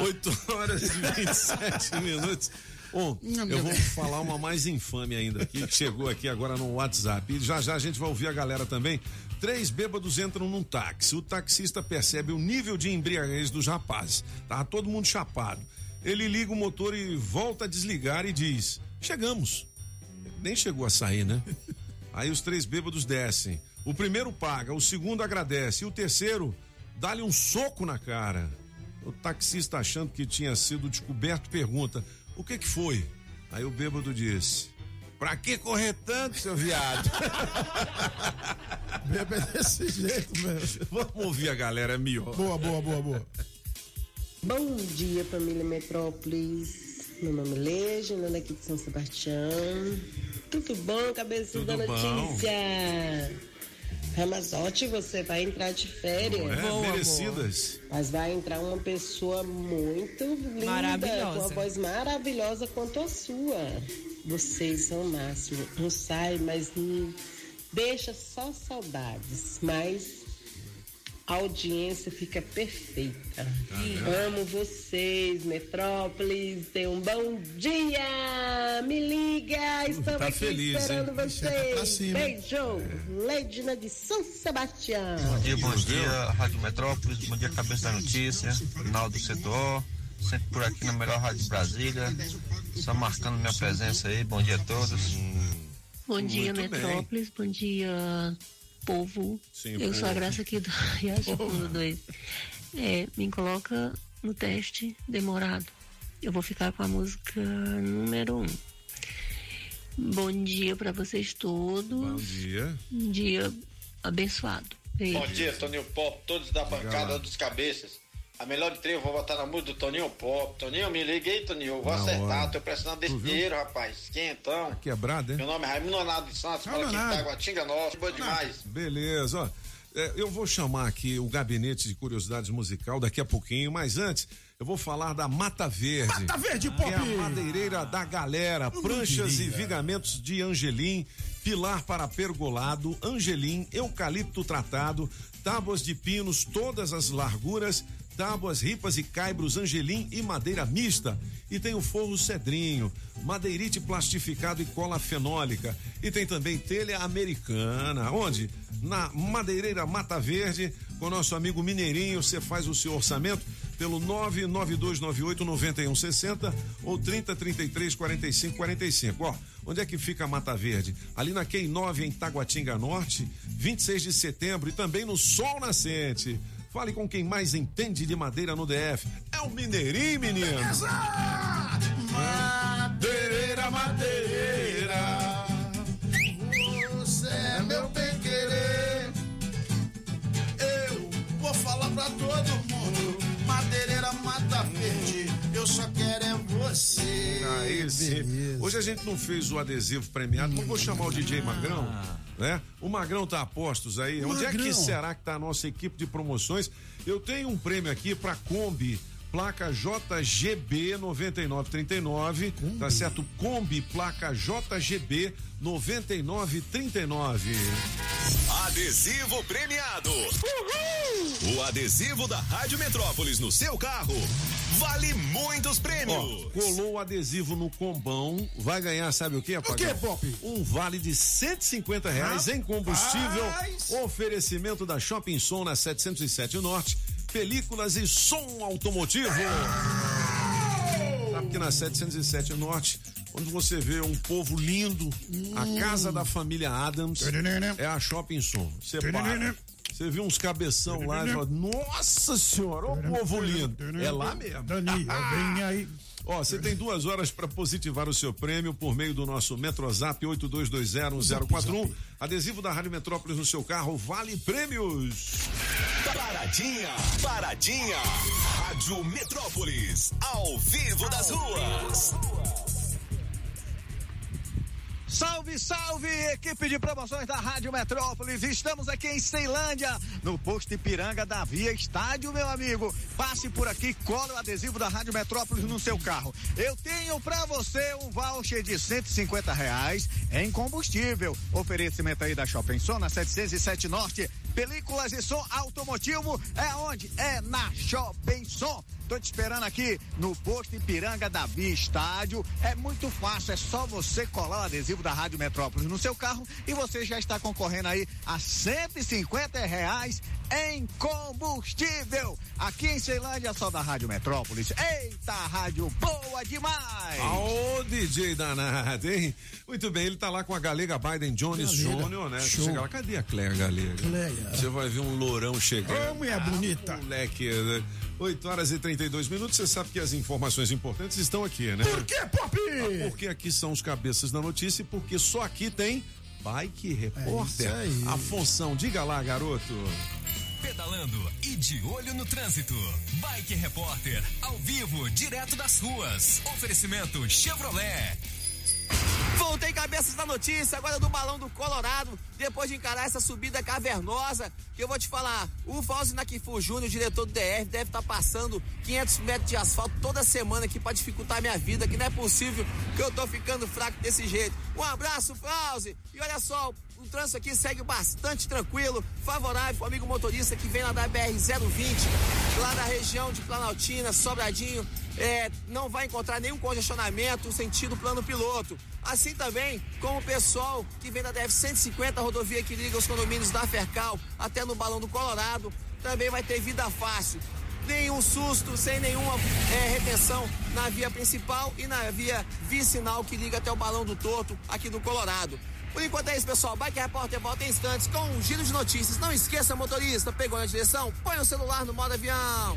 8 horas e 27 minutos. Bom, eu vou falar uma mais infame ainda aqui, que chegou aqui agora no WhatsApp. E já já a gente vai ouvir a galera também. Três bêbados entram num táxi. O taxista percebe o nível de embriaguez dos rapazes. Tava todo mundo chapado. Ele liga o motor e volta a desligar e diz: Chegamos. Nem chegou a sair, né? Aí os três bêbados descem. O primeiro paga, o segundo agradece e o terceiro dá-lhe um soco na cara. O taxista, achando que tinha sido descoberto, pergunta: O que que foi? Aí o bêbado disse: Pra que correr tanto, seu viado? Beba é desse jeito mesmo. Vamos ouvir a galera, é melhor. Boa, boa, boa, boa. Bom dia, família Metrópolis. Meu nome é Legina, daqui de São Sebastião. Tudo bom, cabeça da Tudo notícia? Ramazotti, você vai entrar de férias. É? Boa, Merecidas. Mas vai entrar uma pessoa muito linda, Maravilhosa. com uma voz maravilhosa quanto a sua. Vocês são o máximo. Não sai, mas não deixa só saudades. Mas a audiência fica perfeita. Amo vocês, Metrópolis. Tenham um bom dia! Me liga! Estamos Tá aqui feliz, esperando hein? Chega pra vocês. cima. Beijo! Legina de São Sebastião. Bom dia, bom dia, Rádio Metrópolis, bom dia, Cabeça da Notícia, Rinaldo Setor, sempre por aqui na melhor Rádio de Brasília, só marcando minha presença aí, bom dia a todos. Bom dia, Muito bem. Metrópolis. Bom dia, povo. Sim, Eu sou a. Graça aqui do Riacho Fundo 2. É, me coloca no teste demorado. Eu vou ficar com a música número 1. Um. Bom dia para vocês todos. Bom dia. Um dia abençoado. Beijo. Bom dia, Toninho Pop, todos da bancada dos cabeças. A melhor de três eu vou botar na música do Toninho Pop. Toninho, me liguei, Toninho. Eu vou Na acertar, hora. tô precisando desse dinheiro, rapaz. Quentão. Quebrado, hein? Meu nome é Raimundo Ronaldo de Santos, moro aqui em. Taguatinga Norte. Boa demais. Beleza, ó. É, eu vou chamar aqui o gabinete de curiosidades musical daqui a pouquinho, mas antes eu vou falar da Mata Verde. Mata Verde, Que é Pop! a madeireira da galera, pranchas e vigamentos de angelim, pilar para pergolado, angelim, eucalipto tratado, tábuas de pinos, todas as larguras, tábuas, ripas e caibros, angelim e madeira mista. E tem o forro cedrinho, madeirite plastificado e cola fenólica. E tem também telha americana. Onde? Na Madeireira Mata Verde, com nosso amigo Mineirinho, você faz o seu orçamento pelo 99298 9160 ou 3033 45 45. Ó, onde é que fica a Mata Verde? Ali na Quem 9 em Taguatinga Norte, 26 de setembro e também no Sol Nascente. Fale com quem mais entende de madeira no DF. É o Mineirinho, menino. Madeireira, madeireira. Você é meu bem querer. Eu vou falar pra todo mundo. Madeireira mata verde. Eu só quero Aí sim. Hoje a gente não fez o adesivo premiado, mas vou chamar o DJ Magrão, né? O Magrão tá a postos aí. Onde é que Magrão. será que tá a nossa equipe de promoções? Eu tenho um prêmio aqui pra Kombi. Placa JGB 9939, tá certo? Kombi, placa JGB 9939. Adesivo premiado. O adesivo da Rádio Metrópolis no seu carro vale muitos prêmios. Ó, colou o adesivo no combão, vai ganhar, sabe o que, Apagão? quê, Pop? Um vale de 150 reais em combustível. Oferecimento da Shopping Som na 707 Norte. Películas e som automotivo. Sabe que na 707 Norte, onde você vê um povo lindo, a casa da família Adams é a Shopping Som. Você para. Você viu uns cabeção lá e fala, nossa senhora, ô povo lindo. É lá mesmo. Dani, bem aí. Ó, você tem duas horas para positivar o seu prêmio por meio do nosso Metrozap 82201041. Adesivo da Rádio Metrópolis no seu carro vale prêmios. Paradinha, paradinha. Rádio Metrópolis, ao vivo das ruas. Salve, salve, equipe de promoções da Rádio Metrópolis. Estamos aqui em Ceilândia, no posto Ipiranga da Via Estádio, meu amigo. Passe por aqui, cola o adesivo da Rádio Metrópolis no seu carro. Eu tenho para você um voucher de 150 reais em combustível. Oferecimento aí da Shopping Zona 707 Norte. Películas e som automotivo é onde? É na Shopping Som. Tô te esperando aqui no posto Ipiranga da Via Estádio. É muito fácil, é só você colar o adesivo da Rádio Metrópolis no seu carro e você já está concorrendo aí a 150 reais em combustível. Aqui em Ceilândia, só da Rádio Metrópolis. Eita, rádio boa demais! Aô, DJ danado, hein? Muito bem, ele tá lá com a galega Biden Jones Jr., né? show. Chega lá, cadê a Cleia Galega? Cleia. Você vai ver um lourão chegando. Ô, mulher bonita. Moleque, né? 8 horas e 32 minutos. Você sabe que as informações importantes estão aqui, né? Por que, Pop? Ah, Porque aqui são os cabeças da notícia e porque só aqui tem Bike Repórter. É isso aí. Afonso, diga lá, garoto. Pedalando e de olho no trânsito. Bike Repórter, ao vivo, direto das ruas. Oferecimento Chevrolet. Voltei cabeças da notícia, agora do balão do Colorado, depois de encarar essa subida cavernosa, que eu vou te falar, o Fauzi Nakifu Júnior, diretor do DF, deve estar passando 500 metros de asfalto toda semana aqui para dificultar a minha vida, que não é possível que eu tô ficando fraco desse jeito. Um abraço, Fauzi, e olha só, o trânsito aqui segue bastante tranquilo, favorável pro amigo motorista que vem lá da BR-020, lá da região de Planaltina, Sobradinho, é, não vai encontrar nenhum congestionamento sentido plano piloto. Assim também como o pessoal que vem da DF-150, rodovia que liga os condomínios da Fercal até no Balão do Colorado, também vai ter vida fácil. Nenhum susto, sem nenhuma é, retenção na via principal e na via vicinal que liga até o Balão do Torto, aqui no Colorado. Por enquanto é isso, pessoal. Bike Repórter volta em instantes com um giro de notícias. Não esqueça, motorista, pegou na direção? Põe o celular no modo avião.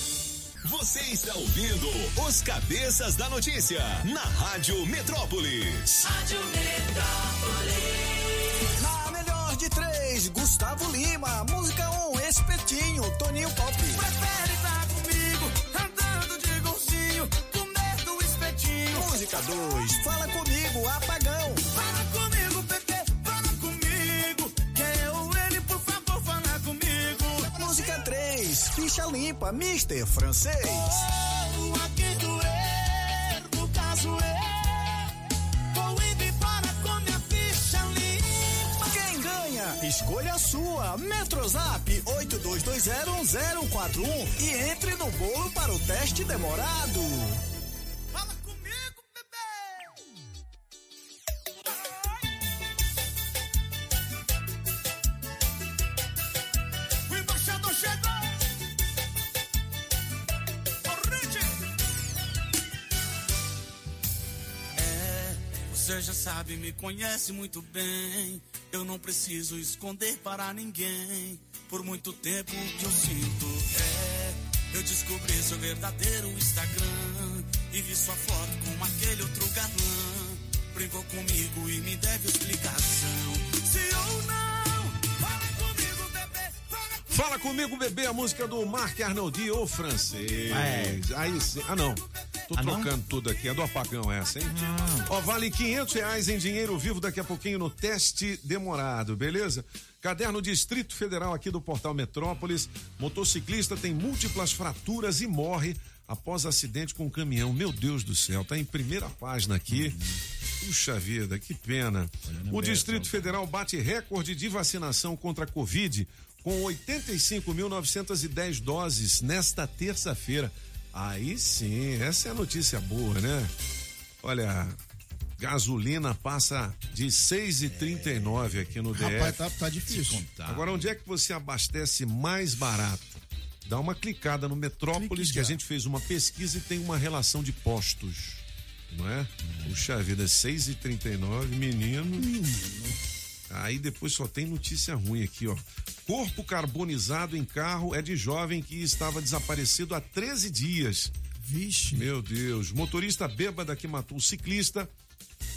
Você está ouvindo os cabeças da notícia na Rádio Metrópolis. Rádio Metrópolis. Na melhor de três, Gustavo Lima. Música 1, um, Espetinho, Toninho Pop. Prefere estar comigo, andando de golzinho, comer do espetinho. Música 2, Fala Comigo, Apagão. Ficha Limpa, Mister Francês. Oh, aqui doer, no caso limpa. Quem ganha? Escolha a sua. Metrozap 82201041 e entre no bolo para o teste demorado. Você já sabe, me conhece muito bem. Eu não preciso esconder para ninguém. Por muito tempo que eu sinto é. Eu descobri seu verdadeiro Instagram. E vi sua foto com aquele outro galã. Brigou comigo e me deve explicação. Se ou não. Fala comigo, bebê, a música do Marc Arnoldi, o francês. Aí sim. Ah, não. Tô Ah, não? trocando tudo aqui. É do apagão essa, hein? Ó, vale 500 reais em dinheiro vivo daqui a pouquinho no teste demorado, beleza? Caderno Distrito Federal aqui do Portal Metrópolis. Motociclista tem múltiplas fraturas e morre após acidente com um caminhão. Meu Deus do céu, tá em primeira página aqui. Puxa vida, que pena. O Distrito Federal bate recorde de vacinação contra a Covid com 85.910 doses nesta terça-feira. Aí sim, essa é a notícia boa, né? Olha, gasolina passa de 6,39 aqui no DF. Rapaz, tá, tá difícil. Agora, onde é que você abastece mais barato? Dá uma clicada no Metrópolis, que a gente fez uma pesquisa e tem uma relação de postos. Não é? Puxa vida, 6,39, menino. Aí depois só tem notícia ruim aqui, ó. Corpo carbonizado em carro é de jovem que estava desaparecido há 13 dias. Vixe. Meu Deus. Motorista bêbada que matou o ciclista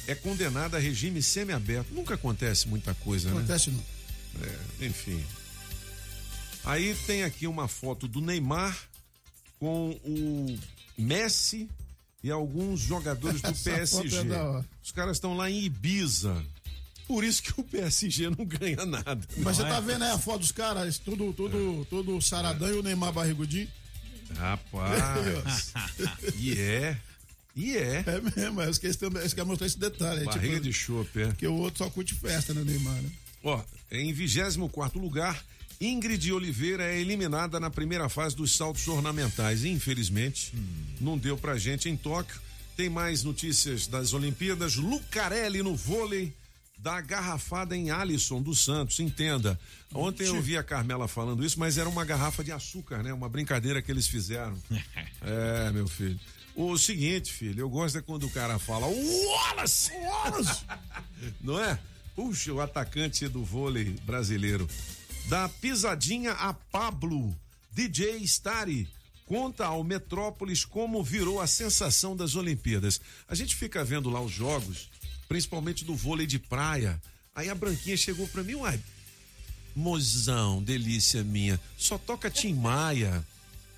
é condenado a regime semiaberto. Nunca acontece muita coisa, né? Acontece não. É, enfim. Aí tem aqui uma foto do Neymar com o Messi e alguns jogadores do PSG. é. Os caras estão lá em Ibiza. Por isso que o PSG não ganha nada. Mas você tá é? vendo aí a foto dos caras, tudo, tudo, tudo saradão e o Neymar barrigudinho? Rapaz. E é. E é. É mesmo, é, eu esqueci também, eu esqueci de mostrar esse detalhe. Barriga tipo, de chope, é. Porque o outro só curte festa, né, Neymar? Né? Ó, em 24 lugar, Ingrid Oliveira é eliminada na primeira fase dos saltos ornamentais. Infelizmente, não deu pra gente em Tóquio. Tem mais notícias das Olimpíadas. Lucarelli no vôlei da garrafada em Alisson dos Santos. Entenda. Ontem eu vi a Carmela falando isso, mas era uma garrafa de açúcar, né? Uma brincadeira que eles fizeram. É, meu filho. O seguinte, filho, eu gosto é quando o cara fala Wallace! Wallace! Não é? Puxa, o atacante do vôlei brasileiro. Da pisadinha a Pablo, DJ Stari, conta ao Metrópolis como virou a sensação das Olimpíadas. A gente fica vendo lá os jogos, principalmente do vôlei de praia. Aí a Branquinha chegou pra mim, uai, mozão, delícia minha, só toca Tim Maia.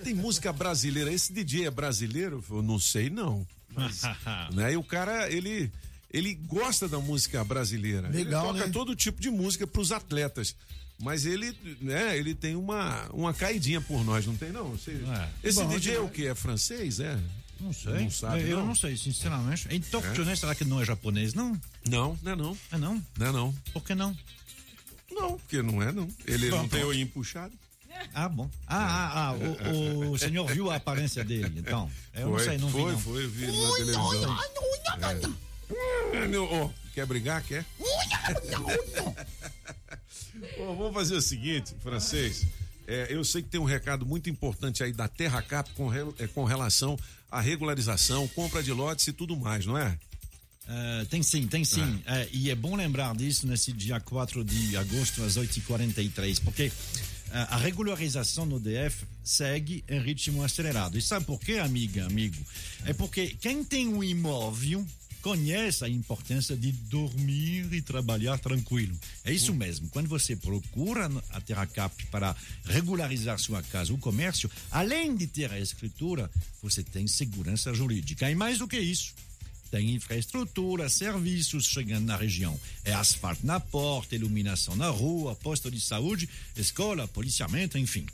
Tem música brasileira, esse DJ é brasileiro? Eu não sei não. Mas, né? E o cara, ele ele gosta da música brasileira. Legal, ele toca né? todo tipo de música pros atletas. Mas ele, né, ele tem uma, uma caidinha por nós, não tem não? Você- Esse Bom, DJ é o demais. que? É francês, é? Não sei. Não sabe, eu não? não sei, sinceramente. Em Tóquio, né? Será que não é japonês, não? Não, não é não. É não? Não é não. Por que não? Não, porque não é não. Ele Bom, não tem o olhinho puxado. Ah, bom. Ah, ah, ah, o, o senhor viu a aparência dele, então. Eu não Foi, sei, não foi, vi, não. foi, eu vi na televisão. É. É, meu, ó, quer brigar? Quer? Bom, vamos fazer o seguinte, francês. É, eu sei que tem um recado muito importante aí da Terra Cap com, rel- é, com relação à regularização, compra de lotes e tudo mais, não é? Eh, tem sim, tem sim. Eh, e é bom lembrar disso nesse dia 4 de agosto, às 8h43, porque eh, a regularização no DF segue em ritmo acelerado. E sabe por quê, amiga, amigo? É porque quem tem um imóvel conhece a importância de dormir e trabalhar tranquilo. É isso mesmo. Quando você procura a Terracap para regularizar sua casa ou comércio, além de ter a escritura, você tem segurança jurídica. E mais do que isso, tem infraestrutura, serviços chegando na região. É asfalto na porta, iluminação na rua, posto de saúde, escola, policiamento, enfim.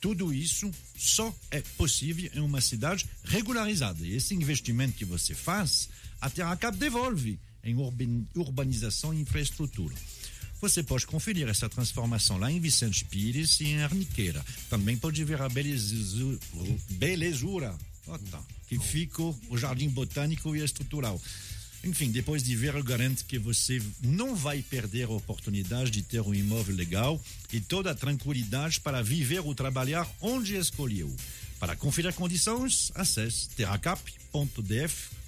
Tudo isso só é possível em uma cidade regularizada. E esse investimento que você faz, a Terracap devolve em urban- urbanização e infraestrutura. Você pode conferir essa transformação lá em Vicente Pires e em Arniqueira. Também pode ver a belezu- belezura que ficou o Jardim Botânico e Estrutural. Enfim, depois de ver, eu garanto que você não vai perder a oportunidade de ter um imóvel legal e toda a tranquilidade para viver ou trabalhar onde escolheu. Para conferir condições, acesse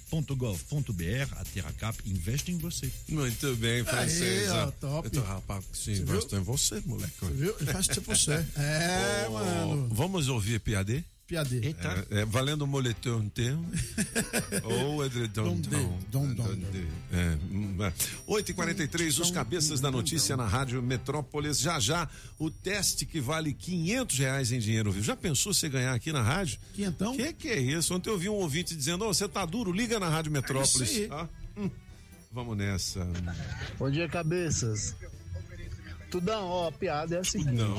terracap.df.gov.br. A Terracap investe em você. Muito bem, francês. ó, ó. top. Eu tô, rapaz, sim, viu? em você, moleque. Você viu? Ele faz tipo você. É, Ô, mano. Vamos ouvir PAD? Piadê. É, é, valendo o moletom termo ou edredom Dom, dom, é, hum, é. 8h43, os cabeças da notícia na Rádio Metrópolis. Já já, o teste que vale 500 reais em dinheiro vivo. Já pensou você ganhar aqui na rádio? Quinhentão? Que que é isso? Ontem eu vi um ouvinte dizendo: Ô, você tá duro, liga na Rádio Metrópolis. É. Ah, hum, vamos nessa. Bom dia, cabeças. Tudão, ó, a piada é a seguinte. Não.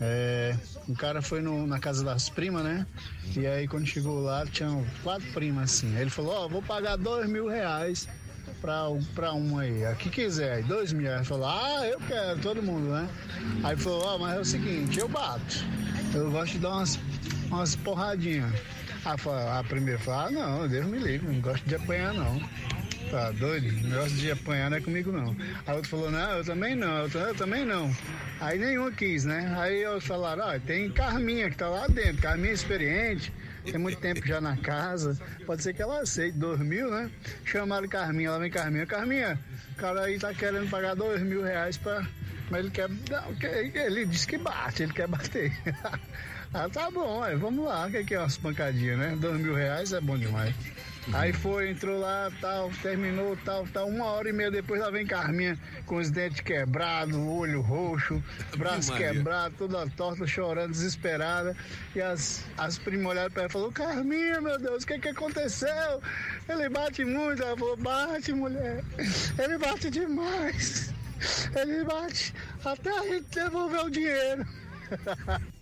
É, um cara foi no- na casa das primas, né? E aí quando chegou lá, tinham quatro primas assim. Aí ele falou, ó, vou pagar dois mil reais pra, pra um aí. A que quiser, aí, dois mil. Ele falou, ah, eu quero, todo mundo, né? Aí falou, ó, mas é o seguinte, eu bato. Eu gosto de dar umas, umas porradinhas. Fa- a primeira falou, ah, não, Deus me livre, não gosto de apanhar não. Tá doido? O negócio de apanhar não é comigo não. A outra falou, não, eu também não, eu, eu também não. Aí nenhuma quis, né? Aí eles falaram, ó, tem Carminha que tá lá dentro, Carminha é experiente, tem muito tempo já na casa, pode ser que ela aceite, dois mil, né? Chamaram Carminha, ela vem Carminha, Carminha, o cara aí tá querendo pagar dois mil reais pra. Mas ele quer. Não, ele disse que bate, ele quer bater. ah, tá bom, aí, vamos lá, o que que é umas pancadinhas, né? Dois mil reais é bom demais. Aí foi, entrou lá, tal, terminou, tal, tal. Uma hora e meia depois lá vem Carminha com os dentes quebrados, olho roxo, braço Maria. quebrado, toda torta, chorando, desesperada. E as, as primas olharam pra ela e falaram, Carminha, meu Deus, o que que aconteceu? Ele bate muito. Ela falou, bate, mulher. Ele bate demais. Ele bate até a gente devolver o dinheiro.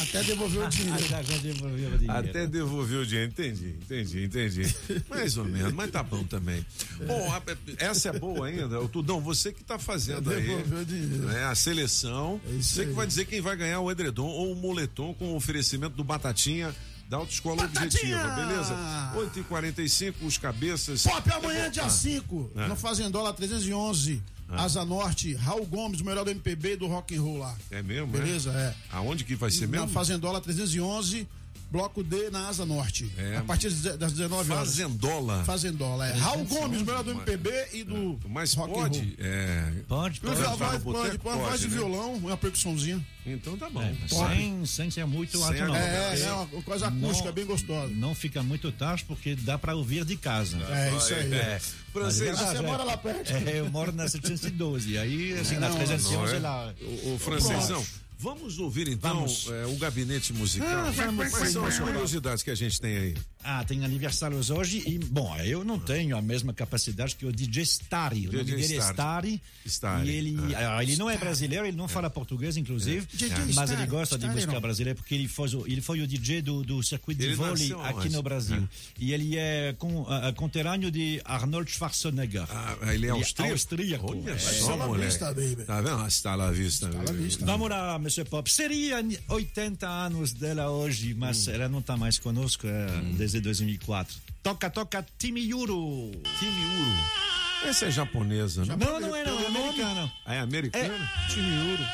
Até devolver o dinheiro. Até já devolveu o dinheiro. Até devolver o dinheiro, entendi, entendi, entendi. Mais ou menos, mas tá bom também. Bom, a- essa é boa ainda. O Tudão, você que tá fazendo aí Devolveu o dinheiro. né, a seleção. você que vai dizer quem vai ganhar o edredom ou o moletom com o oferecimento do Batatinha da Autoescola Objetiva, beleza? 8h45, os cabeças. Pop amanhã, dia Ah. 5, É. no Fazendola 311, Ah. Asa Norte, Raul Gomes, o melhor do MPB e do rock and roll lá. É mesmo, Beleza, é. Aonde que vai ser mesmo? Na Fazendola 311, bloco D na Asa Norte. É. A partir das 19 horas. Fazendola. Fazendola, é. Raul Gomes, o melhor do MPB e do Mas rock and pode? roll. É... Pode, Pode, pode, pode, boteco? pode, voz de né? violão, uma percussãozinha. Então tá bom. É, sem, sem ser muito Sem alto, não. É, porque é uma coisa acústica bem gostosa. Não fica muito tarde porque dá pra ouvir de casa. É, isso aí. É. Francês, Mas é verdade, você é. mora lá perto? É, eu moro na 712. Aí, assim, É, na não, 311 não é? lá. O, o francesão, vamos ouvir então Vamos. é, o gabinete musical. Ah, vamos, Quais são as curiosidades que a gente tem aí? Ah, tem aniversários hoje e, bom, eu não tenho a mesma capacidade que o DJ Starry. O nome DJ dele é. Starry. Starry, E ele, ah, ele não é brasileiro, ele não fala português, inclusive, DJ mas Starry, ele gosta de Starry música não. brasileira porque ele foi, o- ele foi o DJ do, do circuito de Ele vôlei nasceu aqui aonde? no Brasil. E ele é com, ah, conterrâneo de Arnold Schwarzenegger. Ah, ele é austríaco? austríaco. Olha É. só, moleque. vista, baby. Tá vendo? Está lá vista. Está vista. Vamos lá, Mr. Pop. Seria 80 anos dela hoje, mas Hum. ela não está mais conosco é, desde 2004. Toca, toca, Time Yuro. Time Uro. Essa é japonesa, né? Não, não é não, é americana. Ah, é americana? Time Yuro.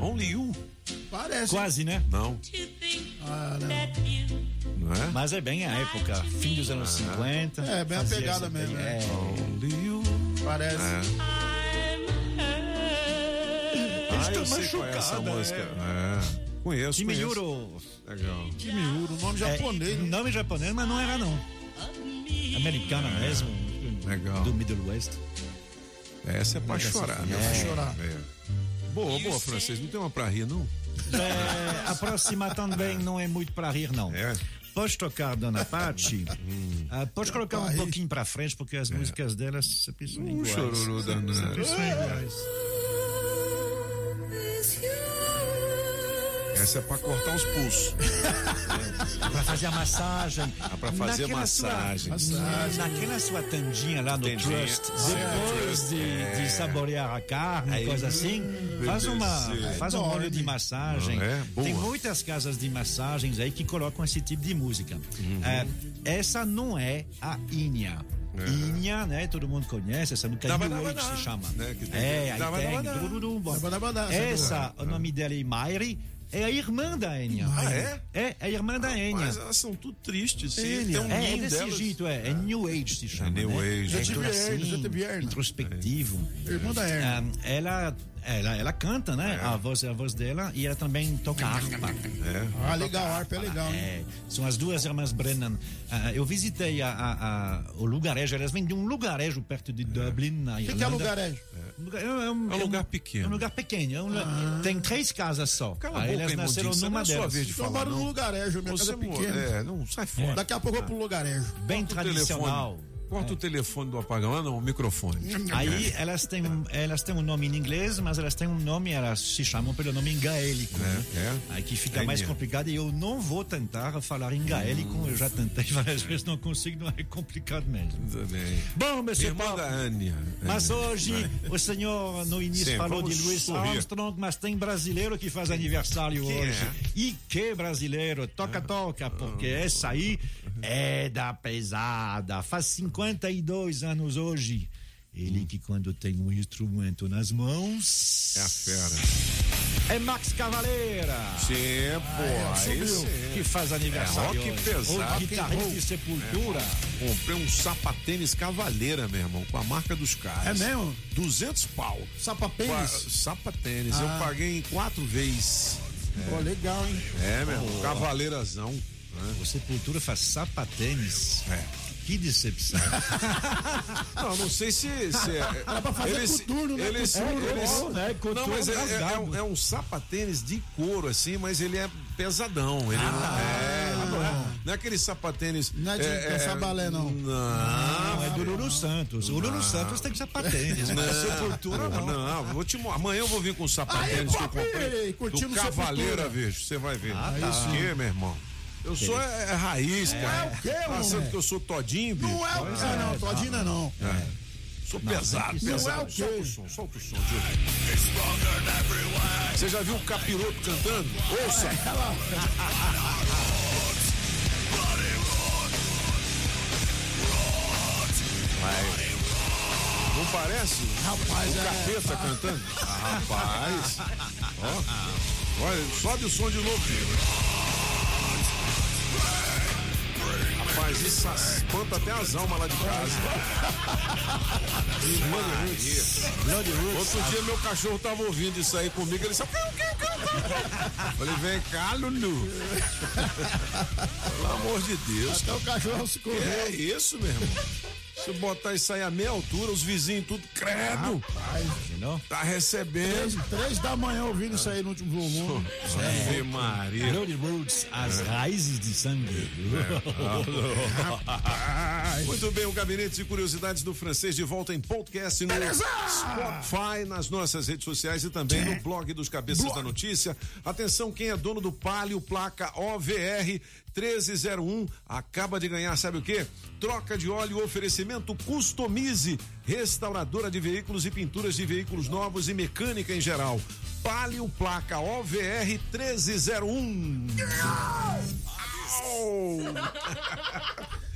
Only You? Parece. Quase, né? Não, Ah, não. não é? Mas é bem a época, fim dos anos 50. É, bem a pegada esse- mesmo, É. Only You. Parece. É. Ah, eu sei qual é essa machucada, música. é. É. Conheço. Yuro. Legal. Uro, nome japonês. É, né? nome japonês, mas não era não. Americana mesmo. Legal. Do Middle West. Essa é pra Dessa chorar, forma. né? É. chorar. É. Boa, boa, francês. Não tem uma pra rir, não? É, a próxima também não é muito para rir, não. É. Pode tocar Dona Paty? Hum. Ah, pode colocar um pouquinho para frente, porque as músicas delas sempre são Um iguais. chororô danado. Sempre são iguais. Essa é pra cortar os pulsos. Para fazer a massagem. Ah, pra fazer Naquela massagem. Sua, naquela sua tandinha lá no Tandinha. Trust, Ah, depois de, é. de saborear a carne, Aí, coisa assim, faz, uma, BBC. faz um óleo de massagem. É? Tem muitas casas de massagens aí que colocam esse tipo de música. Uhum. É, essa não é a Inha. Inha, né? Todo mundo conhece, essa música New se chama. né, que tem- É, aí tem. é Essa, o nome dela é Mairi, é a irmã da Enya. Ah, é? É, é a irmã da Enya. Mas elas são tudo tristes. Tem um é, é desse delas. jeito, é. É New Age se chama. New né? Age. É tudo Vierna, assim, introspectivo. Irmã da. Ah, ela, ela, ela canta, né? A, voz, a voz dela e ela também toca harpa. É. Ah, legal, a harpa é legal? É, são as duas irmãs Brennan. Ah, eu visitei a, a- a- o lugarejo, elas vêm de um lugarejo perto de Dublin, na O que, Irlanda. é lugarejo? Um lugar- É um, É um lugar pequeno. É um lugar pequeno. é um lu- Tem três casas só. Cala a Aí boca, elas nasceram imundícia, numa é delas. vez de Então eu falar, no lugarejo, minha Você casa é pequena. É, não, sai fora. Daqui a pouco eu vou pro lugarejo. Bem tradicional. Corta o telefone do apagão, ah, não, o microfone. Aí elas têm, elas têm um nome em inglês, mas elas têm um nome, elas se chamam pelo nome em gaélico. né? É, Aí que fica É mais mesmo. complicado e eu não vou tentar falar em gaélico, eu já tentei várias vezes, não consigo, não é complicado mesmo. Também. Bom, monsieur Irmã Paulo. Mas hoje o senhor no início Sim, falou de Louis sorrir. Armstrong, mas tem brasileiro que faz aniversário Quem hoje. é? E que brasileiro? Toca, toca, porque essa aí é da pesada. Faz 52 anos hoje. Ele que quando tem um instrumento nas mãos. É a fera. É Max Cavaleira. Sim, pô, aí subiu, sim. que faz aniversário. É rock hoje. pesado. O guitarrista de Sepultura. É, comprei um sapatênis Cavaleira, meu irmão, com a marca dos caras. É mesmo? 200 pau. Sapatênis? Sapatênis. Ah. Eu paguei em quatro vezes. Pô, legal, hein? É, meu irmão, cavaleirasão. O Sepultura faz sapatênis. É. Que decepção. Não, não sei se. se é, Era pra fazer eles, coturno, né? eles, Coturno, eles- né? Coturno não, mas é, é- é um, é um sapatênis de couro, assim, mas ele é pesadão. Ele não, é, ele não é. Não é aquele sapatênis. Não é de dançar balé, não. Não, Não, é do Lulu Santos. O Lulu Santos tem sapatênis, mas Sepultura não. Não, vou te, amanhã eu vou vir com o sapatênis que eu comprei. curtindo Do Cavaleira, vejo. Você vai ver. Ah, tá. Isso que, meu irmão? Eu sou é, é raiz, cara. é o quê, Achando moleque? que eu sou todinho, bicho. Não é o Ah, não, Todina não. É. Sou pesado, tem que ser. pesado. Não é o quê? solta o som, solta o som, Diogo. Você já viu o capiroto cantando? Ouça! Vai. Não parece? Rapaz, o é- capeta cantando? Ah, rapaz. Ó. Olha, sobe o som de novo. Rapaz, isso espanta até as almas lá de casa. Maria. Outro dia meu cachorro tava ouvindo isso aí comigo, ele disse, "Cau, cau, cau, cau." Falei, vem cá, Lulu. Pelo amor de Deus. Até o cachorro se correu. É isso, meu irmão. Se botar isso aí a meia altura, os vizinhos tudo credo. Não? Tá recebendo. Três, três da manhã ouvindo isso aí no último volume. Ave Maria. Bloody Roots, as raízes de sangue. Muito bem, o Gabinete de Curiosidades do Francês de volta em podcast no Spotify, nas nossas redes sociais e também no blog dos Cabeças da Notícia. Atenção, quem é dono do Palio Placa OVR 1301 acaba de ganhar, sabe o quê? Troca de óleo, oferecimento Customize, restauradora de veículos e pinturas de veículos novos e mecânica em geral. Palio Placa OVR 1301.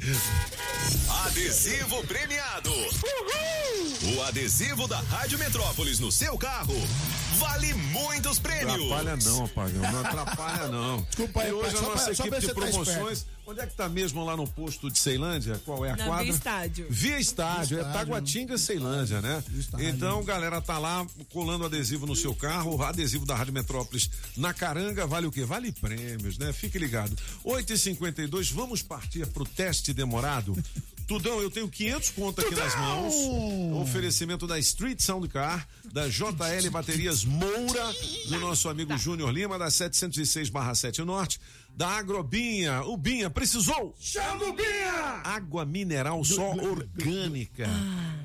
Adesivo premiado. O adesivo da Rádio Metrópolis no seu carro vale muitos prêmios. Atrapalha não, apagão. Não atrapalha não. Desculpa aí, E hoje pai, a nossa pra- equipe de tá promoções. Onde é que tá mesmo lá no posto de Ceilândia? Qual é a Na quadra? Via Estádio. Via Estádio, é Estádio. Taguatinga, Ceilândia, né? Então, galera, tá lá colando adesivo no seu carro, adesivo da Rádio Metrópolis na caranga, vale o quê? Vale prêmios, né? Fique ligado. 8h52, vamos partir pro teste demorado? Tudão, eu tenho 500 pontos aqui nas mãos. Oferecimento da Street Sound Car, da JL Baterias Moura, do nosso amigo Júnior Lima, da 706/7 Norte, da Agrobinha. O Binha precisou! Chama o Binha! Água mineral só orgânica.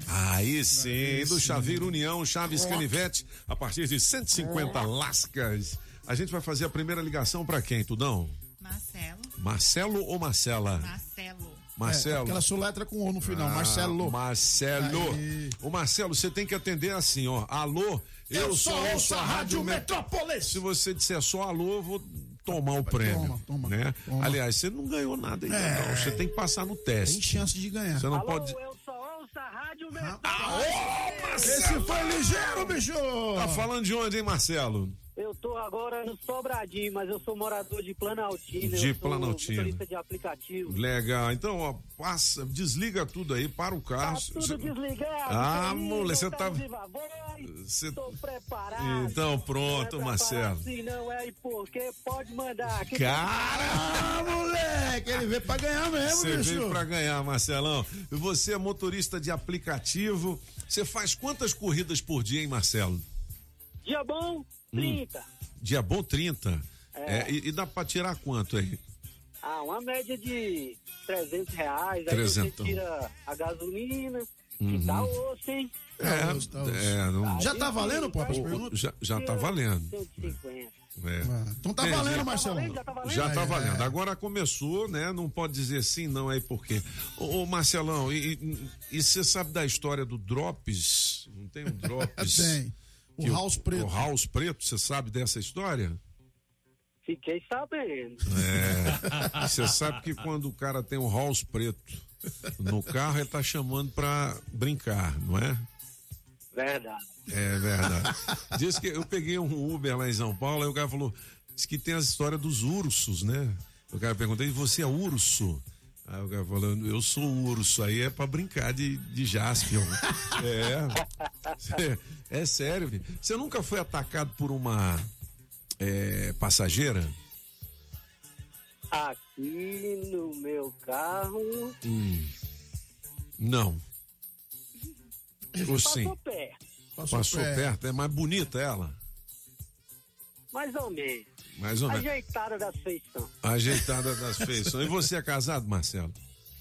Aí sim, do Chaveiro União, Chaves Canivete, a partir de 150 lascas. A gente vai fazer a primeira ligação pra quem, Tudão? Marcelo. Marcelo ou Marcela? Marcelo. Marcelo. É, aquela soletra com O no final, Ah, Marcelo. Marcelo. Aí. Ô Marcelo, você tem que atender assim, ó. Alô, eu, Eu só ouço ouço a Rádio Metrópolis. Se você disser só alô, eu vou tomar o prêmio. Toma, toma, né? toma. Aliás, você não ganhou nada ainda, É. não. Você tem que passar no teste. Tem chance de ganhar. Você não pode. eu só ouço a Rádio Esse foi ligeiro, bicho! Tá falando de onde, hein, Marcelo? Eu tô agora no Sobradinho, mas eu sou morador de Planaltina. De eu Planaltina. motorista de aplicativo. Legal. Então, ó, passa, desliga tudo aí, para o carro. Tá tudo Cê- desligado. Ah, aí, moleque, você tá. viva voz, Cê- Tô preparado. Então, pronto, é Marcelo. preparado Sim, não é e porque pode mandar. Que Ah, moleque, ele veio pra ganhar mesmo, Você veio pra ganhar, Marcelão. E Você é motorista de aplicativo. Você faz quantas corridas por dia, hein, Marcelo? Dia bom, 30. Dia bom 30. É. É, e, e dá pra tirar quanto aí? Ah, uma média de 300 reais. Aí Trezentão. você tira a gasolina, Uhum. que tá osso, hein? É, é, não... Já tá valendo, pô, as perguntas? Já, já tá valendo. 150. É. Então tá Entendi. valendo, Marcelo. Já tá É, valendo. Agora começou, né? Não pode dizer sim, não, aí por quê? Ô, ô, Marcelão, e e você sabe da história do Drops? Não tem um Drops? Tem. O Que House Preto. O House Preto, você sabe dessa história? Fiquei sabendo. É. Você sabe que quando o cara tem um House Preto no carro, ele tá chamando pra brincar, não é? Verdade. É verdade. Diz que eu peguei um Uber lá em São Paulo, aí o cara falou, diz que tem as histórias dos ursos, né? O cara perguntou, e você é urso? Aí o cara falando, eu sou urso, aí é pra brincar de, de Jaspion. É. É sério, filho. Você nunca foi atacado por uma é, passageira? Aqui no meu carro, Hum. Não. Ou sim? passou perto. Passou, perto. É mais bonita ela? Mais ou menos. Mais ou menos. Ajeitada da feição. Ajeitada das feições. E você é casado, Marcelo?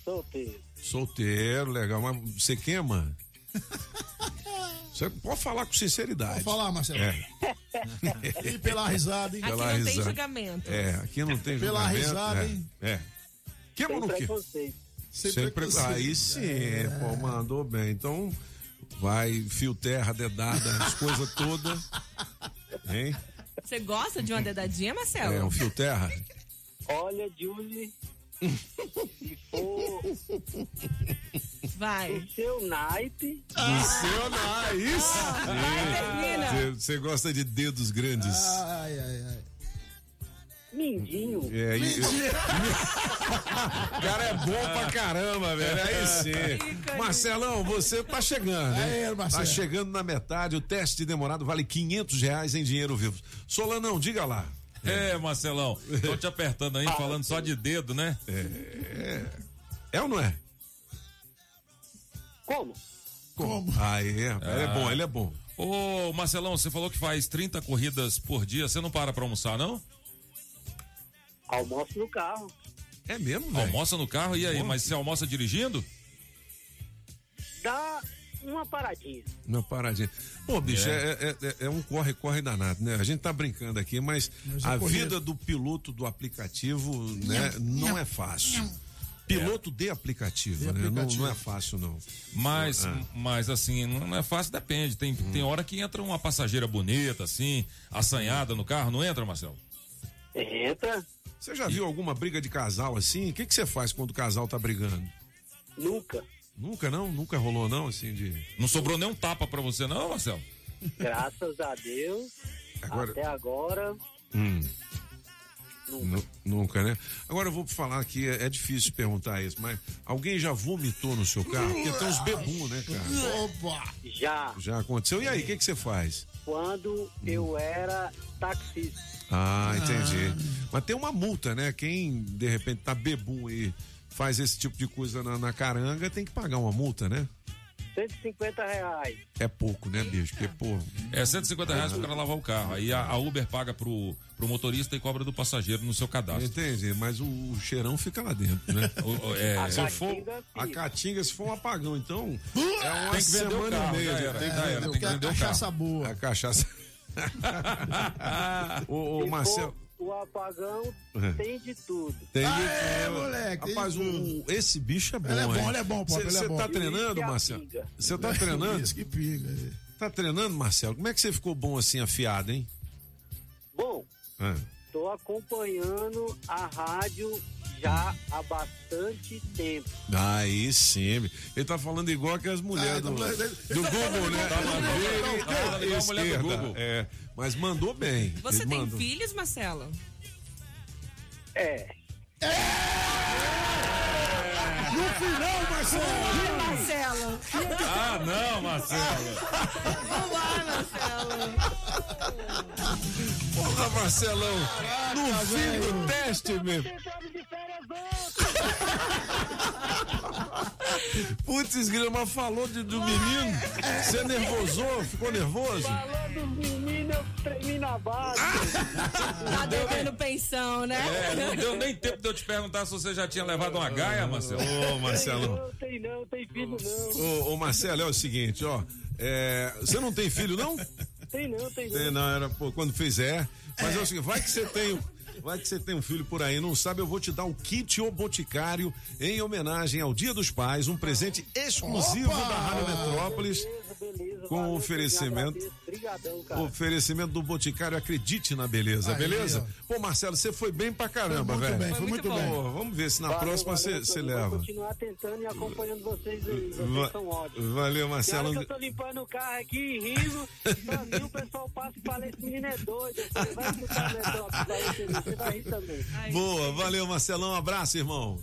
Solteiro. Solteiro, legal. Mas você queima? Você pode falar com sinceridade. Pode falar, Marcelo. É. E pela risada, hein? Aqui Pela não tem risada. julgamento. É, aqui não tem Pela julgamento. risada, é. hein? É. Queima Sem no quê? Sem Sem preconceito. Aí sim, É. pô, mandou bem. Então, vai, fio terra, dedada, as coisas todas. Hein? Você gosta de uma dedadinha, Marcelo? É, um fio terra. Olha, Julie, se for Vai. o seu naipe, isso? vai, termina. Você- Você gosta de dedos grandes? Ai, ai, ai. Mindinho, É, e- O cara é bom pra caramba, velho. Aí sim. Marcelão, você tá chegando, Marcelo. Tá chegando na metade. O teste demorado vale 500 reais em dinheiro vivo. Solanão, diga lá. É, Marcelão, tô te apertando aí, falando só de dedo, né? É. É ou não é? como? Como? Ah, é. Ele é bom, ele é bom. Ô, Marcelão, você falou que faz 30 corridas por dia, você não para pra almoçar, não? Almoço no carro. É mesmo, velho? Almoça no carro, e aí? Mas você almoça dirigindo? Dá uma paradinha. Uma paradinha. Pô, bicho, é, é- é- é um corre-corre danado, né? A gente tá brincando aqui, mas, Mas é a corrida. vida do piloto do aplicativo, né, não é fácil. Piloto de aplicativo, De né? Não- aplicativo. Não, é fácil, não. Mas, Ah. mas assim, não é fácil, depende. Tem, Hum. tem hora que entra uma passageira bonita, assim, assanhada no carro, não entra, Marcelo? Entra, Você já viu alguma briga de casal assim? O que, que você faz quando o casal tá brigando? nunca. Nunca, não? Nunca rolou, não, assim, de... Não sobrou nem um tapa pra você, não, Marcelo? Graças a Deus, Agora- até agora, Hum. Nu- Nunca, né? Agora eu vou falar aqui, é, é difícil perguntar isso, mas alguém já vomitou no seu carro? Porque tem uns bebum, né, cara? Opa! já Já aconteceu. E aí, o que, que você faz? quando eu era taxista. Ah, entendi. Mas tem uma multa, né? Quem de repente tá bebum e faz esse tipo de coisa na, na caranga tem que pagar uma multa, né? 150 reais. É pouco, né, bicho? Porque, pô. É 150 reais pro cara lavar o carro. Aí a, a Uber paga pro, pro motorista e cobra do passageiro no seu cadastro. Entendi, mas o, o cheirão fica lá dentro, né? O- o- é, se for a caatinga, se for um apagão, então é uma Tem que vender o semana carro, e meia. já de- era, tem já era, tem que Que a vender o cachaça carro. boa. A cachaça. ô, Se Marcelo. o apagão É. tem de tudo. Tem de Aê, tudo. moleque, tem Rapaz, o- esse bicho é bom. Ele é bom, hein? ele é bom, é Você bom. tá treinando, Marcelo? Você tá treinando? Isso que pinga. é. Tá treinando, Marcelo? Como é que você ficou bom assim, afiado, hein? Bom, Ah. tô acompanhando a rádio já há bastante tempo. Aí sim. Ele tá falando igual que as mulheres Ah, do, ele tá- ele- do Google, né? Tá mandando- Direita, tá igual a mulher do. Google. É, mas mandou bem. Você Ele tem mandou. filhos, Marcelo? É, No final, Marcelo! Marcelo! Ah, não, Marcelo. Vamos lá, Marcelo! Porra, Marcelão. no fim do teste, meu. Putz, grama falou de, do menino. Você nervosou? Ficou nervoso? Falando dos meninos, eu tremi na base. Tá devendo pensão, né? É, não deu nem tempo de eu te perguntar se você já tinha levado uma gaia, Marcelo. Ô, Marcelo. Não, tem não, tem filho não. Ô, ô, Marcelo, é o seguinte, ó. é, você não tem filho, não? Tem não, tem não. Tem, não, era pô, quando fizer. Mas é o seguinte, vai que você tem. Vai que você tem um filho por aí, não sabe? Eu vou te dar um kit O Boticário em homenagem ao Dia dos Pais, um presente exclusivo Opa! da Rádio Metrópolis. Com valeu, oferecimento. Obrigadão, cara. Oferecimento do Boticário, acredite na beleza, Aí, beleza? Pô, Marcelo, você foi bem pra caramba, Foi muito velho. bem, foi Foi muito muito bem. Vamos ver se na Valeu, próxima você você Antônio. Vou leva. continuar tentando e acompanhando vocês aí. Va- Vocês são ótimos. valeu, Marcelo. que eu tô limpando o carro aqui, rindo, sozinho o pessoal passa e fala, esse menino é doido. Falei, vai escutar o Metrópolis, vai você, você vai rir também. Boa, valeu, Marcelão. Um abraço, irmão.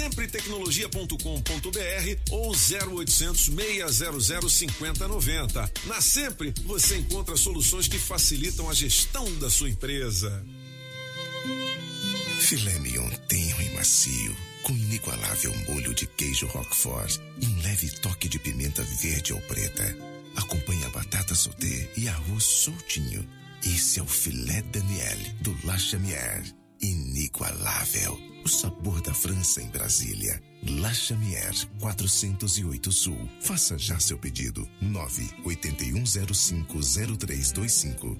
Sempretecnologia.com.br ou 0800 600 5090. Na Sempre, você encontra soluções que facilitam a gestão da sua empresa. Filé mignon tenro e macio, com inigualável molho de queijo Roquefort e um leve toque de pimenta verde ou preta. Acompanhe a batata sauté e arroz soltinho. Esse é o filé Daniel do La Chamière. Inigualável. O sabor da França em Brasília. La Chamière 408 Sul. Faça já seu pedido. 981050325.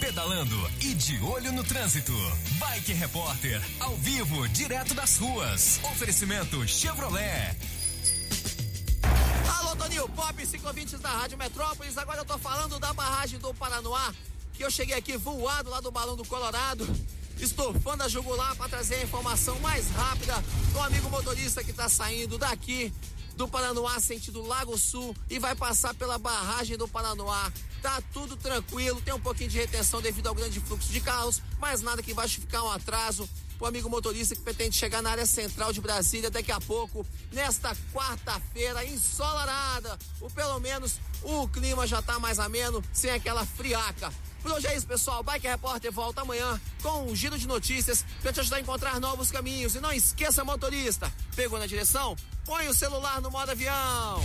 Pedalando e de olho no trânsito. Bike Repórter, ao vivo, direto das ruas. Oferecimento Chevrolet. Alô, Toninho Pop, ciclovintes da Rádio Metrópolis. Agora eu tô falando da barragem do Paranoá, que eu cheguei aqui voado lá do Balão do Colorado. estofando a jugular para trazer a informação mais rápida do amigo motorista que está saindo daqui do Paranoá sentido Lago Sul e vai passar pela barragem do Paranoá. Tá tudo tranquilo, tem um pouquinho de retenção devido ao grande fluxo de carros, mas nada que vai justificar um atraso o amigo motorista que pretende chegar na área central de Brasília daqui a pouco, nesta quarta-feira ensolarada, ou pelo menos o clima já tá mais ameno, sem aquela friaca. Por hoje é isso, pessoal. Bike Repórter volta amanhã com um giro de notícias para te ajudar a encontrar novos caminhos. E não esqueça, motorista, pegou na direção? Põe o celular no modo avião.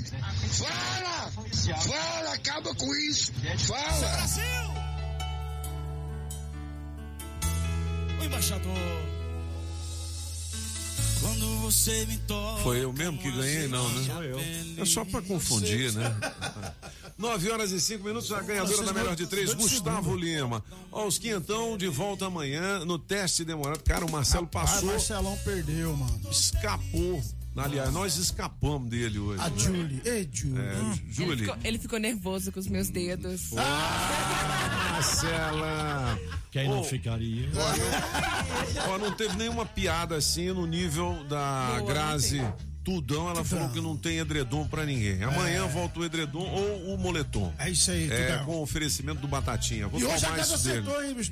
fala! Fala, acaba com isso! Fala! O embaixador. Quando você me toca. Foi eu mesmo que ganhei, não, né? É só pra confundir, né? 9 horas e 5 minutos, a ganhadora da melhor de três, Gustavo Lima. Ó, os quinhentão de volta amanhã no teste demorado. Cara, o Marcelo Ah, passou, Marcelão perdeu, mano. escapou. Aliás, nós escapamos dele hoje. A né? Julie. Ei, Julie. É, Ele Julie. ficou, ele ficou nervoso com os meus dedos. Marcela. Quem não Ô, ficaria? Ó, não teve nenhuma piada assim no nível da Boa, Grazi Tudão. Ela falou que não tem edredom pra ninguém. Amanhã volta o edredom ou o moletom. É isso aí, É, Tudão. com oferecimento do Batatinha. Vou E hoje a casa isso dele. acertou, hein, bicho?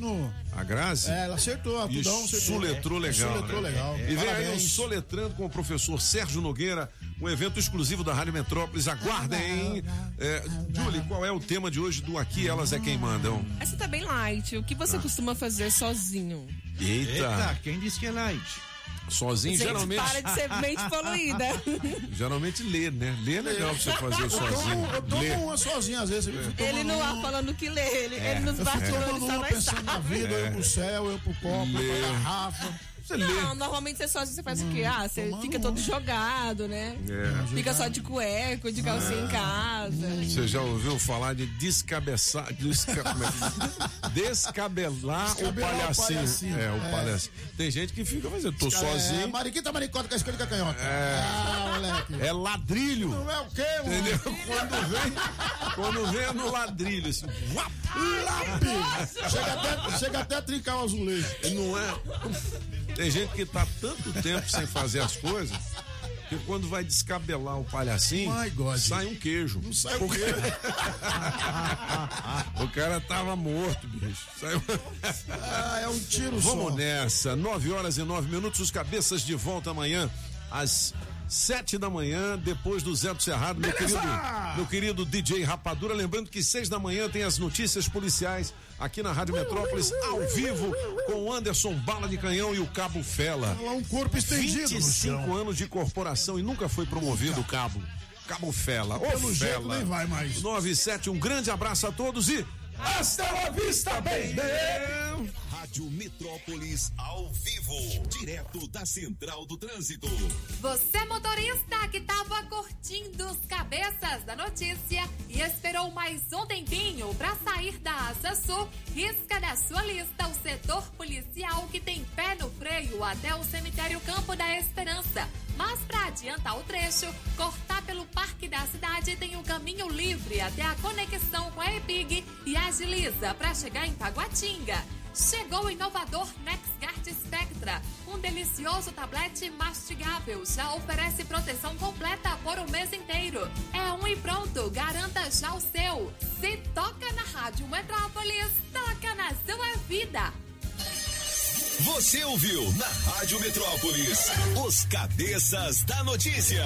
A Grazi? É, ela acertou, a E Tudão acertou. soletrou É, legal. soletrou né? legal. E vem aí o. Soletrando com o professor Sérgio Nogueira, um evento exclusivo da Rádio Metrópolis. Aguardem, hein? É, Julie, qual é o tema de hoje do Aqui Elas é Quem Mandam? Essa tá bem light. O que você Ah. costuma fazer sozinho? Eita, Eita, quem disse que é light? Sozinho Gente, geralmente. para de ser mente poluída. Geralmente lê, né? Lê é legal pra você fazer Eu sozinho. tomo, eu tomo uma sozinha às vezes. Eu Ele no ar falando que lê. Ele, É. ele nos Eu bastidores uma nós pensando na vida, eu pro céu, eu pro copo, eu pra garrafa. Você lê. Não, normalmente você sozinho, você faz o quê? Ah, você fica todo jogado, né? É. Fica só de cueco, de calcinha em casa. Você já ouviu falar de descabeçar, desca, é que- descabelar o Descabelar o palhacinho? palhacinho. É, o É. palhacinho. Tem gente que fica fazendo, tô É, sozinho. mariquita, maricota, com a escolha canhota. É. Ah, moleque. É ladrilho. Não é o quê, mano? Entendeu? Quando vem, quando vem é no ladrilho, assim. uap, Lápis. Chega até, chega até a trincar o azulejo. Não é? Tem gente que tá tanto tempo sem fazer as coisas que quando vai descabelar o palhacinho, sai um queijo. Não sai o Porque- quê? o cara tava morto, bicho. Saiu... Ah, é um tiro Vamos só. nessa. 9 horas e 9 minutos, os cabeças de volta amanhã, às sete da manhã, depois do Zé do Cerrado, meu Beleza! querido, meu querido DJ Rapadura. Lembrando que seis da manhã tem as notícias policiais aqui na Rádio Metrópolis, ao vivo, com o Anderson Bala de Canhão e o Cabo Fela. Lá um corpo estendido no 25 chão. anos de corporação e nunca foi promovido o Cabo. Cabo Fela. Ô, Pelo jeito Fela. nem vai mais. 9 e 7, um grande abraço a todos e. Hasta la vista, baby! Rádio Metrópolis ao vivo, direto da Central do Trânsito. Você motorista que estava curtindo os cabeças da notícia e esperou mais um tempinho para sair da Asa Sul, risca da sua lista o setor policial que tem pé no freio até o cemitério Campo da Esperança. Mas para adiantar o trecho, cortar pelo Parque da Cidade tem o caminho livre até a conexão com a EPIG e agiliza para chegar em Taguatinga. Chegou o inovador NexGuard Spectra, um delicioso tablete mastigável. Já oferece proteção completa por um mês inteiro. É um e pronto, garanta já o seu. Se toca na Rádio Metrópolis, toca na sua vida. Você ouviu na Rádio Metrópolis os cabeças da notícia.